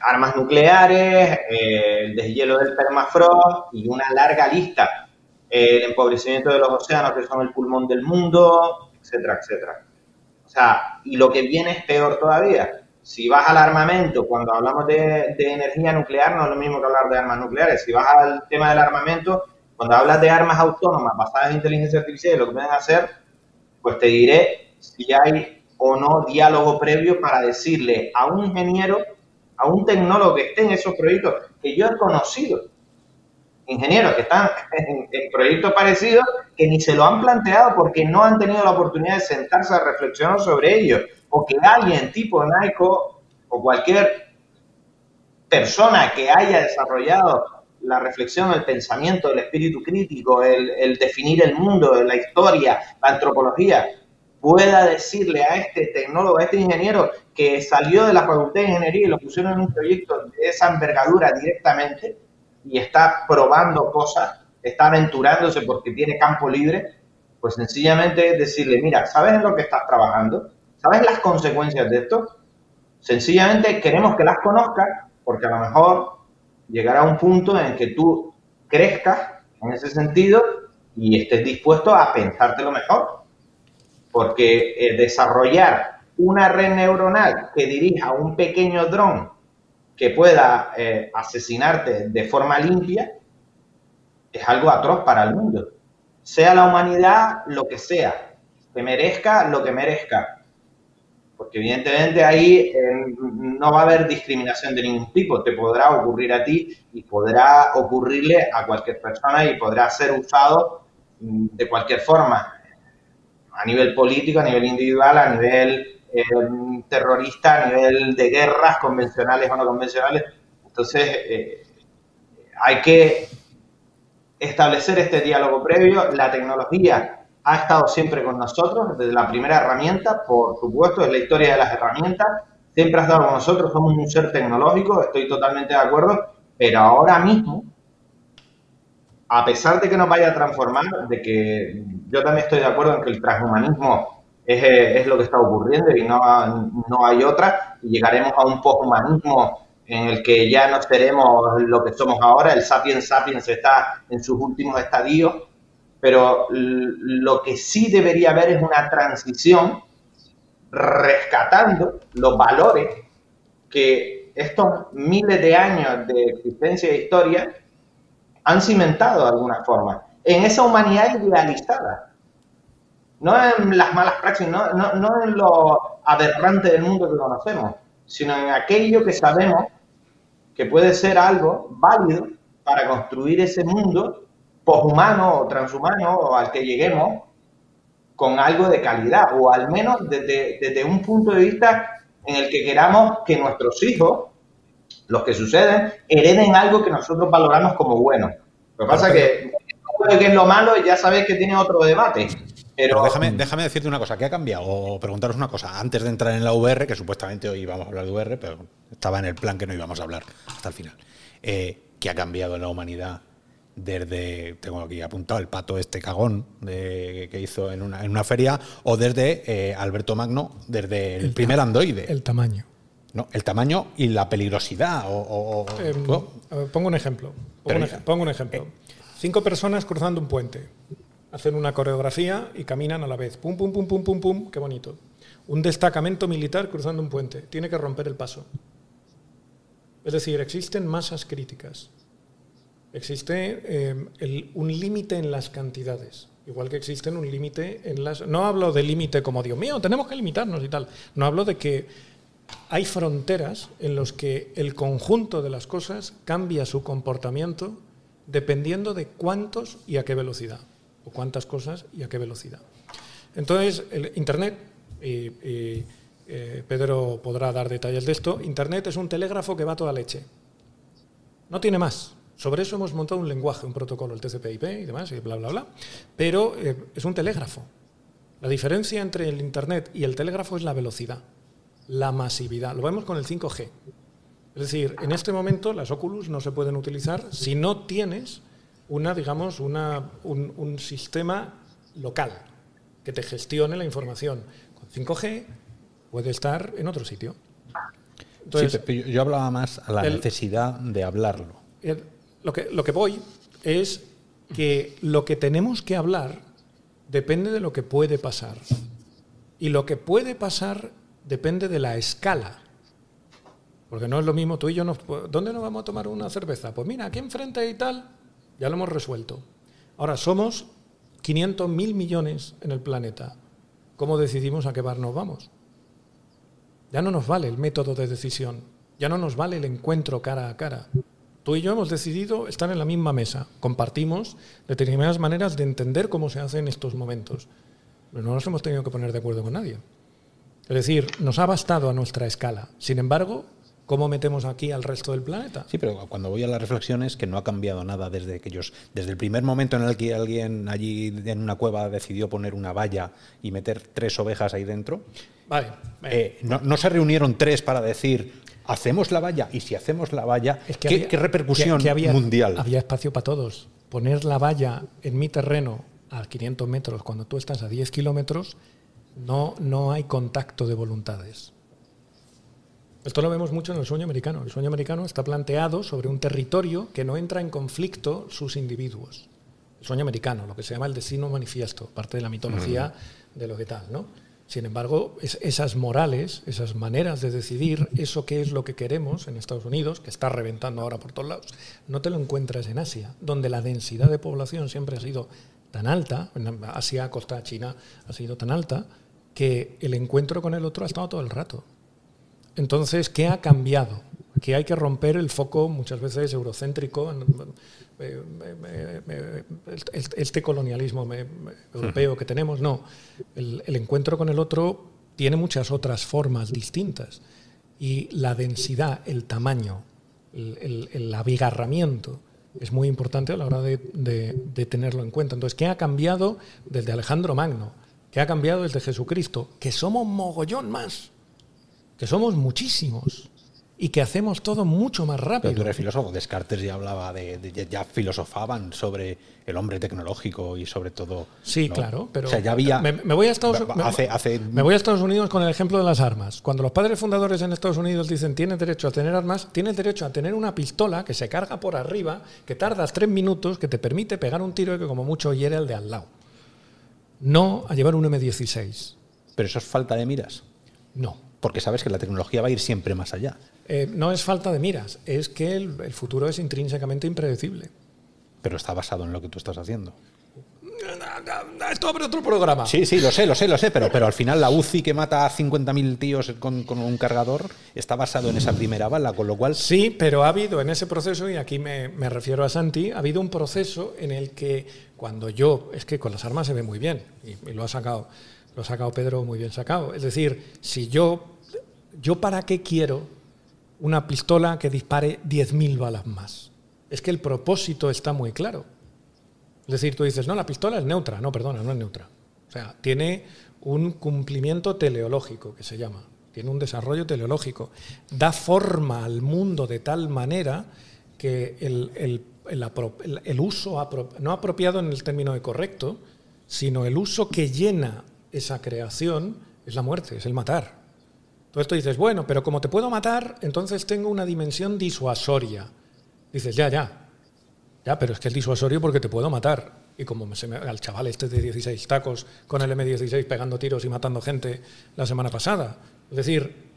Armas nucleares, eh, el deshielo del permafrost y una larga lista. el empobrecimiento de los océanos, que son el pulmón del mundo, etcétera, etcétera. O sea, y lo que viene es peor todavía. Si vas al armamento, cuando hablamos de, de energía nuclear, no es lo mismo que hablar de armas nucleares. Si vas al tema del armamento, cuando hablas de armas autónomas basadas en inteligencia artificial y lo que pueden hacer, pues te diré si hay o no diálogo previo para decirle a un ingeniero, a un tecnólogo que esté en esos proyectos, que yo he conocido, ingenieros que están en, proyectos parecidos, que ni se lo han planteado porque no han tenido la oportunidad de sentarse a reflexionar sobre ello, o que alguien tipo Naiko o cualquier persona que haya desarrollado la reflexión, el pensamiento, el espíritu crítico, el, definir el mundo, la historia, la antropología, pueda decirle a este tecnólogo, a este ingeniero que salió de la Facultad de Ingeniería y lo pusieron en un proyecto de esa envergadura directamente y está probando cosas, está aventurándose porque tiene campo libre, pues sencillamente decirle, mira, ¿sabes en lo que estás trabajando? ¿Sabes las consecuencias de esto? Sencillamente queremos que las conozcas porque a lo mejor llegar a un punto en que tú crezcas en ese sentido y estés dispuesto a pensártelo mejor. Porque eh, desarrollar una red neuronal que dirija un pequeño dron que pueda eh, asesinarte de forma limpia es algo atroz para el mundo. Sea la humanidad lo que sea, que merezca lo que merezca. Porque evidentemente ahí eh, no va a haber discriminación de ningún tipo, te podrá ocurrir a ti y podrá ocurrirle a cualquier persona y podrá ser usado mm, de cualquier forma, a nivel político, a nivel individual, a nivel eh, terrorista, a nivel de guerras convencionales o no convencionales. Entonces, eh, hay que establecer este diálogo previo, la tecnología ha estado siempre con nosotros desde la primera herramienta, por supuesto, es la historia de las herramientas, siempre ha estado con nosotros, somos un ser tecnológico, estoy totalmente de acuerdo, pero ahora mismo, a pesar de que nos vaya a transformar, de que yo también estoy de acuerdo en que el transhumanismo es, es lo que está ocurriendo y no, no hay otra, y llegaremos a un posthumanismo en el que ya no seremos lo que somos ahora, el sapiens sapiens está en sus últimos estadios, pero lo que sí debería haber es una transición rescatando los valores que estos miles de años de existencia e historia han cimentado de alguna forma en esa humanidad idealizada. No en las malas praxis, no, no, no en lo aberrante del mundo que conocemos, sino en aquello que sabemos que puede ser algo válido para construir ese mundo poshumano o transhumano o al que lleguemos con algo de calidad o al menos desde, un punto de vista en el que queramos que nuestros hijos, los que suceden, hereden algo que nosotros valoramos como bueno. Lo que pasa es que de qué es lo malo, ya sabéis que tiene otro debate. Pero, déjame, déjame decirte una cosa, ¿qué ha cambiado? O preguntaros una cosa, antes de entrar en la VR, que supuestamente hoy íbamos a hablar de VR, pero estaba en el plan que no íbamos a hablar hasta el final. Eh, ¿Qué ha cambiado en la humanidad desde, tengo aquí apuntado, el pato este cagón de, que hizo en una, en una, feria, o desde eh, Alberto Magno, desde el, primer androide? El tamaño. No, el tamaño y la peligrosidad. O, eh, pongo un ejemplo. Pongo, un, pongo un, ejemplo. Cinco personas cruzando un puente hacen una coreografía y caminan a la vez. Pum, pum, pum, pum, pum, pum, qué bonito. Un destacamento militar cruzando un puente. Tiene que romper el paso. Es decir, existen masas críticas. Existe eh, un límite en las cantidades. Igual que existe un límite en las... No hablo de límite como, Dios mío, tenemos que limitarnos y tal. No hablo de que hay fronteras en las que el conjunto de las cosas cambia su comportamiento dependiendo de cuántos y a qué velocidad o cuántas cosas y a qué velocidad. Entonces, el Internet, y, eh, Pedro podrá dar detalles de esto, Internet es un telégrafo que va toda leche. No tiene más. Sobre eso hemos montado un lenguaje, un protocolo, el TCP/IP y demás, y bla, bla, bla. Pero eh, es un telégrafo. La diferencia entre el Internet y el telégrafo es la velocidad, la masividad. Lo vemos con el 5G. Es decir, en este momento las Oculus no se pueden utilizar si no tienes una, digamos, una, un, sistema local que te gestione la información. Con 5G puede estar en otro sitio. Entonces, yo hablaba más a la necesidad de hablarlo. lo, que, lo que voy es que lo que tenemos que hablar depende de lo que puede pasar. Y lo que puede pasar depende de la escala. Porque no es lo mismo tú y yo. Nos, ¿Dónde nos vamos a tomar una cerveza? Pues mira, aquí enfrente y tal, ya lo hemos resuelto. Ahora, somos 500 mil millones en el planeta. ¿Cómo decidimos a qué bar nos vamos? Ya no nos vale el método de decisión. Ya no nos vale el encuentro cara a cara. Tú y yo hemos decidido estar en la misma mesa. Compartimos determinadas maneras de entender cómo se hace en estos momentos. Pero no nos hemos tenido que poner de acuerdo con nadie. Es decir, nos ha bastado a nuestra escala. Sin embargo, ¿Cómo metemos aquí al resto del planeta? Sí, pero cuando voy a las reflexiones, que no ha cambiado nada desde que ellos, desde el primer momento en el que alguien allí en una cueva decidió poner una valla y meter tres ovejas ahí dentro. Vale. Eh, no, se reunieron tres para decir hacemos la valla y si hacemos la valla, ¿qué, repercusión había, mundial? Había espacio para todos. Poner la valla en mi terreno a 500 metros cuando tú estás a 10 kilómetros, no, no hay contacto de voluntades. Esto lo vemos mucho en el sueño americano. El sueño americano está planteado sobre un territorio que no entra en conflicto sus individuos. El sueño americano, lo que se llama el destino manifiesto, parte de la mitología de lo que tal, ¿no? Sin embargo, esas morales, esas maneras de decidir eso que es lo que queremos en Estados Unidos, que está reventando ahora por todos lados, no te lo encuentras en Asia, donde la densidad de población siempre ha sido tan alta, en Asia, Costa China, ha sido tan alta, que el encuentro con el otro ha estado todo el rato. Entonces, ¿qué ha cambiado? Que hay que romper el foco muchas veces eurocéntrico, este colonialismo europeo que tenemos. No, el, encuentro con el otro tiene muchas otras formas distintas. Y la densidad, el tamaño, el, abigarramiento es muy importante a la hora de, de tenerlo en cuenta. Entonces, ¿qué ha cambiado desde Alejandro Magno? ¿Qué ha cambiado desde Jesucristo? Que somos mogollón más que somos muchísimos y que hacemos todo mucho más rápido. Pero tú eres filósofo, Descartes ya hablaba de, ya filosofaban sobre el hombre tecnológico y sobre todo. Sí, claro, pero o sea, ya había. Me, voy a Estados, me, voy a Estados Unidos con el ejemplo de las armas. Cuando los padres fundadores en Estados Unidos dicen tienes derecho a tener armas, tienes derecho a tener una pistola que se carga por arriba, que tardas tres minutos, que te permite pegar un tiro y que como mucho hiere al de al lado. No a llevar un M16. Pero eso es falta de miras. No porque sabes que la tecnología va a ir siempre más allá. Eh, no es falta de miras, es que el, futuro es intrínsecamente impredecible. Pero está basado en lo que tú estás haciendo. Esto abre otro programa. Sí, sí, lo sé, lo sé, lo sé, pero, pero al final la UCI que mata a 50.000 tíos con, un cargador está basado en esa primera bala, con lo cual... Sí, pero ha habido en ese proceso, y aquí me, refiero a Santi, ha habido un proceso en el que cuando yo, es que con las armas se ve muy bien, y, y lo ha sacado, lo ha sacado Pedro muy bien sacado, es decir, si yo ¿yo para qué quiero una pistola que dispare 10.000 balas más? Es que el propósito está muy claro. Es decir, tú dices, no, la pistola es neutra. No, perdona, no es neutra. O sea, tiene un cumplimiento teleológico, que se llama. Tiene un desarrollo teleológico. Da forma al mundo de tal manera que el, uso, no apropiado en el término de correcto, sino el uso que llena esa creación es la muerte, es el matar. Entonces tú dices, bueno, pero como te puedo matar, entonces tengo una dimensión disuasoria. Dices, ya, ya. Ya, pero es que es disuasorio porque te puedo matar. Y como se me, al chaval este de 16 tacos con el M16 pegando tiros y matando gente la semana pasada. Es decir,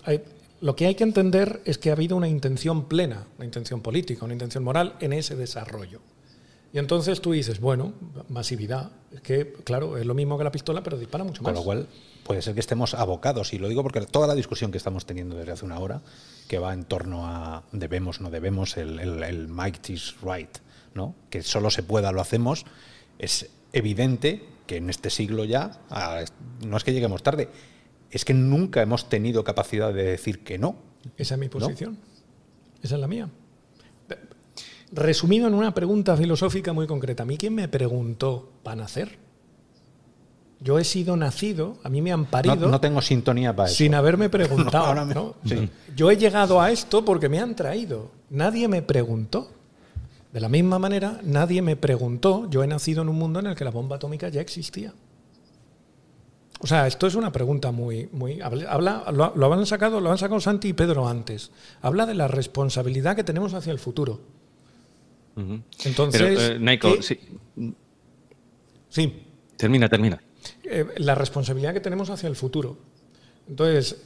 lo que hay que entender es que ha habido una intención plena, una intención política, una intención moral en ese desarrollo. Y entonces tú dices, bueno, masividad. Es que, claro, es lo mismo que la pistola, pero dispara mucho más. Con lo cual, puede ser que estemos abocados, y lo digo porque toda la discusión que estamos teniendo desde hace una hora, que va en torno a debemos, no debemos, el, el might is right, ¿no? que solo se pueda, lo hacemos, es evidente que en este siglo ya, no es que lleguemos tarde, es que nunca hemos tenido capacidad de decir que no. Esa es mi posición. Esa es la mía. Resumido en una pregunta filosófica muy concreta, ¿a mí quién me preguntó para nacer? Yo he sido nacido, a mí me han parido. No, tengo sintonía para eso. Sin haberme preguntado. Yo he llegado a esto porque me han traído. Nadie me preguntó. De la misma manera, nadie me preguntó, yo he nacido en un mundo en el que la bomba atómica ya existía. O sea, esto es una pregunta muy, muy habla, lo, han sacado, lo han sacado Santi y Pedro antes. Habla de la responsabilidad que tenemos hacia el futuro. Entonces, eh, sí. sí. Termina, termina. Eh, la responsabilidad que tenemos hacia el futuro. Entonces,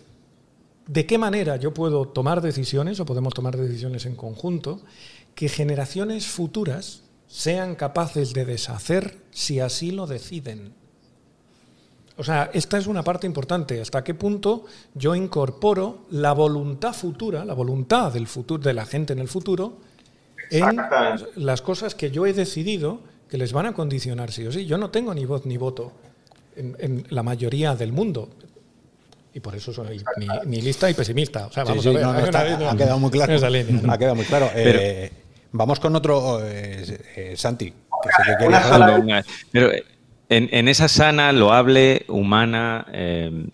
¿de qué manera yo puedo tomar decisiones o podemos tomar decisiones en conjunto que generaciones futuras sean capaces de deshacer si así lo deciden. O sea, esta es una parte importante. ¿Hasta qué punto yo incorporo la voluntad futura, la voluntad del futuro, de la gente en el futuro, en las cosas que yo he decidido que les van a condicionar sí o sí? Yo no tengo ni voz ni voto en, la mayoría del mundo. Y por eso soy ni, lista y pesimista. O sea, vamos a ver. ha quedado muy claro. Ha quedado muy claro. Eh, vamos con otro, eh, eh, Santi. Pero en, esa sana, loable, humana,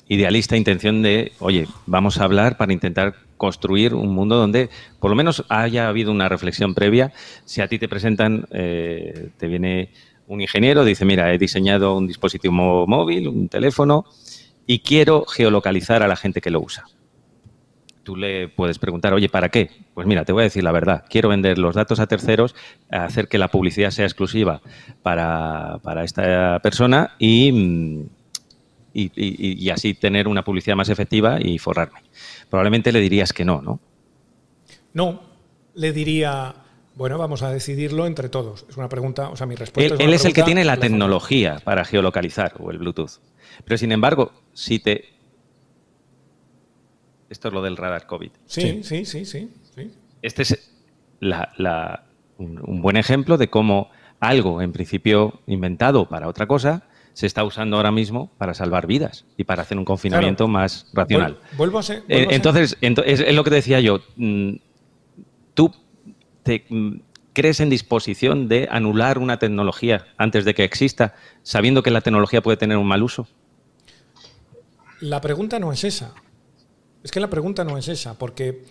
idealista intención de, oye, vamos a hablar para intentar construir un mundo donde por lo menos haya habido una reflexión previa. Si a ti te presentan, te viene un ingeniero, dice, mira, he diseñado un dispositivo móvil, un teléfono, y quiero geolocalizar a la gente que lo usa. Tú le puedes preguntar, oye, ¿para qué? Pues mira, te voy a decir la verdad. Quiero vender los datos a terceros, hacer que la publicidad sea exclusiva para, esta persona y, y, así tener una publicidad más efectiva y forrarme. Probablemente le dirías que no, ¿no? No, le diría, bueno, vamos a decidirlo entre todos. Es una pregunta, o sea, mi respuesta él, es. Él es el que tiene la tecnología para geolocalizar o el Bluetooth. Pero sin embargo, si te. Esto es lo del radar COVID. Sí, sí, sí, sí. Este es un buen ejemplo de cómo algo, en principio inventado para otra cosa, se está usando ahora mismo para salvar vidas y para hacer un confinamiento más racional. Vuelvo a ser. Eh, entonces, es, lo que decía yo. Mm, tú te mm, crees en disposición de anular una tecnología antes de que exista, sabiendo que la tecnología puede tener un mal uso. La pregunta no es esa. Es que la pregunta no es esa, porque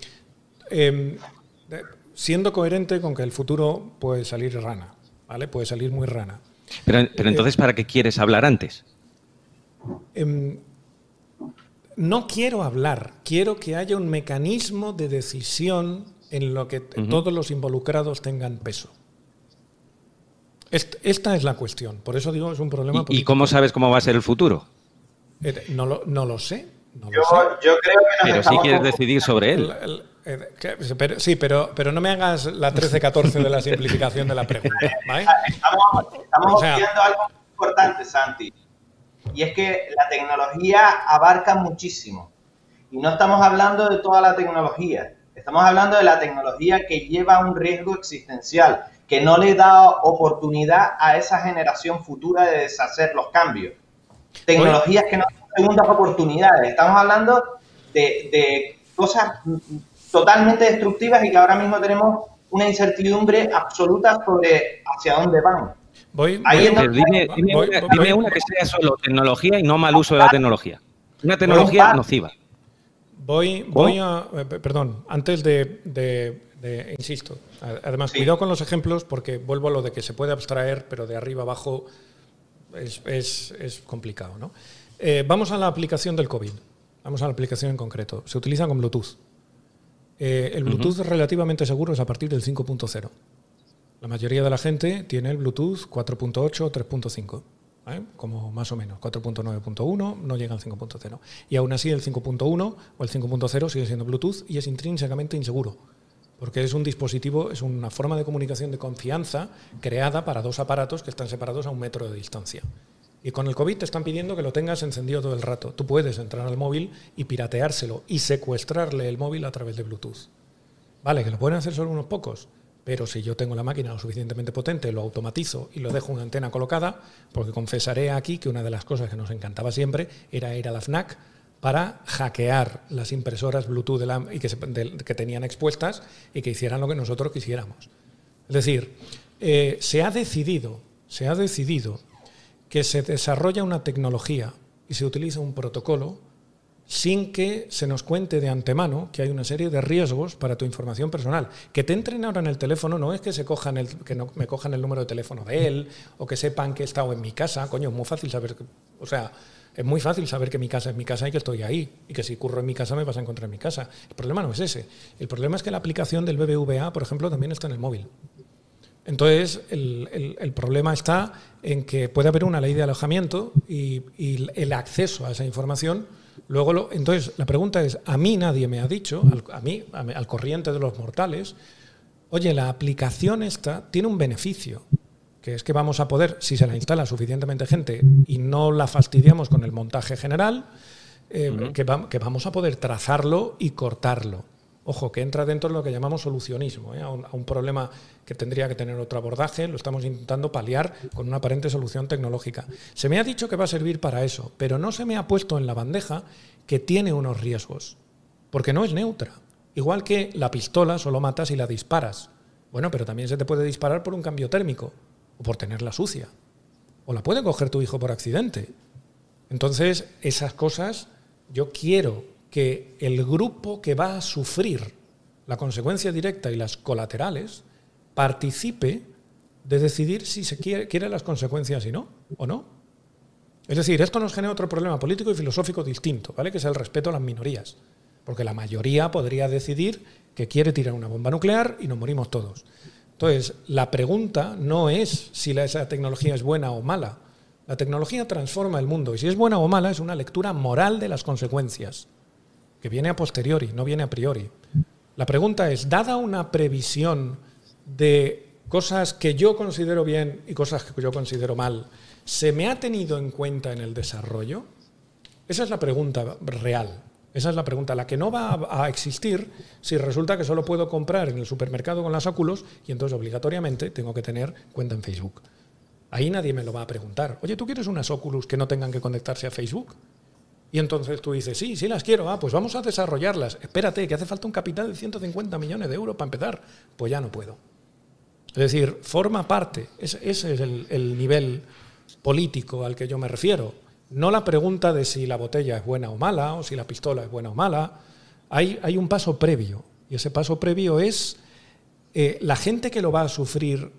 em, siendo coherente con que el futuro puede salir rana, ¿vale? Puede salir muy rana. Pero, entonces, ¿para qué quieres hablar antes? Em, no quiero hablar, quiero que haya un mecanismo de decisión en lo que todos los involucrados tengan peso. Esta es la cuestión, por eso digo es un problema. ¿Y, ¿Y cómo sabes cómo va a ser el futuro? Eh, no lo, no lo sé. yo, creo que Pero sí quieres decidir sobre él. sí, pero, pero no me hagas la 13-14 de la simplificación de la pregunta. Estamos, estamos viendo algo importante, Santi. Y es que la tecnología abarca muchísimo. Y no estamos hablando de toda la tecnología. Estamos hablando de la tecnología que lleva un riesgo existencial, que no le da oportunidad a esa generación futura de deshacer los cambios tecnologías que no dan segundas oportunidades. Estamos hablando de, cosas totalmente destructivas y que ahora mismo tenemos una incertidumbre absoluta sobre hacia dónde van. Voy, dime, una, que sea solo tecnología y no mal uso de la tecnología. Una tecnología nociva. Voy, voy a. Eh, perdón, antes de, insisto. Además, cuidado con los ejemplos porque vuelvo a lo de que se puede abstraer, pero de arriba abajo es, complicado. ¿no? Eh, vamos a la aplicación del COVID. Vamos a la aplicación en concreto. Se utiliza con Bluetooth. Eh, el Bluetooth es relativamente seguro es a partir del 5.0. La mayoría de la gente tiene el Bluetooth 4.8 o 3.5, como más o menos. 4.9.1 no llega al 5.0. Y aún así el 5.1 o el 5.0 sigue siendo Bluetooth y es intrínsecamente inseguro. Porque es un dispositivo, es una forma de comunicación de confianza creada para dos aparatos que están separados a un metro de distancia. Y con el COVID te están pidiendo que lo tengas encendido todo el rato. Tú puedes entrar al móvil y pirateárselo y secuestrarle el móvil a través de Bluetooth. Vale, que lo pueden hacer solo unos pocos, pero si yo tengo la máquina lo suficientemente potente, lo automatizo y lo dejo una antena colocada, porque confesaré aquí que una de las cosas que nos encantaba siempre era ir a la FNAC para hackear las impresoras Bluetooth y que, tenían expuestas y que hicieran lo que nosotros quisiéramos. Es decir, eh, se ha decidido, se ha decidido que se desarrolla una tecnología y se utiliza un protocolo sin que se nos cuente de antemano que hay una serie de riesgos para tu información personal. Que te entren ahora en el teléfono no es que, se cojan el, que no, me cojan el número de teléfono de él o que sepan que he estado en mi casa. Coño, es muy fácil saber, o sea, es muy fácil saber que mi casa es mi casa y que estoy ahí y que si curro en mi casa me vas a encontrar en mi casa. El problema no es ese. El problema es que la aplicación del BBVA, por ejemplo, también está en el móvil. Entonces, el, problema está en que puede haber una ley de alojamiento y el acceso a esa información Luego, lo, entonces, la pregunta es, a mí nadie me ha dicho, a mí, al corriente de los mortales, oye, la aplicación esta tiene un beneficio, que es que vamos a poder, si se la instala suficientemente gente y no la fastidiamos con el montaje general, eh, que, que vamos a poder trazarlo y cortarlo. Ojo, que entra dentro de lo que llamamos solucionismo, ¿eh? a, un, problema que tendría que tener otro abordaje, lo estamos intentando paliar con una aparente solución tecnológica. Se me ha dicho que va a servir para eso, pero no se me ha puesto en la bandeja que tiene unos riesgos, porque no es neutra. Igual que la pistola solo matas si la disparas. Bueno, pero también se te puede disparar por un cambio térmico, o por tenerla sucia, o la puede coger tu hijo por accidente. Entonces, esas cosas yo quiero que el grupo que va a sufrir la consecuencia directa y las colaterales participe de decidir si se quiere, las consecuencias y no, o no. Es decir, esto nos genera otro problema político y filosófico distinto, ¿vale? que es el respeto a las minorías. Porque la mayoría podría decidir que quiere tirar una bomba nuclear y nos morimos todos. Entonces, la pregunta no es si esa tecnología es buena o mala. La tecnología transforma el mundo y si es buena o mala es una lectura moral de las consecuencias que viene a posteriori, no viene a priori. La pregunta es, dada una previsión de cosas que yo considero bien y cosas que yo considero mal, ¿se me ha tenido en cuenta en el desarrollo? Esa es la pregunta real. Esa es la pregunta, la que no va a existir si resulta que solo puedo comprar en el supermercado con las óculos y entonces obligatoriamente tengo que tener cuenta en Facebook. Ahí nadie me lo va a preguntar. Oye, ¿tú quieres unas óculos que no tengan que conectarse a Facebook? Y entonces tú dices, sí, sí las quiero, ah, pues vamos a desarrollarlas. Espérate, que hace falta un capital de 150 millones de euros para empezar. Pues ya no puedo. Es decir, forma parte, ese, es el, nivel político al que yo me refiero. No la pregunta de si la botella es buena o mala, o si la pistola es buena o mala. Hay, hay un paso previo, y ese paso previo es eh, la gente que lo va a sufrir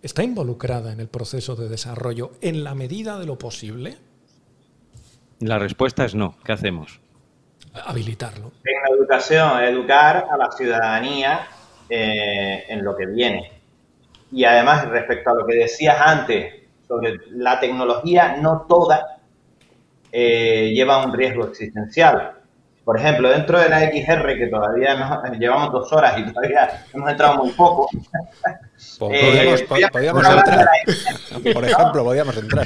está involucrada en el proceso de desarrollo en la medida de lo posible. La respuesta es no. ¿Qué hacemos? Habilitarlo. En la educación, educar a la ciudadanía eh, en lo que viene. Y además, respecto a lo que decías antes sobre la tecnología, no toda eh, lleva un riesgo existencial. Por ejemplo, dentro de la XR, que todavía nos, llevamos dos horas y todavía hemos entrado muy poco. Eh, podríamos, entrar. Por ejemplo, podríamos entrar.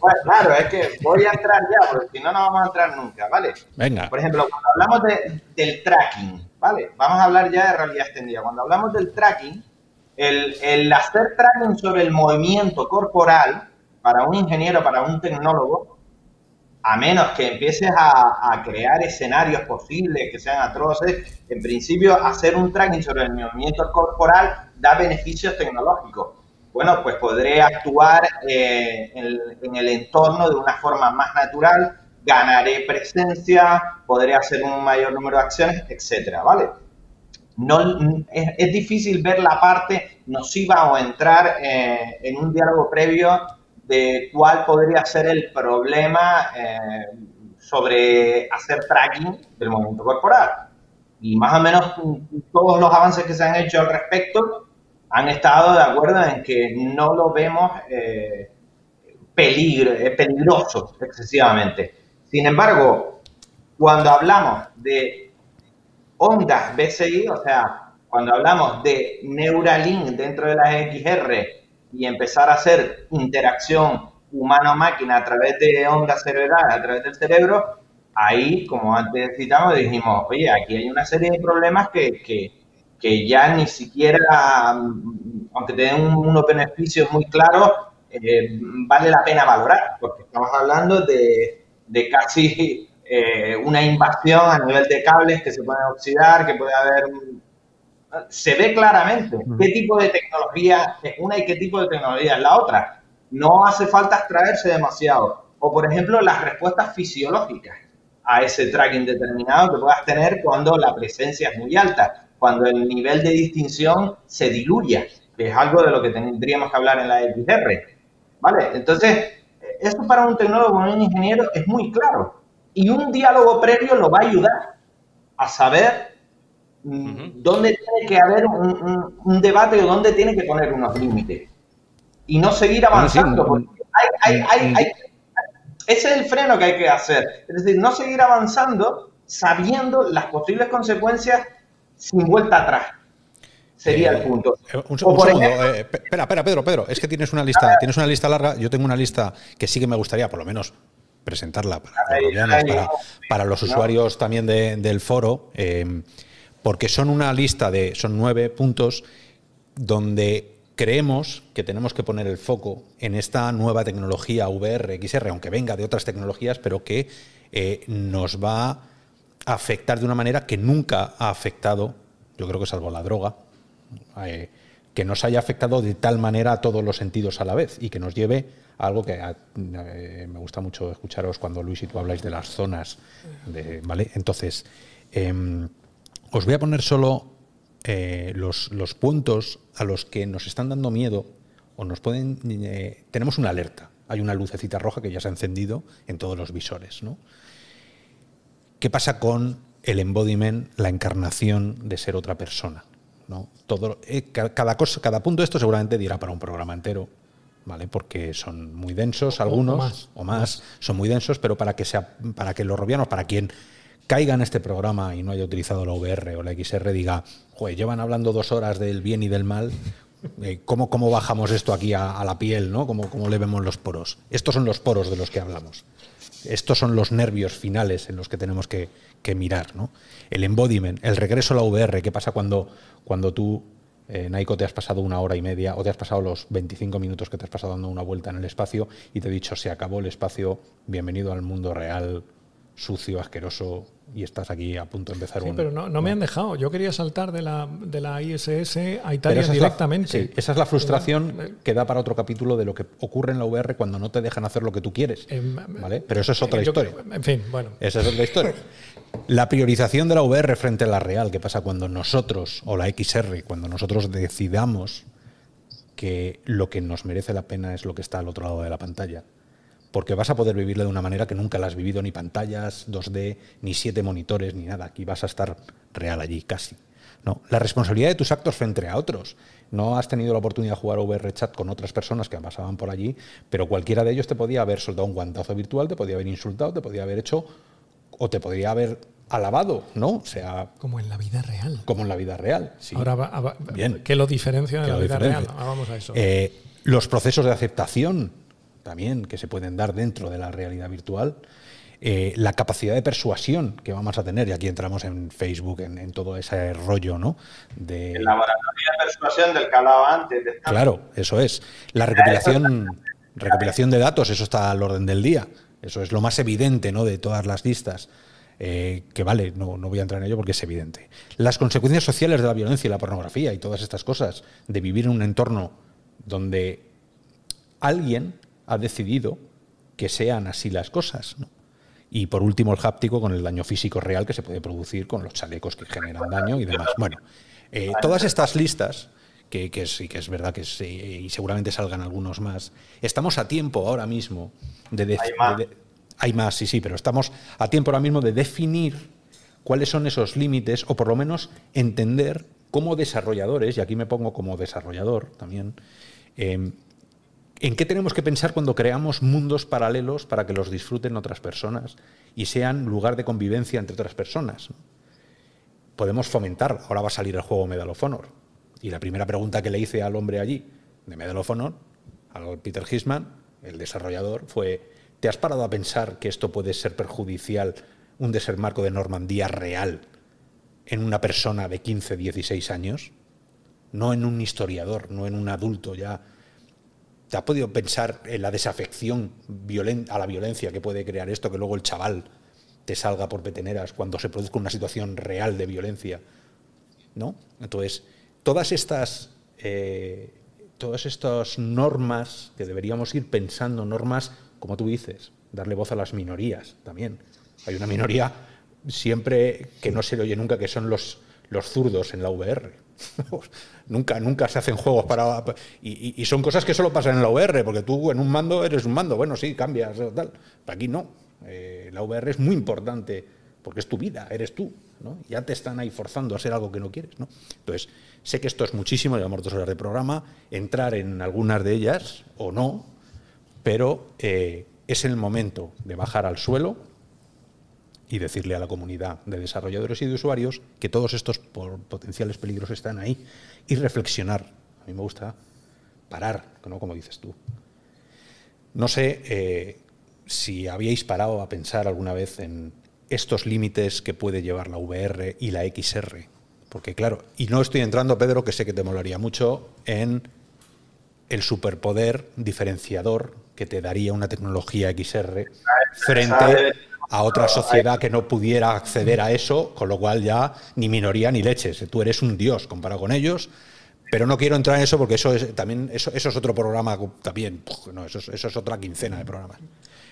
Pues claro, es que voy a entrar ya, porque si no, no vamos a entrar nunca, ¿vale? Venga. Por ejemplo, cuando hablamos del tracking, ¿vale? Vamos a hablar ya de realidad extendida. Cuando hablamos del tracking, el, el hacer tracking sobre el movimiento corporal, para un ingeniero, para un tecnólogo, a menos que empieces a, crear escenarios posibles que sean atroces, en principio hacer un tracking sobre el movimiento corporal da beneficios tecnológicos. bueno, pues podré actuar eh, en, el entorno de una forma más natural, ganaré presencia, podré hacer un mayor número de acciones, etcétera, ¿vale? No, es, difícil ver la parte nociva o entrar eh, en un diálogo previo de cuál podría ser el problema eh, sobre hacer tracking del movimiento corporal. Y más o menos todos los avances que se han hecho al respecto han estado de acuerdo en que no lo vemos eh, peligro, eh, peligroso excesivamente. Sin embargo, cuando hablamos de ondas BCI, o sea, cuando hablamos de Neuralink dentro de las XR y empezar a hacer interacción humano-máquina a través de ondas cerebrales, a través del cerebro, ahí, como antes citamos, dijimos, oye, aquí hay una serie de problemas que, que, que ya ni siquiera, mm, aunque tengan unos beneficios muy claros, eh, vale la pena valorar, porque estamos hablando de, de casi eh, una invasión a nivel de cables que se pueden oxidar, que puede haber... Se ve claramente qué tipo de tecnología es una y qué tipo de tecnología es la otra. No hace falta extraerse demasiado. O, por ejemplo, las respuestas fisiológicas a ese tracking determinado que puedas tener cuando la presencia es muy alta cuando el nivel de distinción se diluya, que es algo de lo que tendríamos que hablar en la XR. ¿Vale? Entonces, esto para un tecnólogo un ingeniero es muy claro. Y un diálogo previo lo va a ayudar a saber dónde tiene que haber un, debate o dónde tiene que poner unos límites. Y no seguir avanzando. porque ese es el freno que hay que hacer. Es decir, no seguir avanzando sabiendo las posibles consecuencias sin vuelta atrás. Sería el eh, punto. Eh, un, segundo. Eh, espera, espera, Pedro, Pedro. Es que tienes una lista, tienes una lista larga. Yo tengo una lista que sí que me gustaría, por lo menos, presentarla para, para, los usuarios también del foro, porque son una lista de, son nueve puntos donde creemos que tenemos que poner el foco en esta nueva tecnología VR, XR, aunque venga de otras tecnologías, pero que nos va afectar de una manera que nunca ha afectado, yo creo que salvo la droga, eh, que nos haya afectado de tal manera a todos los sentidos a la vez y que nos lleve a algo que eh, me gusta mucho escucharos cuando Luis y tú habláis de las zonas. ¿vale? Entonces, em, os voy a poner solo eh, los, los, puntos a los que nos están dando miedo o nos pueden... tenemos una alerta. Hay una lucecita roja que ya se ha encendido en todos los visores. ¿no? ¿Qué pasa con el embodiment, la encarnación de ser otra persona? ¿no? Todo, eh, cada, cosa, cada punto de esto seguramente dirá para un programa entero, ¿vale? Porque son muy densos algunos, o más, son muy densos, pero para que, sea, para que los robianos, para quien caiga en este programa y no haya utilizado la VR o la XR, diga, joder, llevan hablando dos horas del bien y del mal, eh, ¿cómo, ¿cómo, bajamos esto aquí a, la piel? ¿no? ¿Cómo, ¿Cómo le vemos los poros? Estos son los poros de los que hablamos. Estos son los nervios finales en los que tenemos que, mirar. ¿no? El embodiment, el regreso a la VR, ¿qué pasa cuando, cuando tú, eh, Naiko, te has pasado una hora y media o te has pasado los 25 minutos que te has pasado dando una vuelta en el espacio y te he dicho, se acabó el espacio, bienvenido al mundo real, sucio, asqueroso, y estás aquí a punto de empezar sí, pero no, me han dejado. Yo quería saltar de la, de la ISS a Italia directamente. esa es la frustración que da para otro capítulo de lo que ocurre en la VR cuando no te dejan hacer lo que tú quieres. Eh, ¿vale? Pero eso es otra historia. En fin, bueno. Esa es otra historia. La priorización de la VR frente a la real, ¿qué pasa cuando nosotros, o la XR, cuando nosotros decidamos que lo que nos merece la pena es lo que está al otro lado de la pantalla? Porque vas a poder vivirlo de una manera que nunca la has vivido, ni pantallas 2D, ni siete monitores, ni nada. Aquí vas a estar real allí, casi. ¿no? La responsabilidad de tus actos frente a otros. No has tenido la oportunidad de jugar VR chat con otras personas que pasaban por allí, pero cualquiera de ellos te podía haber soltado un guantazo virtual, te podía haber insultado, te podía haber hecho o te podría haber alabado, ¿no? O sea, como en la vida real. Como en la vida real. Sí. Ahora, va, Bien. ¿qué lo diferencia de la vida real? vamos a eso. Eh, los procesos de aceptación también que se pueden dar dentro de la realidad virtual, eh, la capacidad de persuasión que vamos a tener, y aquí entramos en Facebook, en, todo ese rollo, ¿no? De... El laboratorio de persuasión del que hablaba antes. Claro, eso es. La recopilación, recopilación de datos, eso está al orden del día. Eso es lo más evidente ¿no? de todas las listas. Eh, que vale, no, no voy a entrar en ello porque es evidente. Las consecuencias sociales de la violencia y la pornografía y todas estas cosas, de vivir en un entorno donde alguien ha decidido que sean así las cosas. Y por último, el háptico con el daño físico real que se puede producir con los chalecos que generan daño y demás. Bueno, eh, todas estas listas, que, sí que es verdad que sí, y seguramente salgan algunos más, estamos a tiempo ahora mismo de, de, hay más, sí, sí, pero estamos a tiempo ahora mismo de definir cuáles son esos límites o por lo menos entender como desarrolladores, y aquí me pongo como desarrollador también, em, en qué tenemos que pensar cuando creamos mundos paralelos para que los disfruten otras personas y sean lugar de convivencia entre otras personas. Podemos fomentar, ahora va a salir el juego Medal of Honor, y la primera pregunta que le hice al hombre allí de Medal of Honor, al Peter Hisman, el desarrollador, fue, ¿te has parado a pensar que esto puede ser perjudicial, un desembarco de Normandía real, en una persona de 15, 16 años? No en un historiador, no en un adulto ya ¿Te has podido pensar en la desafección a la violencia que puede crear esto, que luego el chaval te salga por peteneras cuando se produzca una situación real de violencia? ¿No? Entonces, todas estas, eh, todas estas normas que deberíamos ir pensando, normas, como tú dices, darle voz a las minorías también. Hay una minoría siempre que no se le oye nunca, que son los, los zurdos en la VR. nunca, nunca se hacen juegos para. Y, son cosas que solo pasan en la VR, porque tú en un mando eres un mando, bueno, sí, cambias, tal. Pero aquí no. Eh, la VR es muy importante porque es tu vida, eres tú. ¿no? Ya te están ahí forzando a ser algo que no quieres. ¿no? Entonces, sé que esto es muchísimo, llevamos dos horas de programa, entrar en algunas de ellas o no, pero eh, es el momento de bajar al suelo y decirle a la comunidad de desarrolladores y de usuarios que todos estos potenciales peligros están ahí y reflexionar. A mí me gusta parar, ¿no? como dices tú. No sé eh, si habíais parado a pensar alguna vez en estos límites que puede llevar la VR y la XR. Porque claro, y no estoy entrando, Pedro, que sé que te molaría mucho, en el superpoder diferenciador que te daría una tecnología XR frente a otra sociedad que no pudiera acceder a eso, con lo cual ya ni minoría ni leches. Tú eres un dios comparado con ellos, pero no quiero entrar en eso porque eso es también eso, eso es otro programa también. No, eso, es, eso es otra quincena de programas.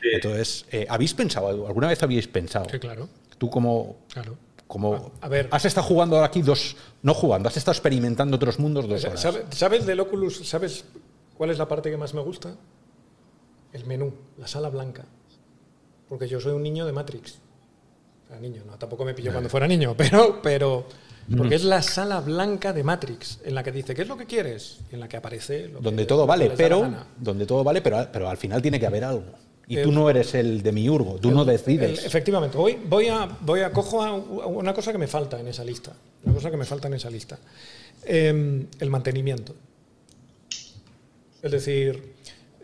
Entonces, eh, ¿habéis pensado alguna vez habéis pensado? Sí, claro. Tú como claro. Como a, ver, has estado jugando aquí dos, no jugando, has estado experimentando otros mundos dos horas. ¿Sabes, ¿Sabes del Oculus? ¿Sabes cuál es la parte que más me gusta? El menú, la sala blanca porque yo soy un niño de Matrix. O sea, niño, no, tampoco me pilló cuando fuera niño, pero, pero porque es la sala blanca de Matrix, en la que dice, ¿qué es lo que quieres? Y en la que aparece... donde todo vale, pero, donde todo vale, pero, pero al final tiene que haber algo. Y tú no eres el de miurgo, tú no decides. efectivamente, voy, voy, a, voy a cojo a una cosa que me falta en esa lista. Una cosa que me falta en esa lista. Em, el mantenimiento. Es decir,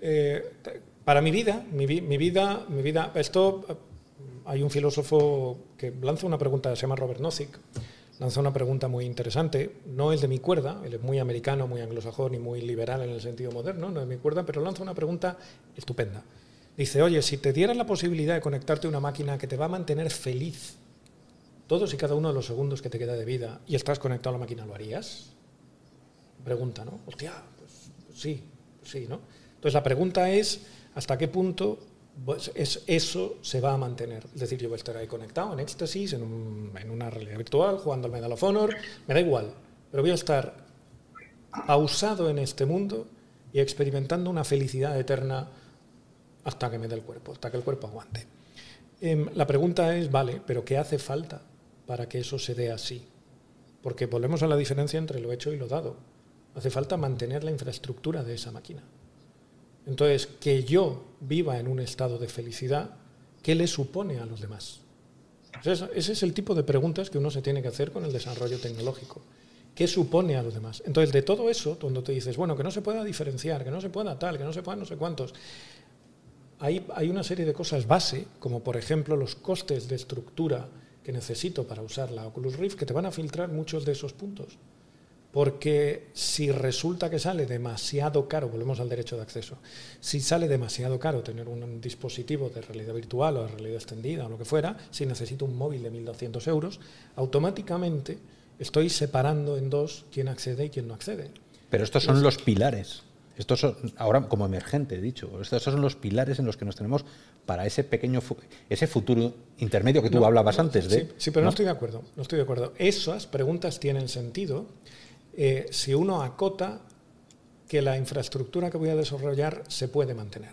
eh, para mi vida, mi, vida, mi vida, esto hay un filósofo que lanza una pregunta, se llama Robert Nozick, lanza una pregunta muy interesante, no es de mi cuerda, él es muy americano, muy anglosajón y muy liberal en el sentido moderno, no es de mi cuerda, pero lanza una pregunta estupenda. Dice, oye, si te dieran la posibilidad de conectarte a una máquina que te va a mantener feliz todos y cada uno de los segundos que te queda de vida y estás conectado a la máquina, ¿lo harías? Pregunta, ¿no? Hostia, pues, sí, sí, ¿no? Entonces la pregunta es, hasta qué punto pues, eso se va a mantener. Es decir, yo voy a estar ahí conectado en éxtasis, en, una realidad virtual, jugando al Medal of Honor, me da igual, pero voy a estar pausado en este mundo y experimentando una felicidad eterna hasta que me dé el cuerpo, hasta que el cuerpo aguante. Em, la pregunta es, vale, pero ¿qué hace falta para que eso se dé así? Porque volvemos a la diferencia entre lo hecho y lo dado. Hace falta mantener la infraestructura de esa máquina. Entonces, que yo viva en un estado de felicidad, ¿qué le supone a los demás? ese es el tipo de preguntas que uno se tiene que hacer con el desarrollo tecnológico. ¿Qué supone a los demás? Entonces, de todo eso, cuando te dices, bueno, que no se pueda diferenciar, que no se pueda tal, que no se pueda no sé cuántos, hay, hay una serie de cosas base, como por ejemplo los costes de estructura que necesito para usar la Oculus Rift, que te van a filtrar muchos de esos puntos porque si resulta que sale demasiado caro, volvemos al derecho de acceso, si sale demasiado caro tener un dispositivo de realidad virtual o de realidad extendida o lo que fuera, si necesito un móvil de 1.200 euros, automáticamente estoy separando en dos quién accede y quién no accede. Pero estos son los pilares. Estos son, ahora como emergente, he dicho, estos son los pilares en los que nos tenemos para ese pequeño, ese futuro intermedio que tú hablabas antes de. Sí, pero ¿no? estoy de acuerdo, no estoy de acuerdo. Esas preguntas tienen sentido eh, si uno acota que la infraestructura que voy a desarrollar se puede mantener.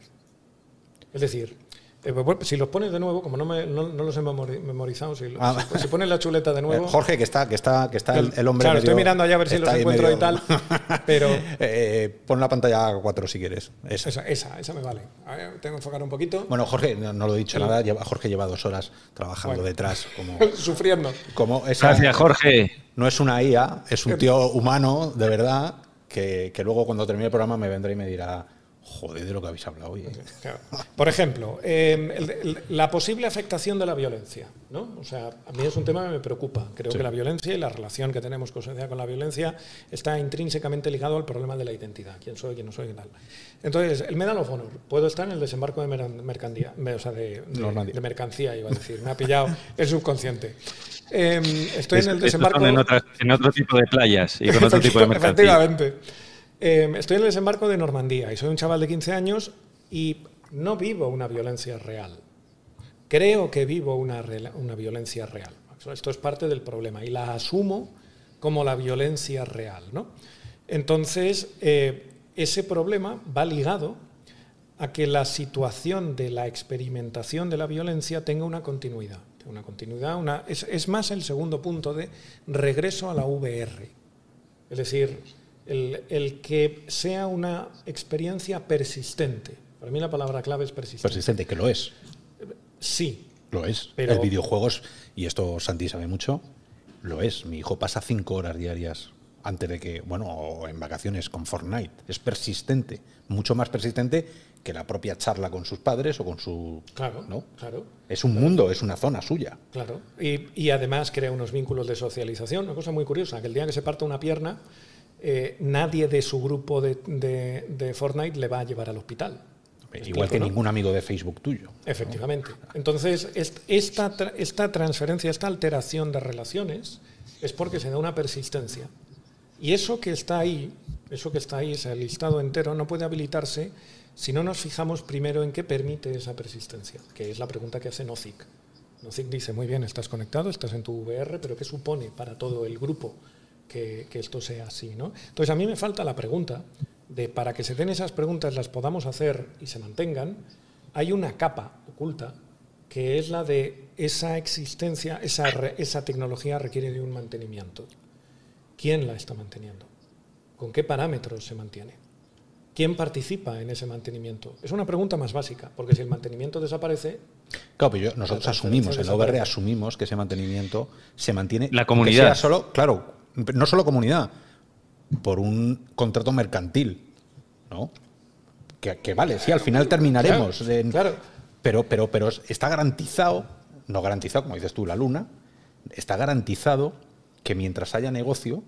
Es decir, eh, si los pones de nuevo, como no, me, no, los he memorizado, si, ah. si, pones la chuleta de nuevo. Jorge, que está, que está, que está el, hombre. Claro, estoy mirando allá a ver si los encuentro y tal. Pero. Eh, pon la pantalla a 4 si quieres. Esa. Esa, esa, me vale. tengo que enfocar un poquito. Bueno, Jorge, no, lo he dicho nada. Jorge lleva dos horas trabajando detrás. Como, Sufriendo. Como esa, Gracias, Jorge. No es una IA, es un tío humano, de verdad, que, que luego cuando termine el programa me vendrá y me dirá Joder, de lo que habéis hablado hoy. ¿eh? Por ejemplo, em, la posible afectación de la violencia. ¿no? O sea, a mí es un tema que me preocupa. Creo que la violencia y la relación que tenemos con, con la violencia está intrínsecamente ligado al problema de la identidad. ¿Quién soy, quién no soy, qué tal? Entonces, el Medal of Honor. Puedo estar en el desembarco de, mercancía, o sea, de, mercancía, iba a decir. Me ha pillado el subconsciente. Em, estoy en el desembarco. En, en, otro tipo de playas y con otro tipo de mercancía. Efectivamente. Em, estoy en el desembarco de Normandía y soy un chaval de 15 años y no vivo una violencia real. Creo que vivo una, una violencia real. Esto es parte del problema y la asumo como la violencia real. ¿no? Entonces, eh, ese problema va ligado a que la situación de la experimentación de la violencia tenga una continuidad. Una continuidad una, es, es más el segundo punto de regreso a la VR. Es decir, el, que sea una experiencia persistente. Para mí la palabra clave es persistente. Persistente, que lo es. Sí. Lo es. Pero... El videojuegos, y esto Santi sabe mucho, lo es. Mi hijo pasa cinco horas diarias antes de que, bueno, o en vacaciones con Fortnite. Es persistente, mucho más persistente que la propia charla con sus padres o con su... Claro, ¿no? claro. Es un mundo, es una zona suya. Claro. Y, y, además crea unos vínculos de socialización. Una cosa muy curiosa, que el día que se parta una pierna, eh, nadie de su grupo de, Fortnite le va a llevar al hospital. Igual que ningún amigo de Facebook tuyo. Efectivamente. Entonces, esta, esta transferencia, esta alteración de relaciones es porque se da una persistencia. Y eso que está ahí, eso que está ahí, ese listado entero, no puede habilitarse si no nos fijamos primero en qué permite esa persistencia, que es la pregunta que hace Nozick. Nozick dice, muy bien, estás conectado, estás en tu VR, pero ¿qué supone para todo el grupo que, esto sea así. ¿no? Entonces a mí me falta la pregunta de para que se den esas preguntas, las podamos hacer y se mantengan, hay una capa oculta que es la de esa existencia, esa, esa tecnología requiere de un mantenimiento. ¿Quién la está manteniendo? ¿Con qué parámetros se mantiene? ¿Quién participa en ese mantenimiento? Es una pregunta más básica, porque si el mantenimiento desaparece... Claro, pero nosotros asumimos, en la OBR asumimos que ese mantenimiento se mantiene... La comunidad. solo, claro, no solo comunidad, por un contrato mercantil, ¿no? Que, vale, sí, al final terminaremos. Claro, Pero, pero, pero está garantizado, no garantizado, como dices tú, la luna, está garantizado que mientras haya negocio,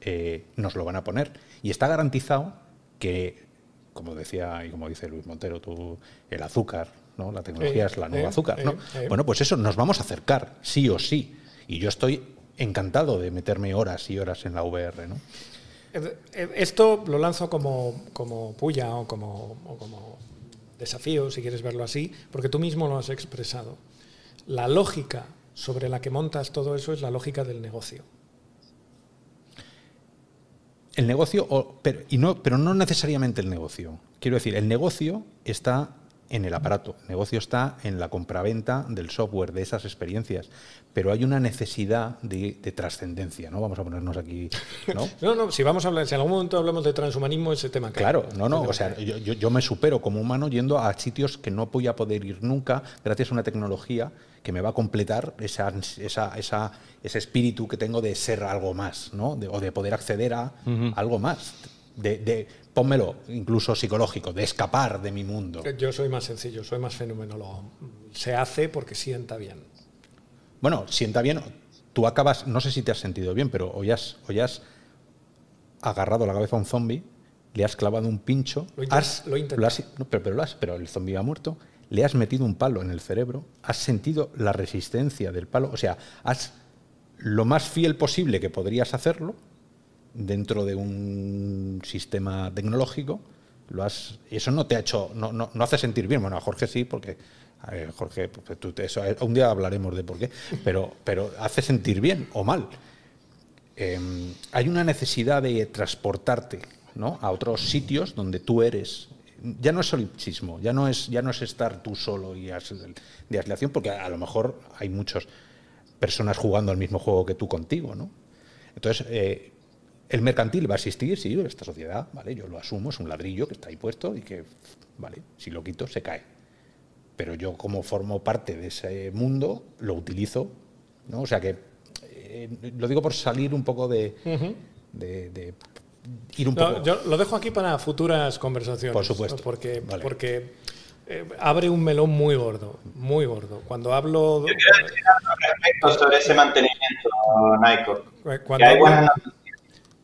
eh, nos lo van a poner. Y está garantizado que, como decía y como dice Luis Montero, tú, el azúcar, ¿no? La tecnología es la nueva azúcar, ¿no? Bueno, pues eso, nos vamos a acercar, sí o sí. Y yo estoy encantado de meterme horas y horas en la VR. ¿no? Esto lo lanzo como, como puya o como, como desafío, si quieres verlo así, porque tú mismo lo has expresado. La lógica sobre la que montas todo eso es la lógica del negocio. El negocio, pero, y no, pero no necesariamente el negocio. Quiero decir, el negocio está en el aparato. El negocio está en la compraventa del software, de esas experiencias. Pero hay una necesidad de, trascendencia, ¿no? Vamos a ponernos aquí. ¿no? no, no, si vamos a hablar, si en algún momento hablamos de transhumanismo, ese tema. Claro, no, no. O sea, yo, yo, me supero como humano yendo a sitios que no voy a poder ir nunca gracias a una tecnología que me va a completar esa, esa, esa, ese espíritu que tengo de ser algo más, ¿no? o de poder acceder a algo más. De, de, pónmelo, incluso psicológico, de escapar de mi mundo. Yo soy más sencillo, soy más fenomenólogo. Se hace porque sienta bien. Bueno, sienta bien. Tú acabas, no sé si te has sentido bien, pero hoy has, hoy has agarrado la cabeza a un zombie, le has clavado un pincho, lo, has, lo, pero, lo has, pero el zombie ha muerto, le has metido un palo en el cerebro, has sentido la resistencia del palo, o sea, has lo más fiel posible que podrías hacerlo, dentro de un sistema tecnológico, lo has, eso no te ha hecho, no, no, no hace sentir bien. Bueno, a Jorge sí, porque Jorge, pues, eso, un día hablaremos de por qué, pero, pero hace sentir bien o mal. Em, hay una necesidad de transportarte ¿no? a otros sitios donde tú eres. Ya no es solipsismo, ya no es, ya no es estar tú solo y de aislación, porque a, lo mejor hay muchas personas jugando al mismo juego que tú contigo. ¿no? Entonces, eh, el mercantil va a existir, sí, esta sociedad, ¿vale? Yo lo asumo, es un ladrillo que está ahí puesto y que, ¿vale? Si lo quito, se cae. Pero yo, como formo parte de ese mundo, lo utilizo, ¿no? O sea que eh, lo digo por salir un poco de, ir un poco. Yo lo dejo aquí para futuras conversaciones. Por supuesto. Porque, porque eh, abre un melón muy gordo, muy gordo. Cuando hablo. Yo quiero decir algo respecto sobre ese mantenimiento, Nico. Cuando hablo,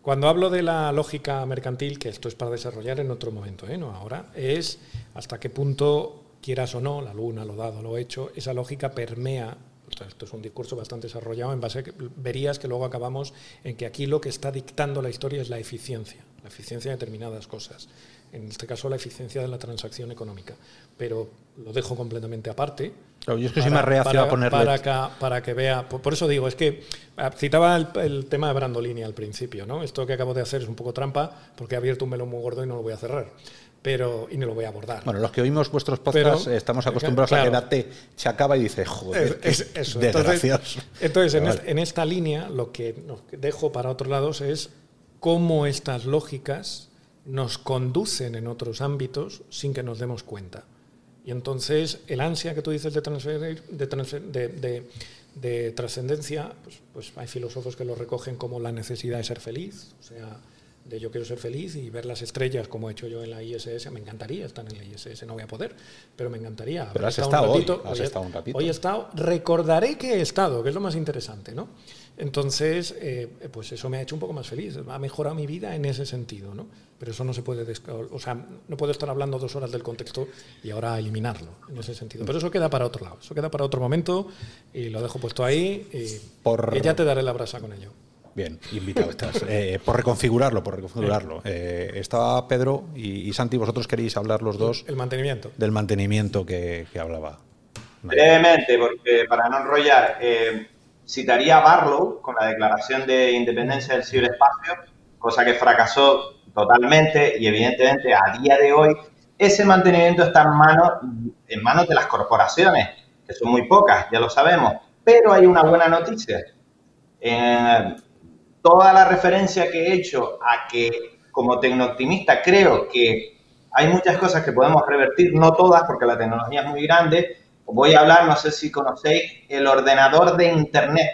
cuando hablo de la lógica mercantil, que esto es para desarrollar en otro momento, ¿eh? no ahora, es hasta qué punto, quieras o no, la luna, lo dado, lo hecho, esa lógica permea esto es un discurso bastante desarrollado en base a que verías que luego acabamos en que aquí lo que está dictando la historia es la eficiencia, la eficiencia de determinadas cosas. En este caso, la eficiencia de la transacción económica. Pero lo dejo completamente aparte. yo es que soy más reacio a ponerle... Para que, para que vea... Por, eso digo, es que ah, citaba el, tema de Brandolini al principio, ¿no? Esto que acabo de hacer es un poco trampa porque he abierto un melón muy gordo y no lo voy a cerrar pero y no lo voy a abordar. Bueno, los que oímos vuestros podcasts estamos acostumbrados a quedarte se acaba y dice, joder, es, eso. Entonces, entonces en, esta línea lo que dejo para otros lados es cómo estas lógicas nos conducen en otros ámbitos sin que nos demos cuenta. Y entonces el ansia que tú dices de, transferir, de, de trascendencia, pues, pues hay filósofos que lo recogen como la necesidad de ser feliz, o sea, de yo quiero ser feliz y ver las estrellas como he hecho yo en la ISS. Me encantaría estar en la ISS, no voy a poder, pero me encantaría. Pero has estado, un ratito, hoy, has estado un ratito. Hoy he estado, recordaré que he estado, que es lo más interesante, ¿no? Entonces, eh, pues eso me ha hecho un poco más feliz, ha mejorado mi vida en ese sentido, ¿no? Pero eso no se puede, o sea, no puedo estar hablando dos horas del contexto y ahora eliminarlo en ese sentido. Pero eso queda para otro lado, eso queda para otro momento y lo dejo puesto ahí y ya te daré la brasa con ello. Bien, invitado estás. Eh, por reconfigurarlo, por reconfigurarlo. Eh, estaba Pedro y, Santi, vosotros queréis hablar los dos. El mantenimiento. Del mantenimiento que, hablaba. Brevemente, porque para no enrollar, eh, citaría a Barlow con la declaración de independencia del ciberespacio, cosa que fracasó totalmente y evidentemente a día de hoy ese mantenimiento está en manos, en manos de las corporaciones, que son muy pocas, ya lo sabemos. Pero hay una buena noticia toda la referencia que he hecho a que como tecnooptimista creo que hay muchas cosas que podemos revertir, no todas porque la tecnología es muy grande. Os voy a hablar, no sé si conocéis, el ordenador de Internet.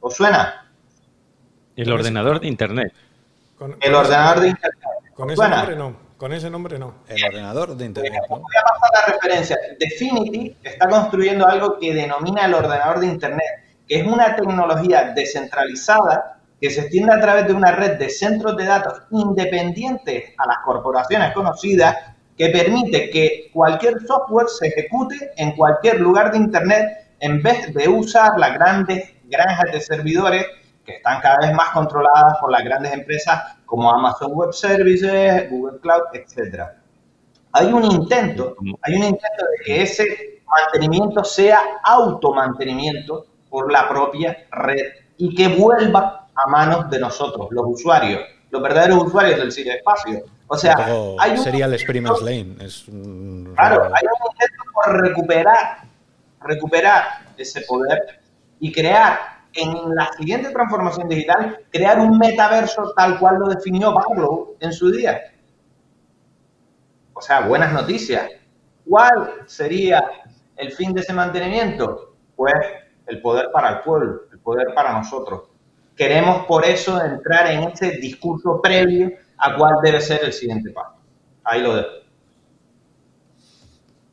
¿Os suena? El ordenador de Internet. el ordenador de Internet. Con ese nombre no. Con ese nombre no. El ordenador de Internet. Voy a pasar la referencia. Definity está construyendo algo que denomina el ordenador de Internet, que es una tecnología descentralizada que se extiende a través de una red de centros de datos independientes a las corporaciones conocidas que permite que cualquier software se ejecute en cualquier lugar de Internet en vez de usar las grandes granjas de servidores que están cada vez más controladas por las grandes empresas como Amazon Web Services, Google Cloud, etc. Hay un intento, hay un intento de que ese mantenimiento sea automantenimiento por la propia red y que vuelva a manos de nosotros, los usuarios, los verdaderos usuarios del ciberespacio. O sea, hay sería el Experiment Lane. Es claro, hay un intento por recuperar, recuperar ese poder y crear en la siguiente transformación digital, crear un metaverso tal cual lo definió Pablo en su día. O sea, buenas noticias. ¿Cuál sería el fin de ese mantenimiento? Pues el poder para el pueblo, el poder para nosotros. Queremos por eso entrar en ese discurso previo a cuál debe ser el siguiente paso. Ahí lo dejo.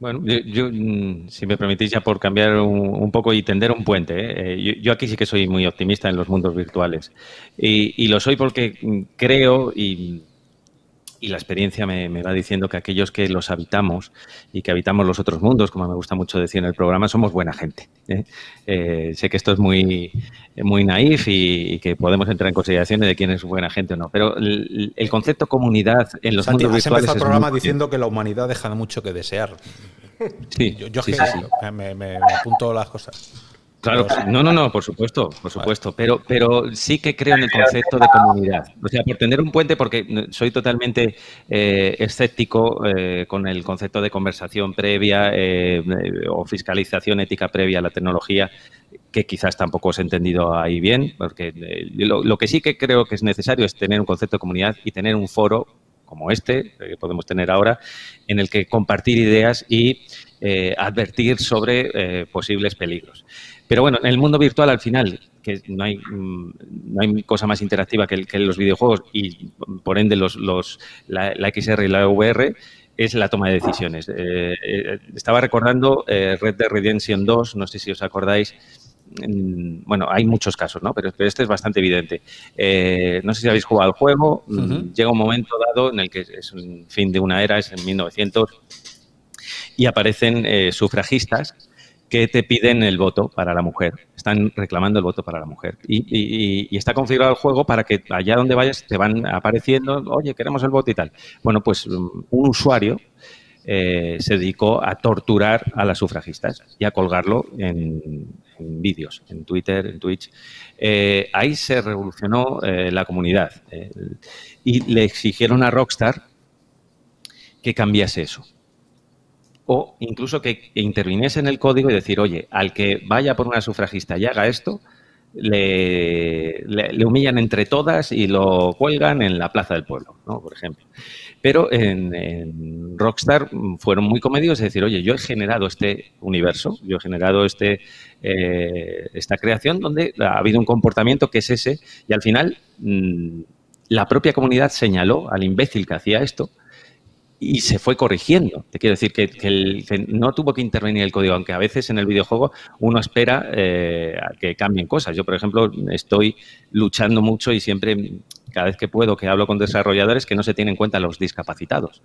Bueno, yo, mm, si me permitís ya por cambiar un, poco y tender un puente, ¿eh? Eh, yo, aquí sí que soy muy optimista en los mundos virtuales y, lo soy porque creo y, y la experiencia me, va diciendo que aquellos que los habitamos y que habitamos los otros mundos, como me gusta mucho decir en el programa, somos buena gente. ¿eh? Eh, sé que esto es muy, muy naif y, que podemos entrar en consideraciones de quién es buena gente o no, pero el, concepto comunidad en los mundos virtuales. el programa diciendo que la humanidad deja mucho que desear. Sí, yo, me, me apunto las cosas. Claro, no, no, no, por supuesto, por supuesto, pero, pero sí que creo en el concepto de comunidad. O sea, por tener un puente, porque soy totalmente eh, escéptico eh, con el concepto de conversación previa eh, o fiscalización ética previa a la tecnología, que quizás tampoco os he entendido ahí bien, porque lo, lo que sí que creo que es necesario es tener un concepto de comunidad y tener un foro como este, que podemos tener ahora, en el que compartir ideas y advertir sobre posibles peligros. Pero bueno, en el mundo virtual al final, que no hay, mm, no hay cosa más interactiva que, los videojuegos y por ende los, los, la, XR y la VR, es la toma de decisiones. Eh, eh, estaba recordando eh, Red Dead Redemption 2, no sé si os acordáis, bueno, hay muchos casos, ¿no? Pero, este es bastante evidente. no sé si habéis jugado al juego, mm, llega un momento dado en el que es un fin de una era, es en 1900, y aparecen sufragistas que te piden el voto para la mujer. Están reclamando el voto para la mujer. Y, está configurado el juego para que allá donde vayas te van apareciendo, oye, queremos el voto y tal. Bueno, pues mm, un usuario eh, se dedicó a torturar a las sufragistas y a colgarlo en, vídeos, en Twitter, en Twitch. Eh, ahí se revolucionó eh, la comunidad y le exigieron a Rockstar que cambiase eso o incluso que interviniese en el código y decir, oye, al que vaya por una sufragista y haga esto, le, humillan entre todas y lo cuelgan en la plaza del pueblo, ¿no? por ejemplo. Pero en, Rockstar fueron muy comedidos es decir, oye, yo he generado este universo, yo he generado este, eh, esta creación donde ha habido un comportamiento que es ese y al final mm, la propia comunidad señaló al imbécil que hacía esto y se fue corrigiendo. Te quiero decir que, no tuvo que intervenir el código, aunque a veces en el videojuego uno espera eh, que cambien cosas. Yo, por ejemplo, estoy luchando mucho y siempre, cada vez que puedo, que hablo con desarrolladores, que no se tienen en cuenta los discapacitados.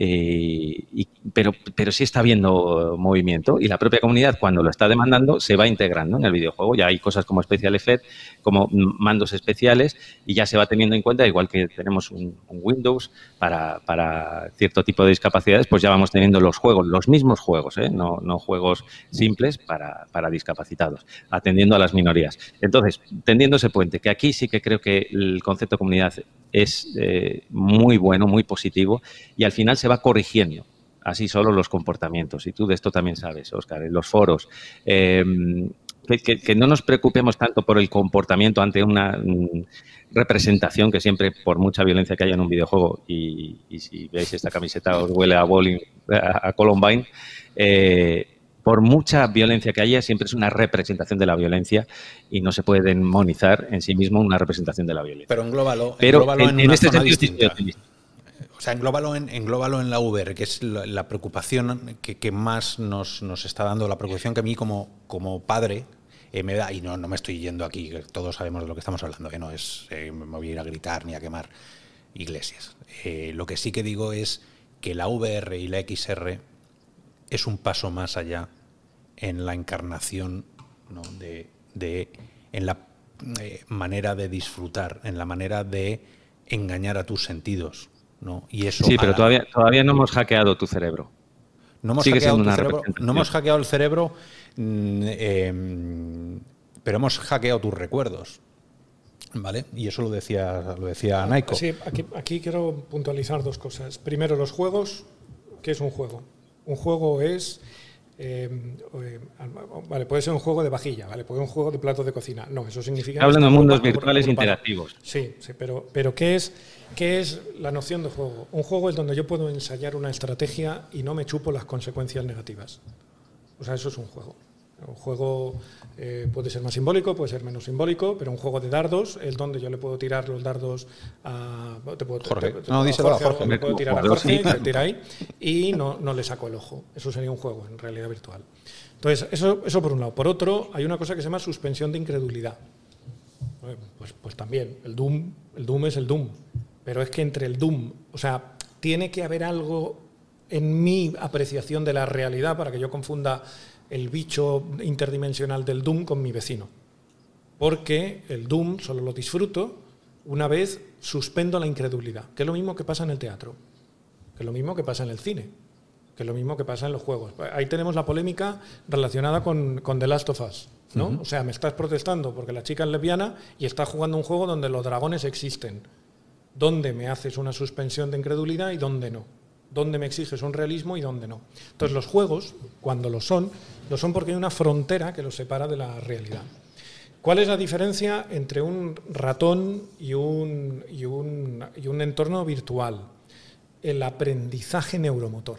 Eh, pero, pero sí está habiendo movimiento y la propia comunidad cuando lo está demandando se va integrando en el videojuego. Ya hay cosas como Special Effect, como mandos especiales y ya se va teniendo en cuenta, igual que tenemos un, Windows para, para, cierto tipo de discapacidades, pues ya vamos teniendo los juegos, los mismos juegos, ¿eh? no, no, juegos simples para, para discapacitados, atendiendo a las minorías. Entonces, tendiendo ese puente, que aquí sí que creo que el concepto comunidad es eh, muy bueno, muy positivo y al final se va corrigiendo así solo los comportamientos. Y tú de esto también sabes, Oscar, en los foros. Em, que, no nos preocupemos tanto por el comportamiento ante una mm, representación que siempre, por mucha violencia que haya en un videojuego, y, si veis esta camiseta os huele a, bowling, a, Columbine, eh, por mucha violencia que haya, siempre es una representación de la violencia y no se puede demonizar en sí mismo una representación de la violencia. Pero englóbalo, Pero en, en, este sentido O sea, englóbalo en, en la Uber, que es la, preocupación que, más nos, está dando, la preocupación que a mí como, como padre eh, me da, y no, no me estoy yendo aquí, todos sabemos de lo que estamos hablando, que no es, eh, me voy a ir a gritar ni a quemar iglesias. Eh, lo que sí que digo es que la VR y la XR es un paso más allá en la encarnación de, en la eh, manera de disfrutar, en la manera de engañar a tus sentidos. ¿No? Y eso sí, pero todavía, todavía no hemos hackeado tu cerebro. No hemos, hackeado, tu cerebro, no hemos hackeado el cerebro, mm, em, pero hemos hackeado tus recuerdos. ¿Vale? Y eso lo decía, lo decía Naiko. Sí, aquí, aquí quiero puntualizar dos cosas. Primero, los juegos. ¿Qué es un juego? Un juego es eh, eh, vale, puede ser un juego de vajilla, vale, puede ser un juego de platos de cocina. No, eso significa. Hablan de mundos virtuales interactivos. Sí, sí, pero, pero ¿qué, es, ¿qué es la noción de juego? Un juego es donde yo puedo ensayar una estrategia y no me chupo las consecuencias negativas. O sea, eso es un juego. Un juego eh, puede ser más simbólico, puede ser menos simbólico, pero un juego de dardos, el donde yo le puedo tirar los dardos a. Te puedo, Jorge. no, dice Jorge, Jorge. Le puedo tirar a Jorge, tira ahí, y no, no le saco el ojo. Eso sería un juego en realidad virtual. Entonces, eso, eso por un lado. Por otro, hay una cosa que se llama suspensión de incredulidad. Pues, pues también, el Doom, el Doom es el Doom pero es que entre el Doom, o sea, tiene que haber algo en mi apreciación de la realidad para que yo confunda el bicho interdimensional del Doom con mi vecino. Porque el Doom solo lo disfruto una vez suspendo la incredulidad, que es lo mismo que pasa en el teatro, que es lo mismo que pasa en el cine, que es lo mismo que pasa en los juegos. Ahí tenemos la polémica relacionada con, The Last of Us. ¿no? O sea, me estás protestando porque la chica es lesbiana y estás jugando un juego donde los dragones existen. ¿Dónde me haces una suspensión de incredulidad y dónde no? ¿Dónde me exiges un realismo y dónde no? Entonces los juegos, cuando lo son, lo son porque hay una frontera que los separa de la realidad. ¿Cuál es la diferencia entre un ratón y un, y un, entorno virtual? El aprendizaje neuromotor.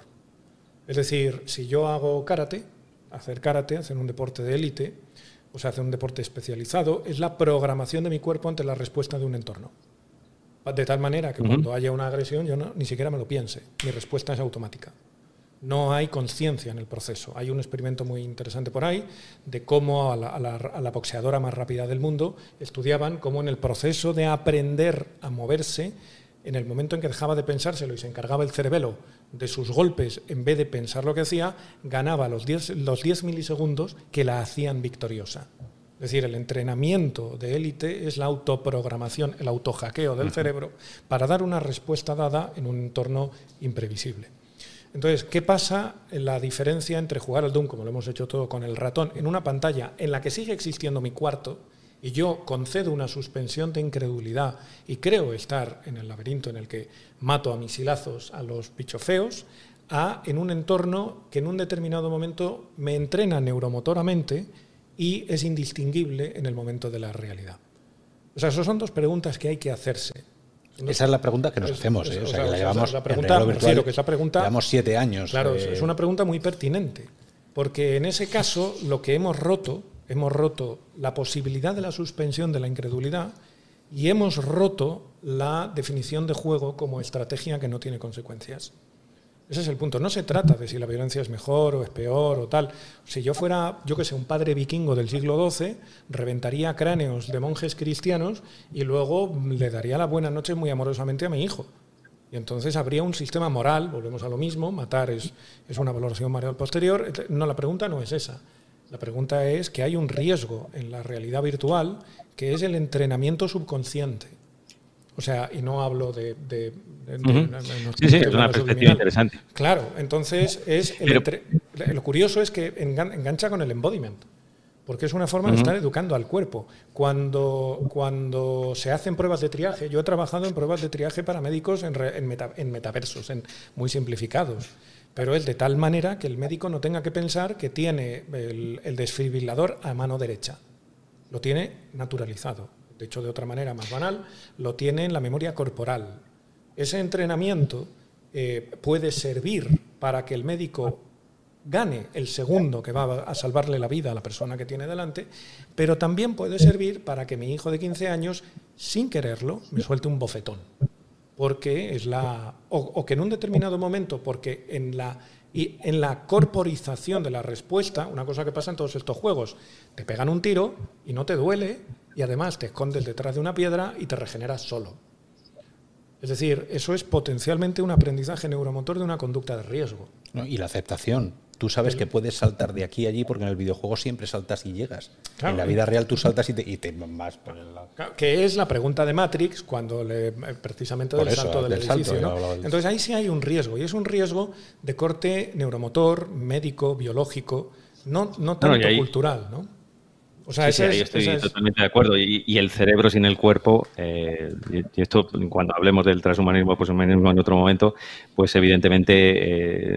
Es decir, si yo hago karate, hacer karate, hacer un deporte de élite, o sea, hacer un deporte especializado, es la programación de mi cuerpo ante la respuesta de un entorno. De tal manera que cuando haya una agresión yo ni siquiera me lo piense, mi respuesta es automática. No hay conciencia en el proceso. Hay un experimento muy interesante por ahí de cómo a la, boxeadora más rápida del mundo estudiaban cómo en el proceso de aprender a moverse, en el momento en que dejaba de pensárselo y se encargaba el cerebelo de sus golpes en vez de pensar lo que hacía, ganaba los 10, los 10 milisegundos que la hacían victoriosa. Es decir, el entrenamiento de élite es la autoprogramación, el autohackeo del cerebro para dar una respuesta dada en un entorno imprevisible. Entonces, ¿qué pasa en la diferencia entre jugar al Doom, como lo hemos hecho todo con el ratón, en una pantalla en la que sigue existiendo mi cuarto y yo concedo una suspensión de incredulidad y creo estar en el laberinto en el que mato a misilazos a los bichofeos, a en un entorno que en un determinado momento me entrena neuromotoramente y es indistinguible en el momento de la realidad. O sea, esas son dos preguntas que hay que hacerse. Esa es la pregunta que nos hacemos. ¿eh? O, sea, que la llevamos la pregunta, virtual, que pregunta, llevamos siete años. Claro, eh. es una pregunta muy pertinente. Porque en ese caso lo que hemos roto, hemos roto la posibilidad de la suspensión de la incredulidad y hemos roto la definición de juego como estrategia que no tiene consecuencias. Ese es el punto. No se trata de si la violencia es mejor o es peor o tal. Si yo fuera, yo que sé, un padre vikingo del siglo XII, reventaría cráneos de monjes cristianos y luego le daría la buena noche muy amorosamente a mi hijo. Y entonces habría un sistema moral, volvemos a lo mismo, matar es, es una valoración moral posterior. No, la pregunta no es esa. La pregunta es que hay un riesgo en la realidad virtual que es el entrenamiento subconsciente. O sea, y no hablo de... sí, sí, es una perspectiva interesante. Claro, entonces es lo curioso es que engancha con el embodiment, porque es una forma de estar educando al cuerpo. Cuando, cuando se hacen pruebas de triaje, yo he trabajado en pruebas de triaje para médicos en, en metaversos, en, muy simplificados pero es de tal manera que el médico no tenga que pensar que tiene el, el, desfibrilador a mano derecha. Lo tiene naturalizado de hecho de otra manera más banal, lo tiene en la memoria corporal. Ese entrenamiento eh, puede servir para que el médico gane el segundo que va a salvarle la vida a la persona que tiene delante, pero también puede servir para que mi hijo de 15 años, sin quererlo, me suelte un bofetón. Porque es la. O, que en un determinado momento, porque en la, y en la corporización de la respuesta, una cosa que pasa en todos estos juegos, te pegan un tiro y no te duele, y además te escondes detrás de una piedra y te regeneras solo. Es decir, eso es potencialmente un aprendizaje neuromotor de una conducta de riesgo. y la aceptación. Tú sabes que puedes saltar de aquí a allí porque en el videojuego siempre saltas y llegas. en la vida real tú saltas y te, y te vas por el lado. Que es la pregunta de Matrix cuando le, precisamente del salto del, edificio. Entonces ahí sí hay un riesgo y es un riesgo de corte neuromotor, médico, biológico, no, no tanto cultural. ¿no? O sea, sí, ahí estoy totalmente de acuerdo. Y, el cerebro sin el cuerpo, eh, y esto cuando hablemos del transhumanismo, pues en otro momento, pues evidentemente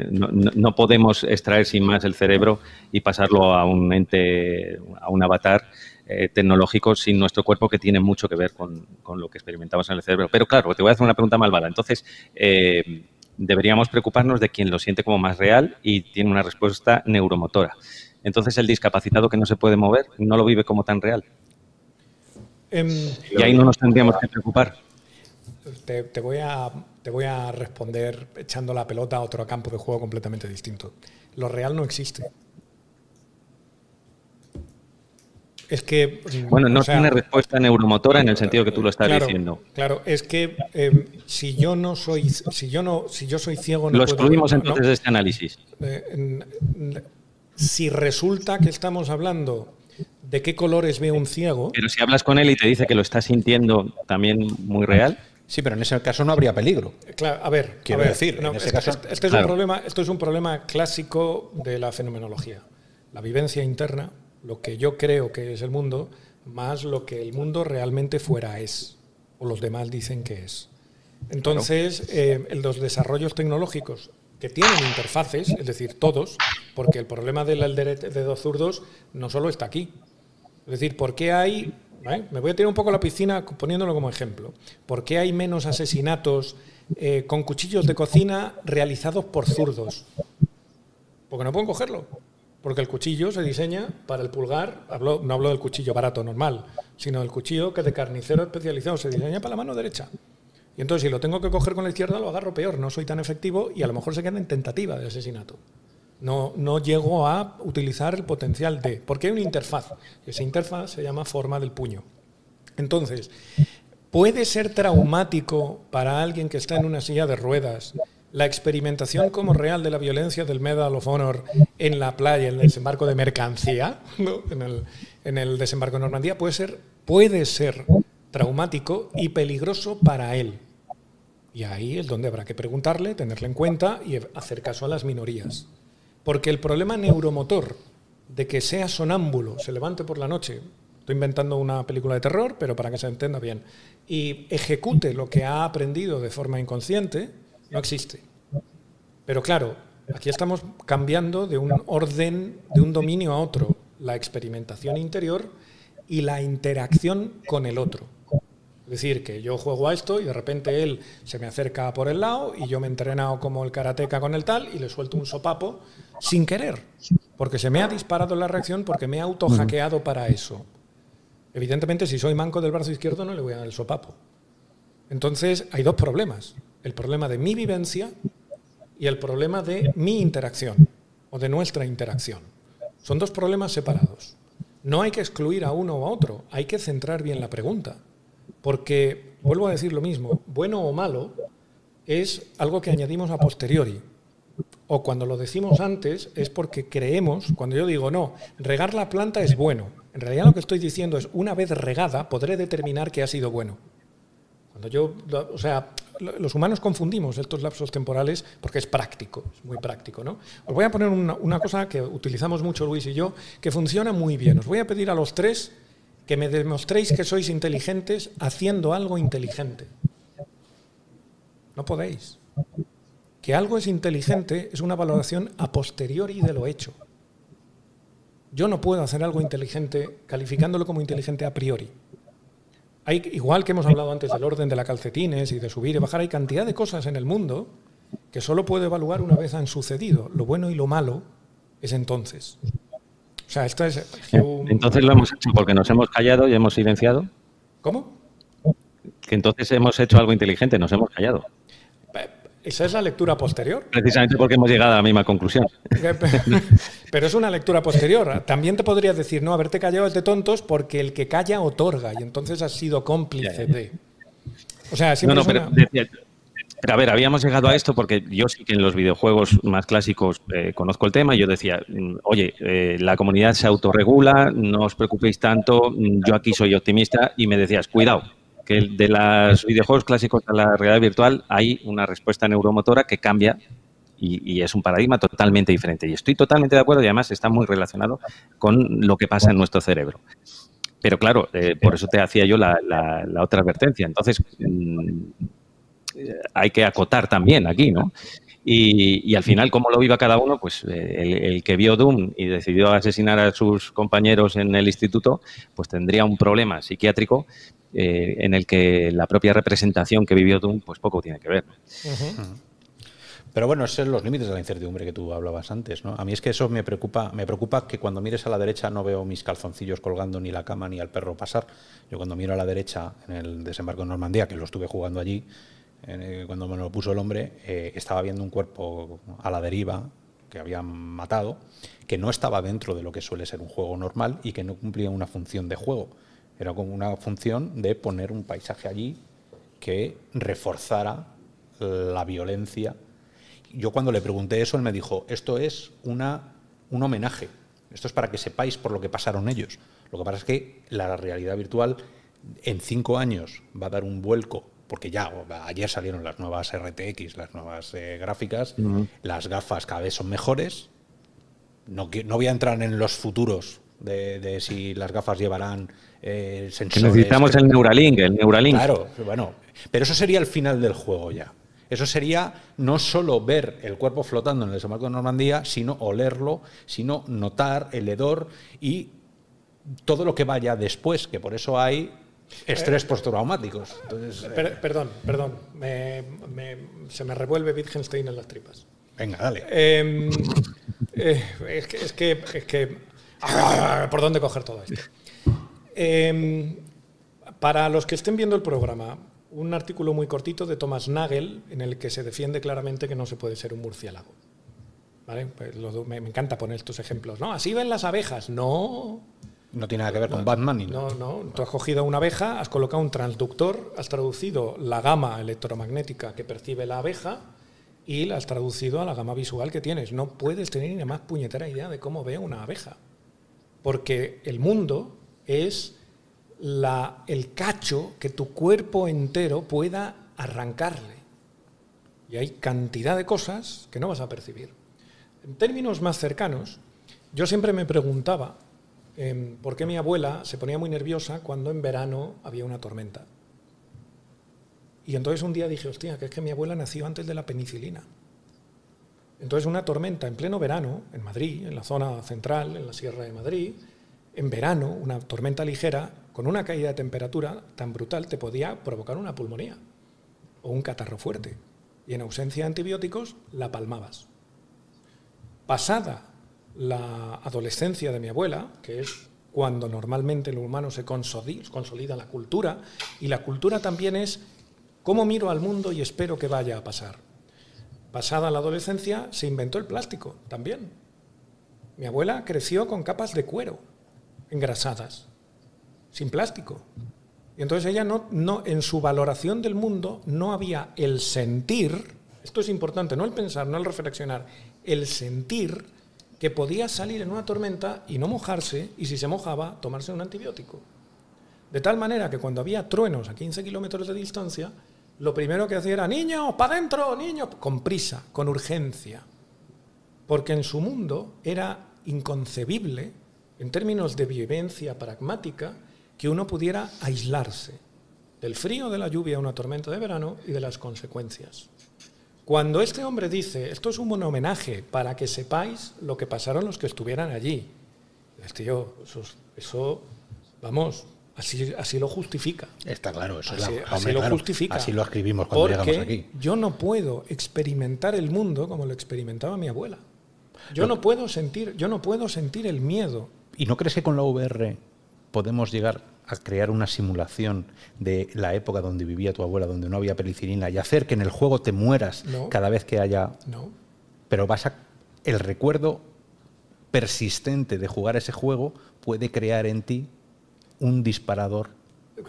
eh, no, podemos extraer sin más el cerebro y pasarlo a un ente, a un avatar eh, tecnológico sin nuestro cuerpo que tiene mucho que ver con, con, lo que experimentamos en el cerebro. Pero claro, te voy a hacer una pregunta malvada. Entonces, deberíamos preocuparnos de quien lo siente como más real y tiene una respuesta neuromotora. Entonces el discapacitado que no se puede mover no lo vive como tan real. Em, y ahí no nos tendríamos que preocupar. Te, voy a, te voy a responder echando la pelota a otro campo de juego completamente distinto. Lo real no existe. Es que. Mm, bueno, no tiene respuesta neuromotora en el sentido que tú lo estás diciendo. Claro, es que em, si yo no soy. Si yo no, si yo soy ciego, no Lo excluimos entonces de este análisis. Eh, si resulta que estamos hablando de qué colores ve un ciego. Pero si hablas con él y te dice que lo está sintiendo también muy real. Sí, pero en ese caso no habría peligro. Claro, a ver, quiero decir, en ese caso, este es un problema, esto es un problema clásico de la fenomenología. La vivencia interna, lo que yo creo que es el mundo, más lo que el mundo realmente fuera es, o los demás dicen que es. Entonces, eh, los desarrollos tecnológicos que tienen interfaces, es decir, todos, porque el problema del de dos zurdos no solo está aquí. Es decir, ¿por qué hay me voy a tirar un poco la piscina poniéndolo como ejemplo. ¿Por qué hay menos asesinatos eh, con cuchillos de cocina realizados por zurdos? Porque no pueden cogerlo. Porque el cuchillo se diseña para el pulgar, no hablo del cuchillo barato normal, sino del cuchillo que de carnicero especializado se diseña para la mano derecha. Y entonces si lo tengo que coger con la izquierda lo agarro peor, no soy tan efectivo y a lo mejor se queda en tentativa de asesinato. No, no llego a utilizar el potencial de, porque hay una interfaz. Esa interfaz se llama forma del puño. Entonces, puede ser traumático para alguien que está en una silla de ruedas la experimentación como real de la violencia del Medal of Honor en la playa, en el desembarco de mercancía, en, el, en, el, desembarco de Normandía, puede ser, puede ser traumático y peligroso para él. Y ahí es donde habrá que preguntarle, tenerle en cuenta y hacer caso a las minorías. Porque el problema neuromotor de que sea sonámbulo, se levante por la noche, estoy inventando una película de terror, pero para que se entienda bien, y ejecute lo que ha aprendido de forma inconsciente, no existe. Pero claro, aquí estamos cambiando de un orden, de un dominio a otro, la experimentación interior y la interacción con el otro. Decir, que yo juego a esto y de repente él se me acerca por el lado y yo me he entrenado como el karateca con el tal y le suelto un sopapo sin querer, porque se me ha disparado la reacción porque me he auto-hackeado para eso. Evidentemente, si soy manco del brazo izquierdo no le voy a dar el sopapo. Entonces, hay dos problemas. El problema de mi vivencia y el problema de mi interacción o de nuestra interacción. Son dos problemas separados. No hay que excluir a uno o a otro, hay que centrar bien la pregunta. Porque, vuelvo a decir lo mismo, bueno o malo es algo que añadimos a posteriori. O cuando lo decimos antes es porque creemos, cuando yo digo, no, regar la planta es bueno. En realidad lo que estoy diciendo es, una vez regada, podré determinar que ha sido bueno. Cuando yo, o sea, los humanos confundimos estos lapsos temporales porque es práctico, es muy práctico, ¿no? Os voy a poner una, una cosa que utilizamos mucho Luis y yo, que funciona muy bien. Os voy a pedir a los tres que me demostréis que sois inteligentes haciendo algo inteligente. No podéis. Que algo es inteligente es una valoración a posteriori de lo hecho. Yo no puedo hacer algo inteligente calificándolo como inteligente a priori. Hay, igual que hemos hablado antes del orden de la calcetines y de subir y bajar, hay cantidad de cosas en el mundo que solo puedo evaluar una vez han sucedido. Lo bueno y lo malo es entonces. O sea, esto es... Entonces lo hemos hecho porque nos hemos callado y hemos silenciado. ¿Cómo? Que entonces hemos hecho algo inteligente, nos hemos callado. Esa es la lectura posterior. Precisamente porque hemos llegado a la misma conclusión. Pero es una lectura posterior. También te podrías decir, no, haberte callado es de tontos porque el que calla otorga y entonces has sido cómplice de. O sea, siempre no, no, pero pero a ver, habíamos llegado a esto porque yo sí que en los videojuegos más clásicos eh, conozco el tema yo decía, mm, oye, eh, la comunidad se autorregula, no os preocupéis tanto, mm, yo aquí soy optimista y me decías, cuidado, que de los videojuegos clásicos a la realidad virtual hay una respuesta neuromotora que cambia y, es un paradigma totalmente diferente. Y estoy totalmente de acuerdo y además está muy relacionado con lo que pasa en nuestro cerebro. Pero claro, eh, por eso te hacía yo la, la otra advertencia. Entonces, mm, hay que acotar también aquí, ¿no? Y, al final, ¿cómo lo viva cada uno? Pues eh, el, que vio Doom y decidió asesinar a sus compañeros en el instituto, pues tendría un problema psiquiátrico eh, en el que la propia representación que vivió Doom, pues poco tiene que ver. Pero bueno, esos son los límites de la incertidumbre que tú hablabas antes, ¿no? A mí es que eso me preocupa, me preocupa que cuando mires a la derecha no veo mis calzoncillos colgando ni la cama ni al perro pasar. Yo cuando miro a la derecha en el desembarco de Normandía, que lo estuve jugando allí, cuando me lo puso el hombre, eh, estaba viendo un cuerpo a la deriva que habían matado, que no estaba dentro de lo que suele ser un juego normal y que no cumplía una función de juego. Era como una función de poner un paisaje allí que reforzara la violencia. Yo cuando le pregunté eso, él me dijo, esto es una, un homenaje, esto es para que sepáis por lo que pasaron ellos. Lo que pasa es que la realidad virtual en cinco años va a dar un vuelco porque ya ayer salieron las nuevas RTX, las nuevas eh, gráficas, las gafas cada vez son mejores. No, no voy a entrar en los futuros de, si las gafas llevarán eh, sensores. necesitamos el Neuralink, el Neuralink. Claro, bueno, pero eso sería el final del juego ya. Eso sería no solo ver el cuerpo flotando en el desembarco de Normandía, sino olerlo, sino notar el hedor y todo lo que vaya después, que por eso hay estrés postraumáticos. Eh, perdón, perdón, se me revuelve Wittgenstein en las tripas. Venga, dale. Em, eh, es que, es que, es que ¿por dónde coger todo esto? Em, para los que estén viendo el programa, un artículo muy cortito de Thomas Nagel en el que se defiende claramente que no se puede ser un murciélago. Pues me, encanta poner estos ejemplos. No, así ven las abejas. No. No tiene nada que ver con Batman ni No, no. Tú has cogido una abeja, has colocado un transductor, has traducido la gama electromagnética que percibe la abeja y la has traducido a la gama visual que tienes. No puedes tener ni más puñetera idea de cómo ve una abeja. Porque el mundo es la, el cacho que tu cuerpo entero pueda arrancarle. Y hay cantidad de cosas que no vas a percibir. En términos más cercanos, yo siempre me preguntaba em, por qué mi abuela se ponía muy nerviosa cuando en verano había una tormenta. Y entonces un día dije, hostia, que es que mi abuela nació antes de la penicilina. Entonces una tormenta en pleno verano, en Madrid, en la zona central, en la Sierra de Madrid, en verano, una tormenta ligera, con una caída de temperatura tan brutal, te podía provocar una pulmonía o un catarro fuerte. Y en ausencia de antibióticos, la palmabas. Pasada la adolescencia de mi abuela, que es cuando normalmente el humano se consolida la cultura, y la cultura también es cómo miro al mundo y espero que vaya a pasar. Pasada la adolescencia, se inventó el plástico también. Mi abuela creció con capas de cuero engrasadas, sin plástico. Y entonces ella no, no, en su valoración del mundo no había el sentir, esto es importante, no el pensar, no el reflexionar, el sentir que podía salir en una tormenta y no mojarse, y si se mojaba, tomarse un antibiótico. De tal manera que cuando había truenos a 15 kilómetros de distancia, lo primero que hacía era, niños, para adentro, niños, con prisa, con urgencia. Porque en su mundo era inconcebible en términos de vivencia pragmática, que uno pudiera aislarse del frío, de la lluvia, una tormenta de verano y de las consecuencias. Cuando este hombre dice, esto es un homenaje para que sepáis lo que pasaron los que estuvieran allí, tío, eso, eso vamos, así, así lo justifica. Está claro, eso así, así lo justifica. Así lo escribimos cuando llegamos aquí. Yo no puedo experimentar el mundo como lo experimentaba mi abuela. Yo no puedo sentir, yo no puedo sentir el miedo ¿Y no crees que con la VR podemos llegar a crear una simulación de la época donde vivía tu abuela, donde no había penicilina, y hacer que en el juego te mueras cada vez que haya... No. Pero vas a... El recuerdo persistente de jugar ese juego puede crear en ti un disparador.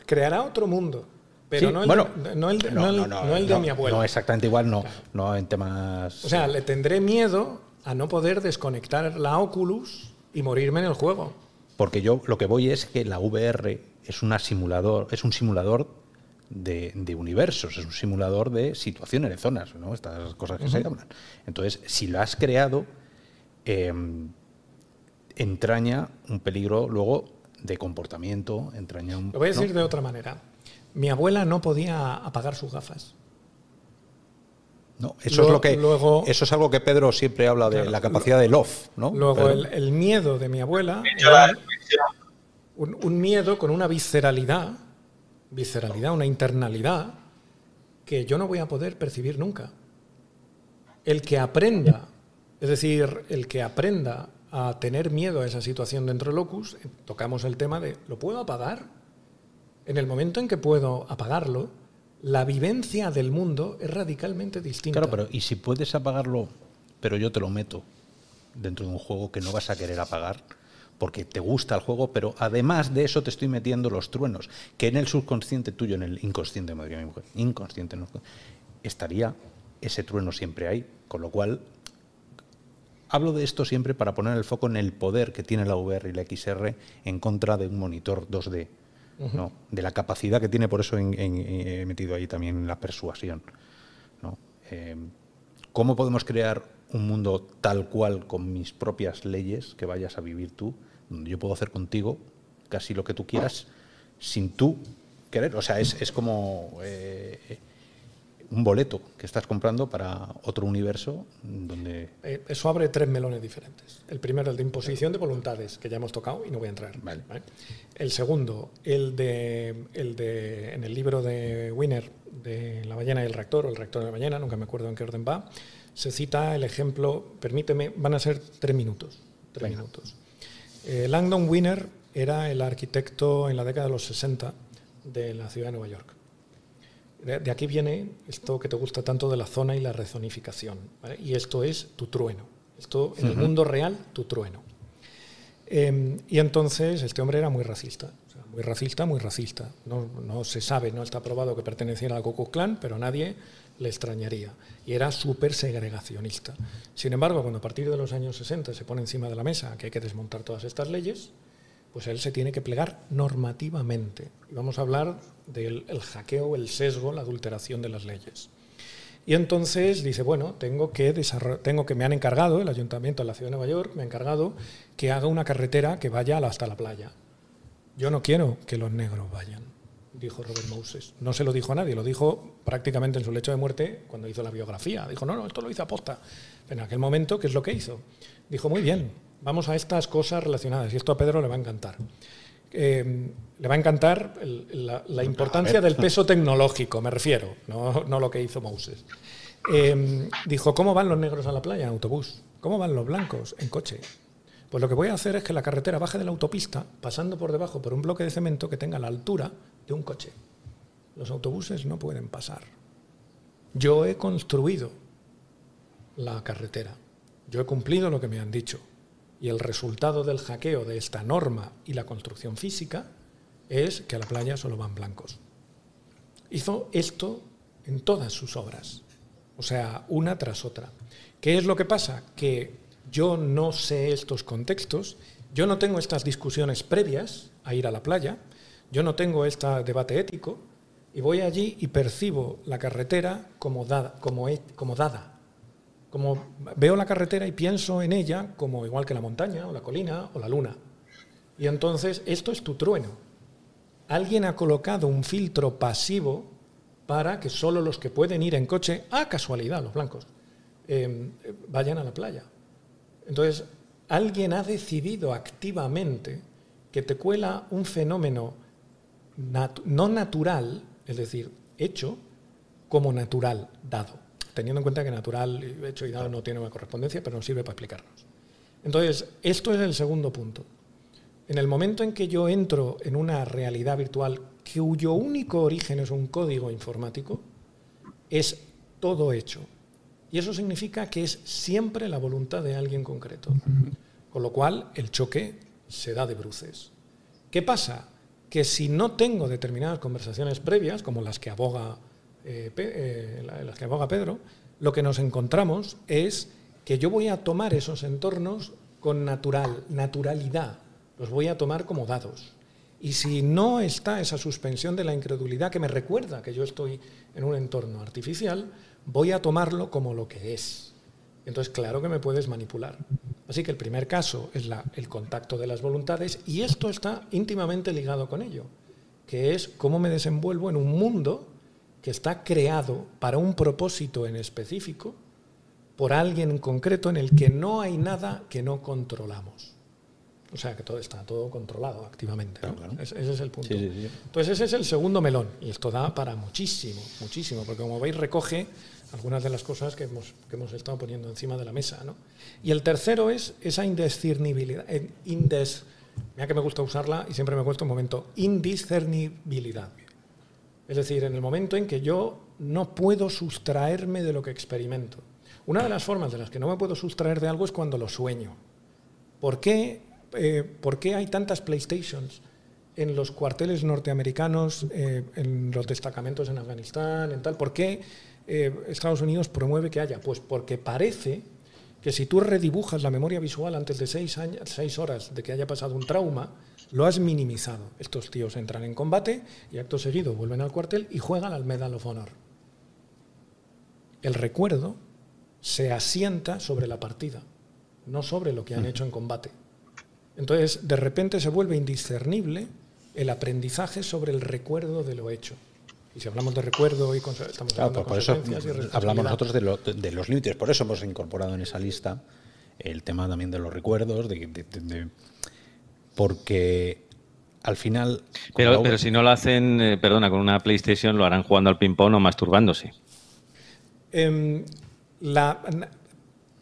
Creará otro mundo. Pero no, el de, no, el de, mi abuela. No exactamente igual, no, no en temas... O sea, le tendré miedo a no poder desconectar la Oculus y morirme en el juego. Porque yo lo que voy es que la VR es, una simulador, es un simulador de, universos, es un simulador de situaciones, de zonas, ¿no? estas cosas que se hablan. Entonces, si lo has creado, em, entraña un peligro luego de comportamiento, entraña un... Lo voy a decir de otra manera. Mi abuela no podía apagar sus gafas. No, eso, es lo que, eso es algo que Pedro siempre habla de la capacidad de love. ¿no? Luego, el, miedo de mi abuela, un, miedo con una visceralidad, visceralidad, una internalidad, que yo no voy a poder percibir nunca. El que aprenda, es decir, el que aprenda a tener miedo a esa situación dentro de Locus, tocamos el tema de, ¿lo puedo apagar? En el momento en que puedo apagarlo, la vivencia del mundo es radicalmente distinta. Claro, pero ¿y si puedes apagarlo, pero yo te lo meto? dentro de un juego que no vas a querer apagar porque te gusta el juego, pero además de eso te estoy metiendo los truenos, que en el subconsciente tuyo, en el inconsciente, madre mía, mujer, inconsciente, no, estaría ese trueno siempre ahí, con lo cual hablo de esto siempre para poner el foco en el poder que tiene la VR y la XR en contra de un monitor 2D, ¿no? de la capacidad que tiene, por eso he metido ahí también la persuasión. ¿no? Eh, ¿Cómo podemos crear un mundo tal cual con mis propias leyes que vayas a vivir tú, donde yo puedo hacer contigo casi lo que tú quieras sin tú querer? O sea, es, como eh, un boleto que estás comprando para otro universo donde... Eh, eso abre tres melones diferentes. El primero, el de imposición de voluntades, que ya hemos tocado y no voy a entrar. El segundo, el de, el de, en el libro de Winner, de La ballena y el reactor, o el reactor de la ballena, nunca me acuerdo en qué orden va, se cita el ejemplo, permíteme, van a ser tres minutos. Tres minutos. Eh, Langdon Winner era el arquitecto en la década de los 60 de la ciudad de Nueva York. De, aquí viene esto que te gusta tanto de la zona y la rezonificación. Y esto es tu trueno. Esto en el mundo real, tu trueno. Em, y entonces este hombre era muy racista. muy racista, muy racista. No, no, se sabe, no está probado que perteneciera al Ku Klux Klan, pero nadie le extrañaría. Y era súper segregacionista. Sin embargo, cuando a partir de los años 60 se pone encima de la mesa que hay que desmontar todas estas leyes, pues él se tiene que plegar normativamente. Y vamos a hablar del hackeo, el sesgo, la adulteración de las leyes. Y entonces dice, bueno, tengo que, tengo que me han encargado, el ayuntamiento de la ciudad de Nueva York me ha encargado que haga una carretera que vaya hasta la playa. Yo no quiero que los negros vayan dijo Robert Moses. No se lo dijo a nadie, lo dijo prácticamente en su lecho de muerte cuando hizo la biografía. Dijo, no, no, esto lo hizo aposta. En aquel momento, ¿qué es lo que hizo? Dijo, muy bien, vamos a estas cosas relacionadas. Y esto a Pedro le va a encantar. Eh, le va a encantar la, importancia del peso tecnológico, me refiero, no, no lo que hizo Moses. Eh, dijo, ¿cómo van los negros a la playa en autobús? ¿Cómo van los blancos en coche? Pues lo que voy a hacer es que la carretera baje de la autopista, pasando por debajo por un bloque de cemento que tenga la altura de un coche. Los autobuses no pueden pasar. Yo he construido la carretera. Yo he cumplido lo que me han dicho. Y el resultado del hackeo de esta norma y la construcción física es que a la playa solo van blancos. Hizo esto en todas sus obras. O sea, una tras otra. ¿Qué es lo que pasa? Que yo no sé estos contextos, yo no tengo estas discusiones previas a ir a la playa, yo no tengo este debate ético y voy allí y percibo la carretera como dada, como, dada. Como veo la carretera y pienso en ella como igual que la montaña o la colina o la luna. Y entonces esto es tu trueno. Alguien ha colocado un filtro pasivo para que solo los que pueden ir en coche, a casualidad, los blancos, eh, vayan a la playa. Entonces, alguien ha decidido activamente que te cuela un fenómeno no natural, es decir, hecho, como natural, dado. Teniendo en cuenta que natural, hecho y dado no tiene una correspondencia, pero nos sirve para explicarnos. Entonces, esto es el segundo punto. En el momento en que yo entro en una realidad virtual cuyo único origen es un código informático, es todo hecho y eso significa que es siempre la voluntad de alguien concreto. Con lo cual, el choque se da de bruces. ¿Qué pasa? Que si no tengo determinadas conversaciones previas, como las que aboga, eh, eh, las que aboga Pedro, lo que nos encontramos es que yo voy a tomar esos entornos con natural, naturalidad. Los voy a tomar como dados. Y si no está esa suspensión de la incredulidad que me recuerda que yo estoy en un entorno artificial, voy a tomarlo como lo que es. Entonces, claro que me puedes manipular. Así que el primer caso es el contacto de las voluntades y esto está íntimamente ligado con ello, que es cómo me desenvuelvo en un mundo que está creado para un propósito en específico por alguien en concreto en el que no hay nada que no controlamos. O sea, que todo está todo controlado activamente. Ese, es el punto. Entonces, ese es el segundo melón. Y esto da para muchísimo, muchísimo, porque como veis, recoge algunas de las cosas que hemos, que hemos estado poniendo encima de la mesa. ¿no? Y el tercero es esa indiscernibilidad. Eh, indes, mira que me gusta usarla y siempre me cuesta un momento. Indiscernibilidad. Es decir, en el momento en que yo no puedo sustraerme de lo que experimento. Una de las formas de las que no me puedo sustraer de algo es cuando lo sueño. ¿Por qué, eh, ¿por qué hay tantas PlayStations en los cuarteles norteamericanos, eh, en los destacamentos en Afganistán, en tal? ¿Por qué eh, Estados Unidos promueve que haya? Pues porque parece que si tú redibujas la memoria visual antes de seis, años, seis horas de que haya pasado un trauma, lo has minimizado. Estos tíos entran en combate y acto seguido vuelven al cuartel y juegan al Medal of Honor. El recuerdo se asienta sobre la partida, no sobre lo que han hecho en combate. Entonces, de repente se vuelve indiscernible el aprendizaje sobre el recuerdo de lo hecho. Y si hablamos de recuerdo y estamos hablando por eso hablamos nosotros de, los límites. Por eso hemos incorporado en esa lista el tema también de los recuerdos, de, porque al final. Pero, pero si no lo hacen, eh, perdona, con una PlayStation lo harán jugando al ping-pong o masturbándose. Em, la,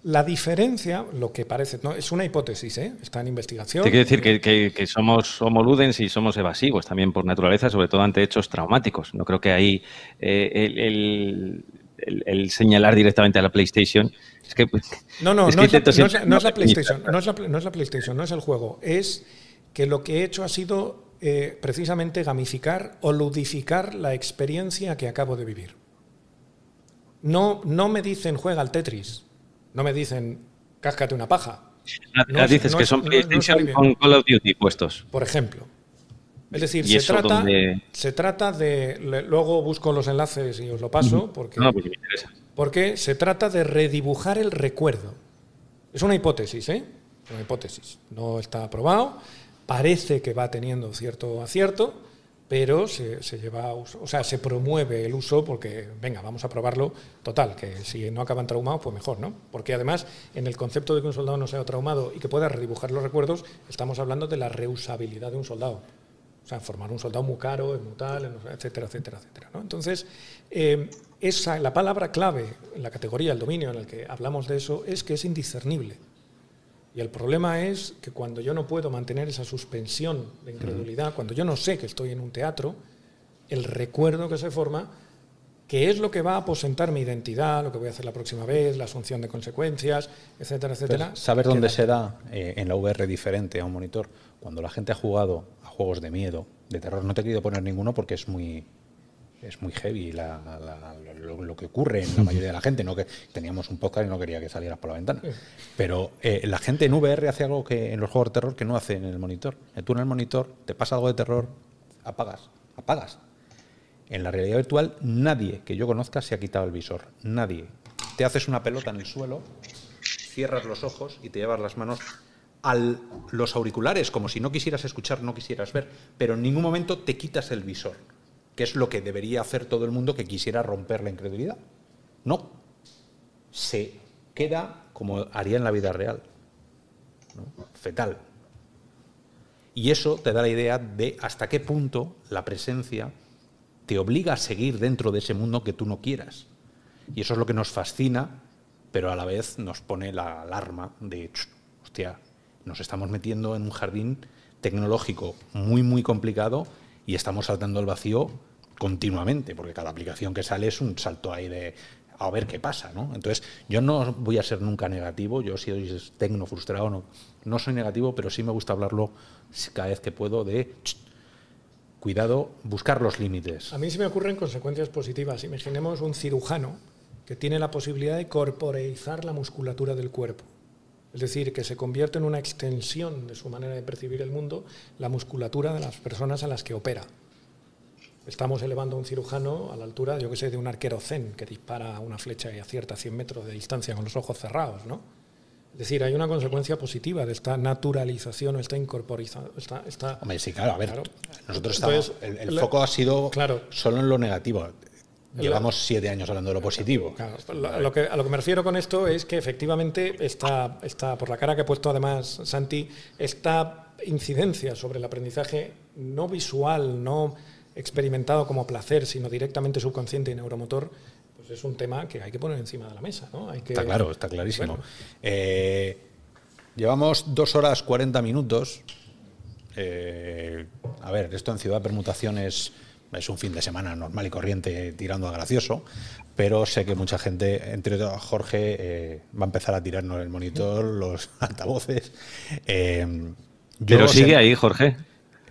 la diferencia, lo que parece, no, es una hipótesis, ¿eh? está en investigación. Te quiere decir que, que, somos homoludens y somos evasivos también por naturaleza, sobre todo ante hechos traumáticos. No creo que ahí el, el, señalar directamente a la PlayStation. Es que, no, no, no, es la, PlayStation, no es la, PlayStation, no es el juego. Es que lo que he hecho ha sido eh, precisamente gamificar o ludificar la experiencia que acabo de vivir. No, no me dicen juega al Tetris no me dicen, cáscate una paja. No, dices que son PlayStation con Call of Duty puestos. Por ejemplo. Es decir, se trata, se trata de. Luego busco los enlaces y os lo paso porque, no, porque me interesa. Porque se trata de redibujar el recuerdo. Es una hipótesis, ¿eh? Una hipótesis. No está aprobado. Parece que va teniendo cierto acierto pero se, lleva o sea, se promueve el uso porque, venga, vamos a probarlo, total, que si no acaban traumados, pues mejor, ¿no? Porque además, en el concepto de que un soldado no sea traumado y que pueda redibujar los recuerdos, estamos hablando de la reusabilidad de un soldado. O sea, formar un soldado muy caro, es muy tal, etcétera, etcétera, etcétera. Entonces, eh, esa, la palabra clave la categoría, el dominio en el que hablamos de eso, es que es indiscernible. Y el problema es que cuando yo no puedo mantener esa suspensión de incredulidad, cuando yo no sé que estoy en un teatro, el recuerdo que se forma, que es lo que va a aposentar mi identidad, lo que voy a hacer la próxima vez, la asunción de consecuencias, etcétera, etcétera. Pues saber dónde se da eh, en la VR diferente a un monitor. Cuando la gente ha jugado a juegos de miedo, de terror, no te he querido poner ninguno porque es muy, es muy heavy lo, que ocurre en la mayoría de la gente. No que teníamos un podcast y no quería que salieras por la ventana. Pero eh, la gente en VR hace algo que en los juegos de terror que no hace en el monitor. Tú en el monitor te pasa algo de terror, apagas, apagas. En la realidad virtual nadie que yo conozca se ha quitado el visor. Nadie. Te haces una pelota en el suelo, cierras los ojos y te llevas las manos a los auriculares como si no quisieras escuchar, no quisieras ver, pero en ningún momento te quitas el visor que es lo que debería hacer todo el mundo que quisiera romper la incredulidad. No. Se queda como haría en la vida real. Fetal. Y eso te da la idea de hasta qué punto la presencia te obliga a seguir dentro de ese mundo que tú no quieras. Y eso es lo que nos fascina, pero a la vez nos pone la alarma de, hostia, nos estamos metiendo en un jardín tecnológico muy, muy complicado y estamos saltando al vacío continuamente, porque cada aplicación que sale es un salto ahí de a ver qué pasa, ¿no? Entonces, yo no voy a ser nunca negativo, yo si soy tecno frustrado, no, no soy negativo, pero sí me gusta hablarlo cada vez que puedo de cuidado, buscar los límites. A mí se me ocurren consecuencias positivas. Imaginemos un cirujano que tiene la posibilidad de corporeizar la musculatura del cuerpo. Es decir, que se convierte en una extensión de su manera de percibir el mundo la musculatura de las personas a las que opera. Estamos elevando a un cirujano a la altura, yo que sé, de un arquero zen que dispara una flecha y acierta a 100 metros de distancia con los ojos cerrados, ¿no? Es decir, hay una consecuencia positiva de esta naturalización o esta incorporización. Esta, Hombre, sí, claro, a ver, nosotros estamos, el, foco ha sido claro, solo en lo negativo. Llevamos siete años hablando de lo positivo. a, lo que, a lo que me refiero con esto es que efectivamente está, está, por la cara que ha puesto además Santi, esta incidencia sobre el aprendizaje no visual, no experimentado como placer, sino directamente subconsciente y neuromotor, pues es un tema que hay que poner encima de la mesa. ¿no? Hay que, está claro, está clarísimo. Eh, llevamos dos horas 40 minutos. Eh, a ver, esto en Ciudad Permutaciones es un fin de semana normal y corriente tirando a gracioso, pero sé que mucha gente, entre otros Jorge, eh, va a empezar a tirarnos el monitor, los altavoces. Eh, pero sigue ahí, Jorge.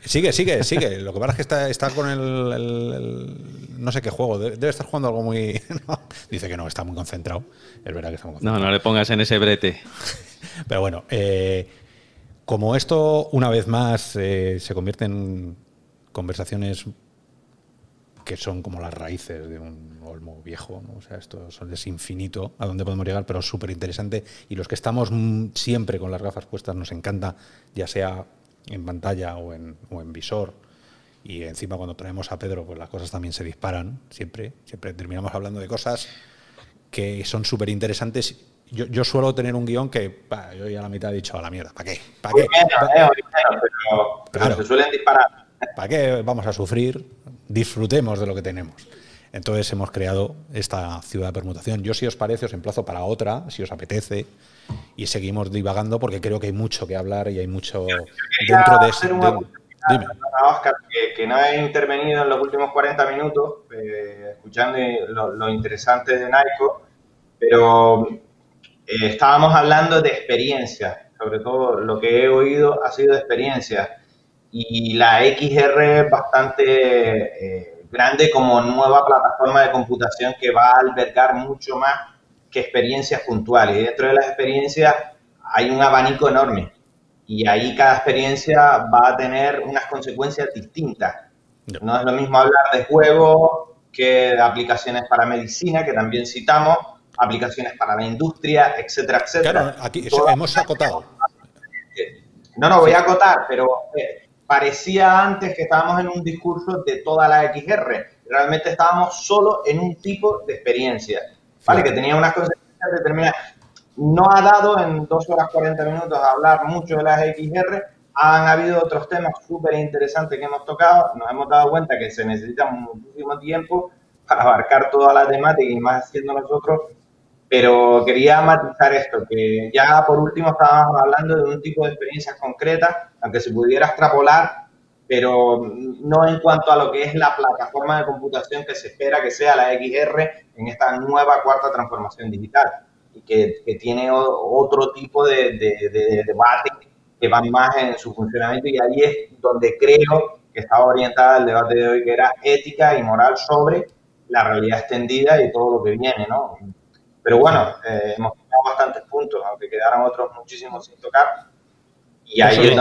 Sigue, sigue, sigue. Lo que pasa es que está, está con el, No sé qué juego. Debe estar jugando algo muy. Dice que no, está muy concentrado. Es verdad que está muy concentrado. No, no le pongas en ese brete. Pero bueno, eh, como esto, una vez más, eh, se convierte en conversaciones que son como las raíces de un olmo viejo, o sea, esto es infinito a dónde podemos llegar, pero súper interesante. Y los que estamos siempre con las gafas puestas nos encanta, ya sea en pantalla o en, o en visor. Y encima cuando traemos a Pedro, pues las cosas también se disparan, siempre. Siempre terminamos hablando de cosas que son súper interesantes. Yo, yo, suelo tener un guion que yo ya a la mitad he dicho a la mierda. ¿Para qué? ¿Para qué? pero, se suelen disparar. ¿Para qué vamos a sufrir? Disfrutemos de lo que tenemos. Entonces hemos creado esta ciudad de permutación. Yo, si os parece, os emplazo para otra, si os apetece, y seguimos divagando porque creo que hay mucho que hablar y hay mucho dentro de eso. Dime. Oscar, que, no he intervenido en los últimos 40 minutos, eh, escuchando lo, interesante de Naiko, pero eh, estábamos hablando de experiencia, sobre todo lo que he oído ha sido de experiencia. Y la XR es bastante eh, grande como nueva plataforma de computación que va a albergar mucho más que experiencias puntuales. Y dentro de las experiencias hay un abanico enorme. Y ahí cada experiencia va a tener unas consecuencias distintas. No es lo mismo hablar de juegos que de aplicaciones para medicina, que también citamos, aplicaciones para la industria, etcétera, etcétera. Claro, aquí hemos acotado. No, no, voy a acotar, pero eh, parecía antes que estábamos en un discurso de toda la XR. Realmente estábamos solo en un tipo de experiencia. ¿vale? Que tenía unas consecuencias determinadas. No ha dado en dos horas 40 minutos a hablar mucho de las XR. Han habido otros temas súper interesantes que hemos tocado. Nos hemos dado cuenta que se necesita muchísimo tiempo para abarcar toda la temática y más haciendo nosotros. Pero quería matizar esto, que ya por último estábamos hablando de un tipo de experiencias concretas, aunque se pudiera extrapolar pero no en cuanto a lo que es la plataforma de computación que se espera que sea la XR en esta nueva cuarta transformación digital y que, que tiene otro tipo de, de, debate que van más en su funcionamiento y ahí es donde creo que estaba orientada el debate de hoy, que era ética y moral sobre la realidad extendida y todo lo que viene, ¿no? Pero bueno, eh, hemos tocado bastantes puntos, aunque quedaron otros muchísimos sin tocar, y ahí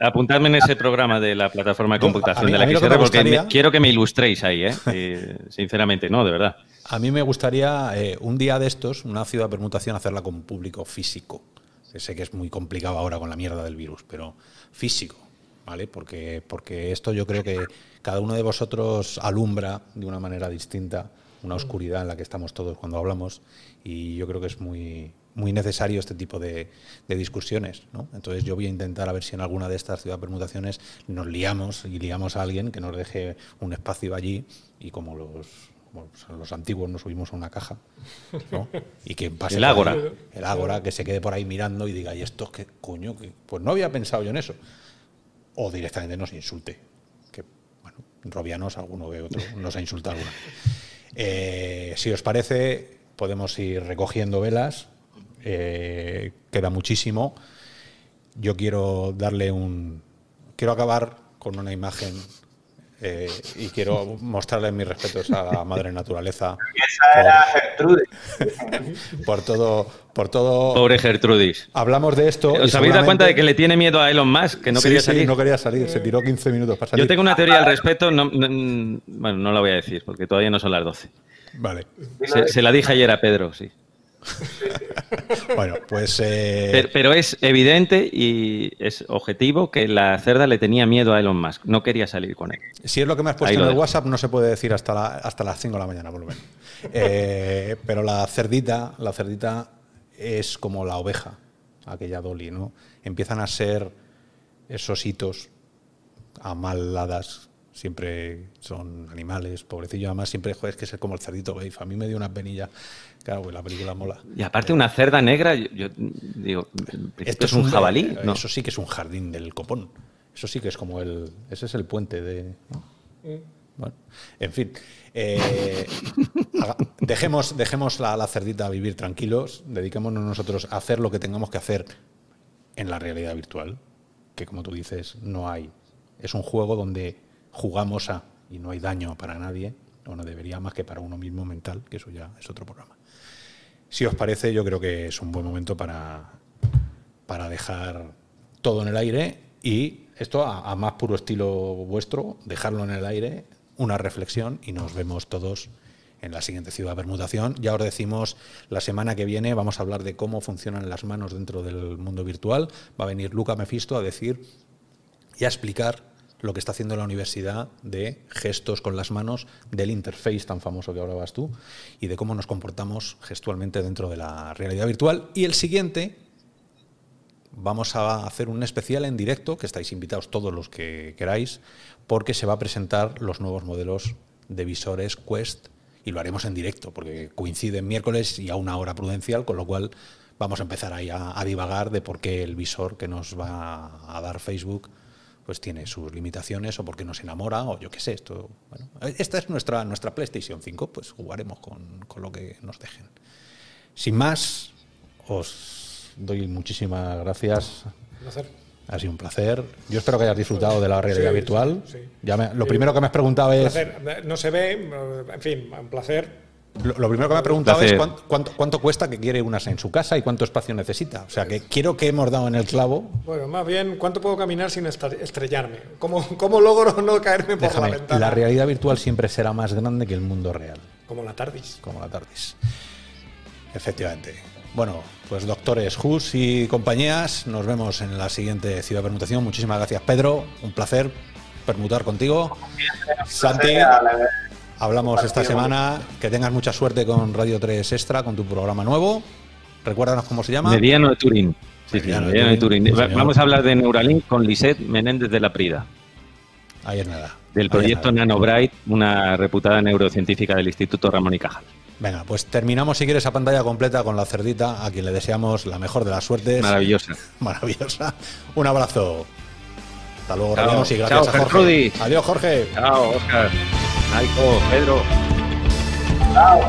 apuntadme, en ese programa de la plataforma de computación de la XR, porque quiero que me ilustréis ahí, ¿eh? sinceramente, no, de verdad. A mí me gustaría eh, un día de estos, una ciudad de permutación, hacerla con público físico. sé que es muy complicado ahora con la mierda del virus, pero físico, ¿vale? Porque, porque esto yo creo que cada uno de vosotros alumbra de una manera distinta una oscuridad en la que estamos todos cuando hablamos y yo creo que es muy, muy necesario este tipo de, discusiones. ¿no? Entonces yo voy a intentar a ver si en alguna de estas ciudad permutaciones nos liamos y liamos a alguien que nos deje un espacio allí y como los, los antiguos nos subimos a una caja ¿no? y que pase el ágora el ágora que se quede por ahí mirando y diga y esto qué coño que pues no había pensado yo en eso o directamente nos insulte que bueno Robianos alguno que otro nos ha insultado alguna eh, si os parece podemos ir recogiendo velas eh, queda muchísimo. Yo quiero darle un. Quiero acabar con una imagen eh, y quiero mostrarle mis respetos a la madre naturaleza. Esa era Gertrudis. Por todo, por todo. Pobre Gertrudis. Hablamos de esto. ¿Os habéis dado cuenta de que le tiene miedo a Elon Musk? Que no quería salir. no quería salir. Se tiró 15 minutos para salir. Yo tengo una teoría al respecto. No, bueno, no la voy a decir porque todavía no son las 12. Vale. se la dije ayer a Pedro, sí. bueno, pues. Eh, pero, es evidente y es objetivo que la cerda le tenía miedo a Elon Musk. No quería salir con él. Si es lo que me has puesto en el WhatsApp, no se puede decir hasta, hasta las 5 de la mañana, por lo menos. Eh, pero la cerdita, la cerdita es como la oveja, aquella Dolly, ¿no? Empiezan a ser esos hitos amaladas siempre son animales, pobrecillo, además siempre joder, es que es como el cerdito Beif. A mí me dio una penilla, claro, pues la película mola. Y aparte una cerda negra, yo, digo, esto es un, jabalí. Eso sí que es un jardín del copón. Eso sí que es como el, ese es el puente de. Bueno, en fin. Eh, dejemos dejemos la, la, cerdita a vivir tranquilos, dediquémonos nosotros a hacer lo que tengamos que hacer en la realidad virtual, que como tú dices, no hay. Es un juego donde jugamos a y no hay daño para nadie, o no debería más que para uno mismo mental, que eso ya es otro programa. Si os parece, yo creo que es un buen momento para, para dejar todo en el aire y esto a, a más puro estilo vuestro, dejarlo en el aire, una reflexión y nos vemos todos en la siguiente ciudad permutación. Ya os decimos, la semana que viene vamos a hablar de cómo funcionan las manos dentro del mundo virtual. Va a venir Luca Mefisto a decir y a explicar lo que está haciendo la universidad de gestos con las manos, del interface tan famoso que hablabas tú, y de cómo nos comportamos gestualmente dentro de la realidad virtual. Y el siguiente, vamos a hacer un especial en directo, que estáis invitados todos los que queráis, porque se va a presentar los nuevos modelos de visores Quest y lo haremos en directo, porque coincide en miércoles y a una hora prudencial, con lo cual vamos a empezar ahí a, a divagar de por qué el visor que nos va a dar Facebook pues tiene sus limitaciones o porque nos enamora o yo qué sé. Esto, bueno, esta es nuestra, nuestra PlayStation 5, pues jugaremos con, con lo que nos dejen. Sin más, os doy muchísimas gracias. Placer. Ha sido un placer. Yo espero que hayas disfrutado de la realidad sí, virtual. Sí, sí. Ya me, lo primero que me has preguntado es. Placer. No se ve, en fin, un placer. Lo, lo primero que me ha preguntado es cuánto, cuánto, cuánto, cuesta que quiere una en su casa y cuánto espacio necesita. O sea, que quiero que hemos dado en el clavo. Bueno, más bien, ¿cuánto puedo caminar sin estrellarme? ¿Cómo, cómo logro no caerme por Déjame, la ventana? La realidad virtual siempre será más grande que el mundo real. Como la TARDIS. Como la TARDIS. Efectivamente. Bueno, pues doctores Hus y compañías, nos vemos en la siguiente Ciudad de Permutación. Muchísimas gracias, Pedro. Un placer permutar contigo. Santi, hablamos esta semana. Que tengas mucha suerte con Radio 3 Extra, con tu programa nuevo. Recuérdanos cómo se llama. Mediano de Turín. Sí, Mediano, sí, Mediano de Turín. Sí, Vamos a hablar de Neuralink con Lisette Menéndez de la Prida. Ahí es nada. Del proyecto NanoBright, una reputada neurocientífica del Instituto Ramón y Cajal. Venga, pues terminamos si quieres a pantalla completa con la cerdita, a quien le deseamos la mejor de las suertes. Maravillosa. Maravillosa. Un abrazo. Hasta luego, Chao. Ramos, y gracias Chao, a Jorge. Gertrudis. Adiós, Jorge. Chao, Oscar. Aiko, Pedro. Chao.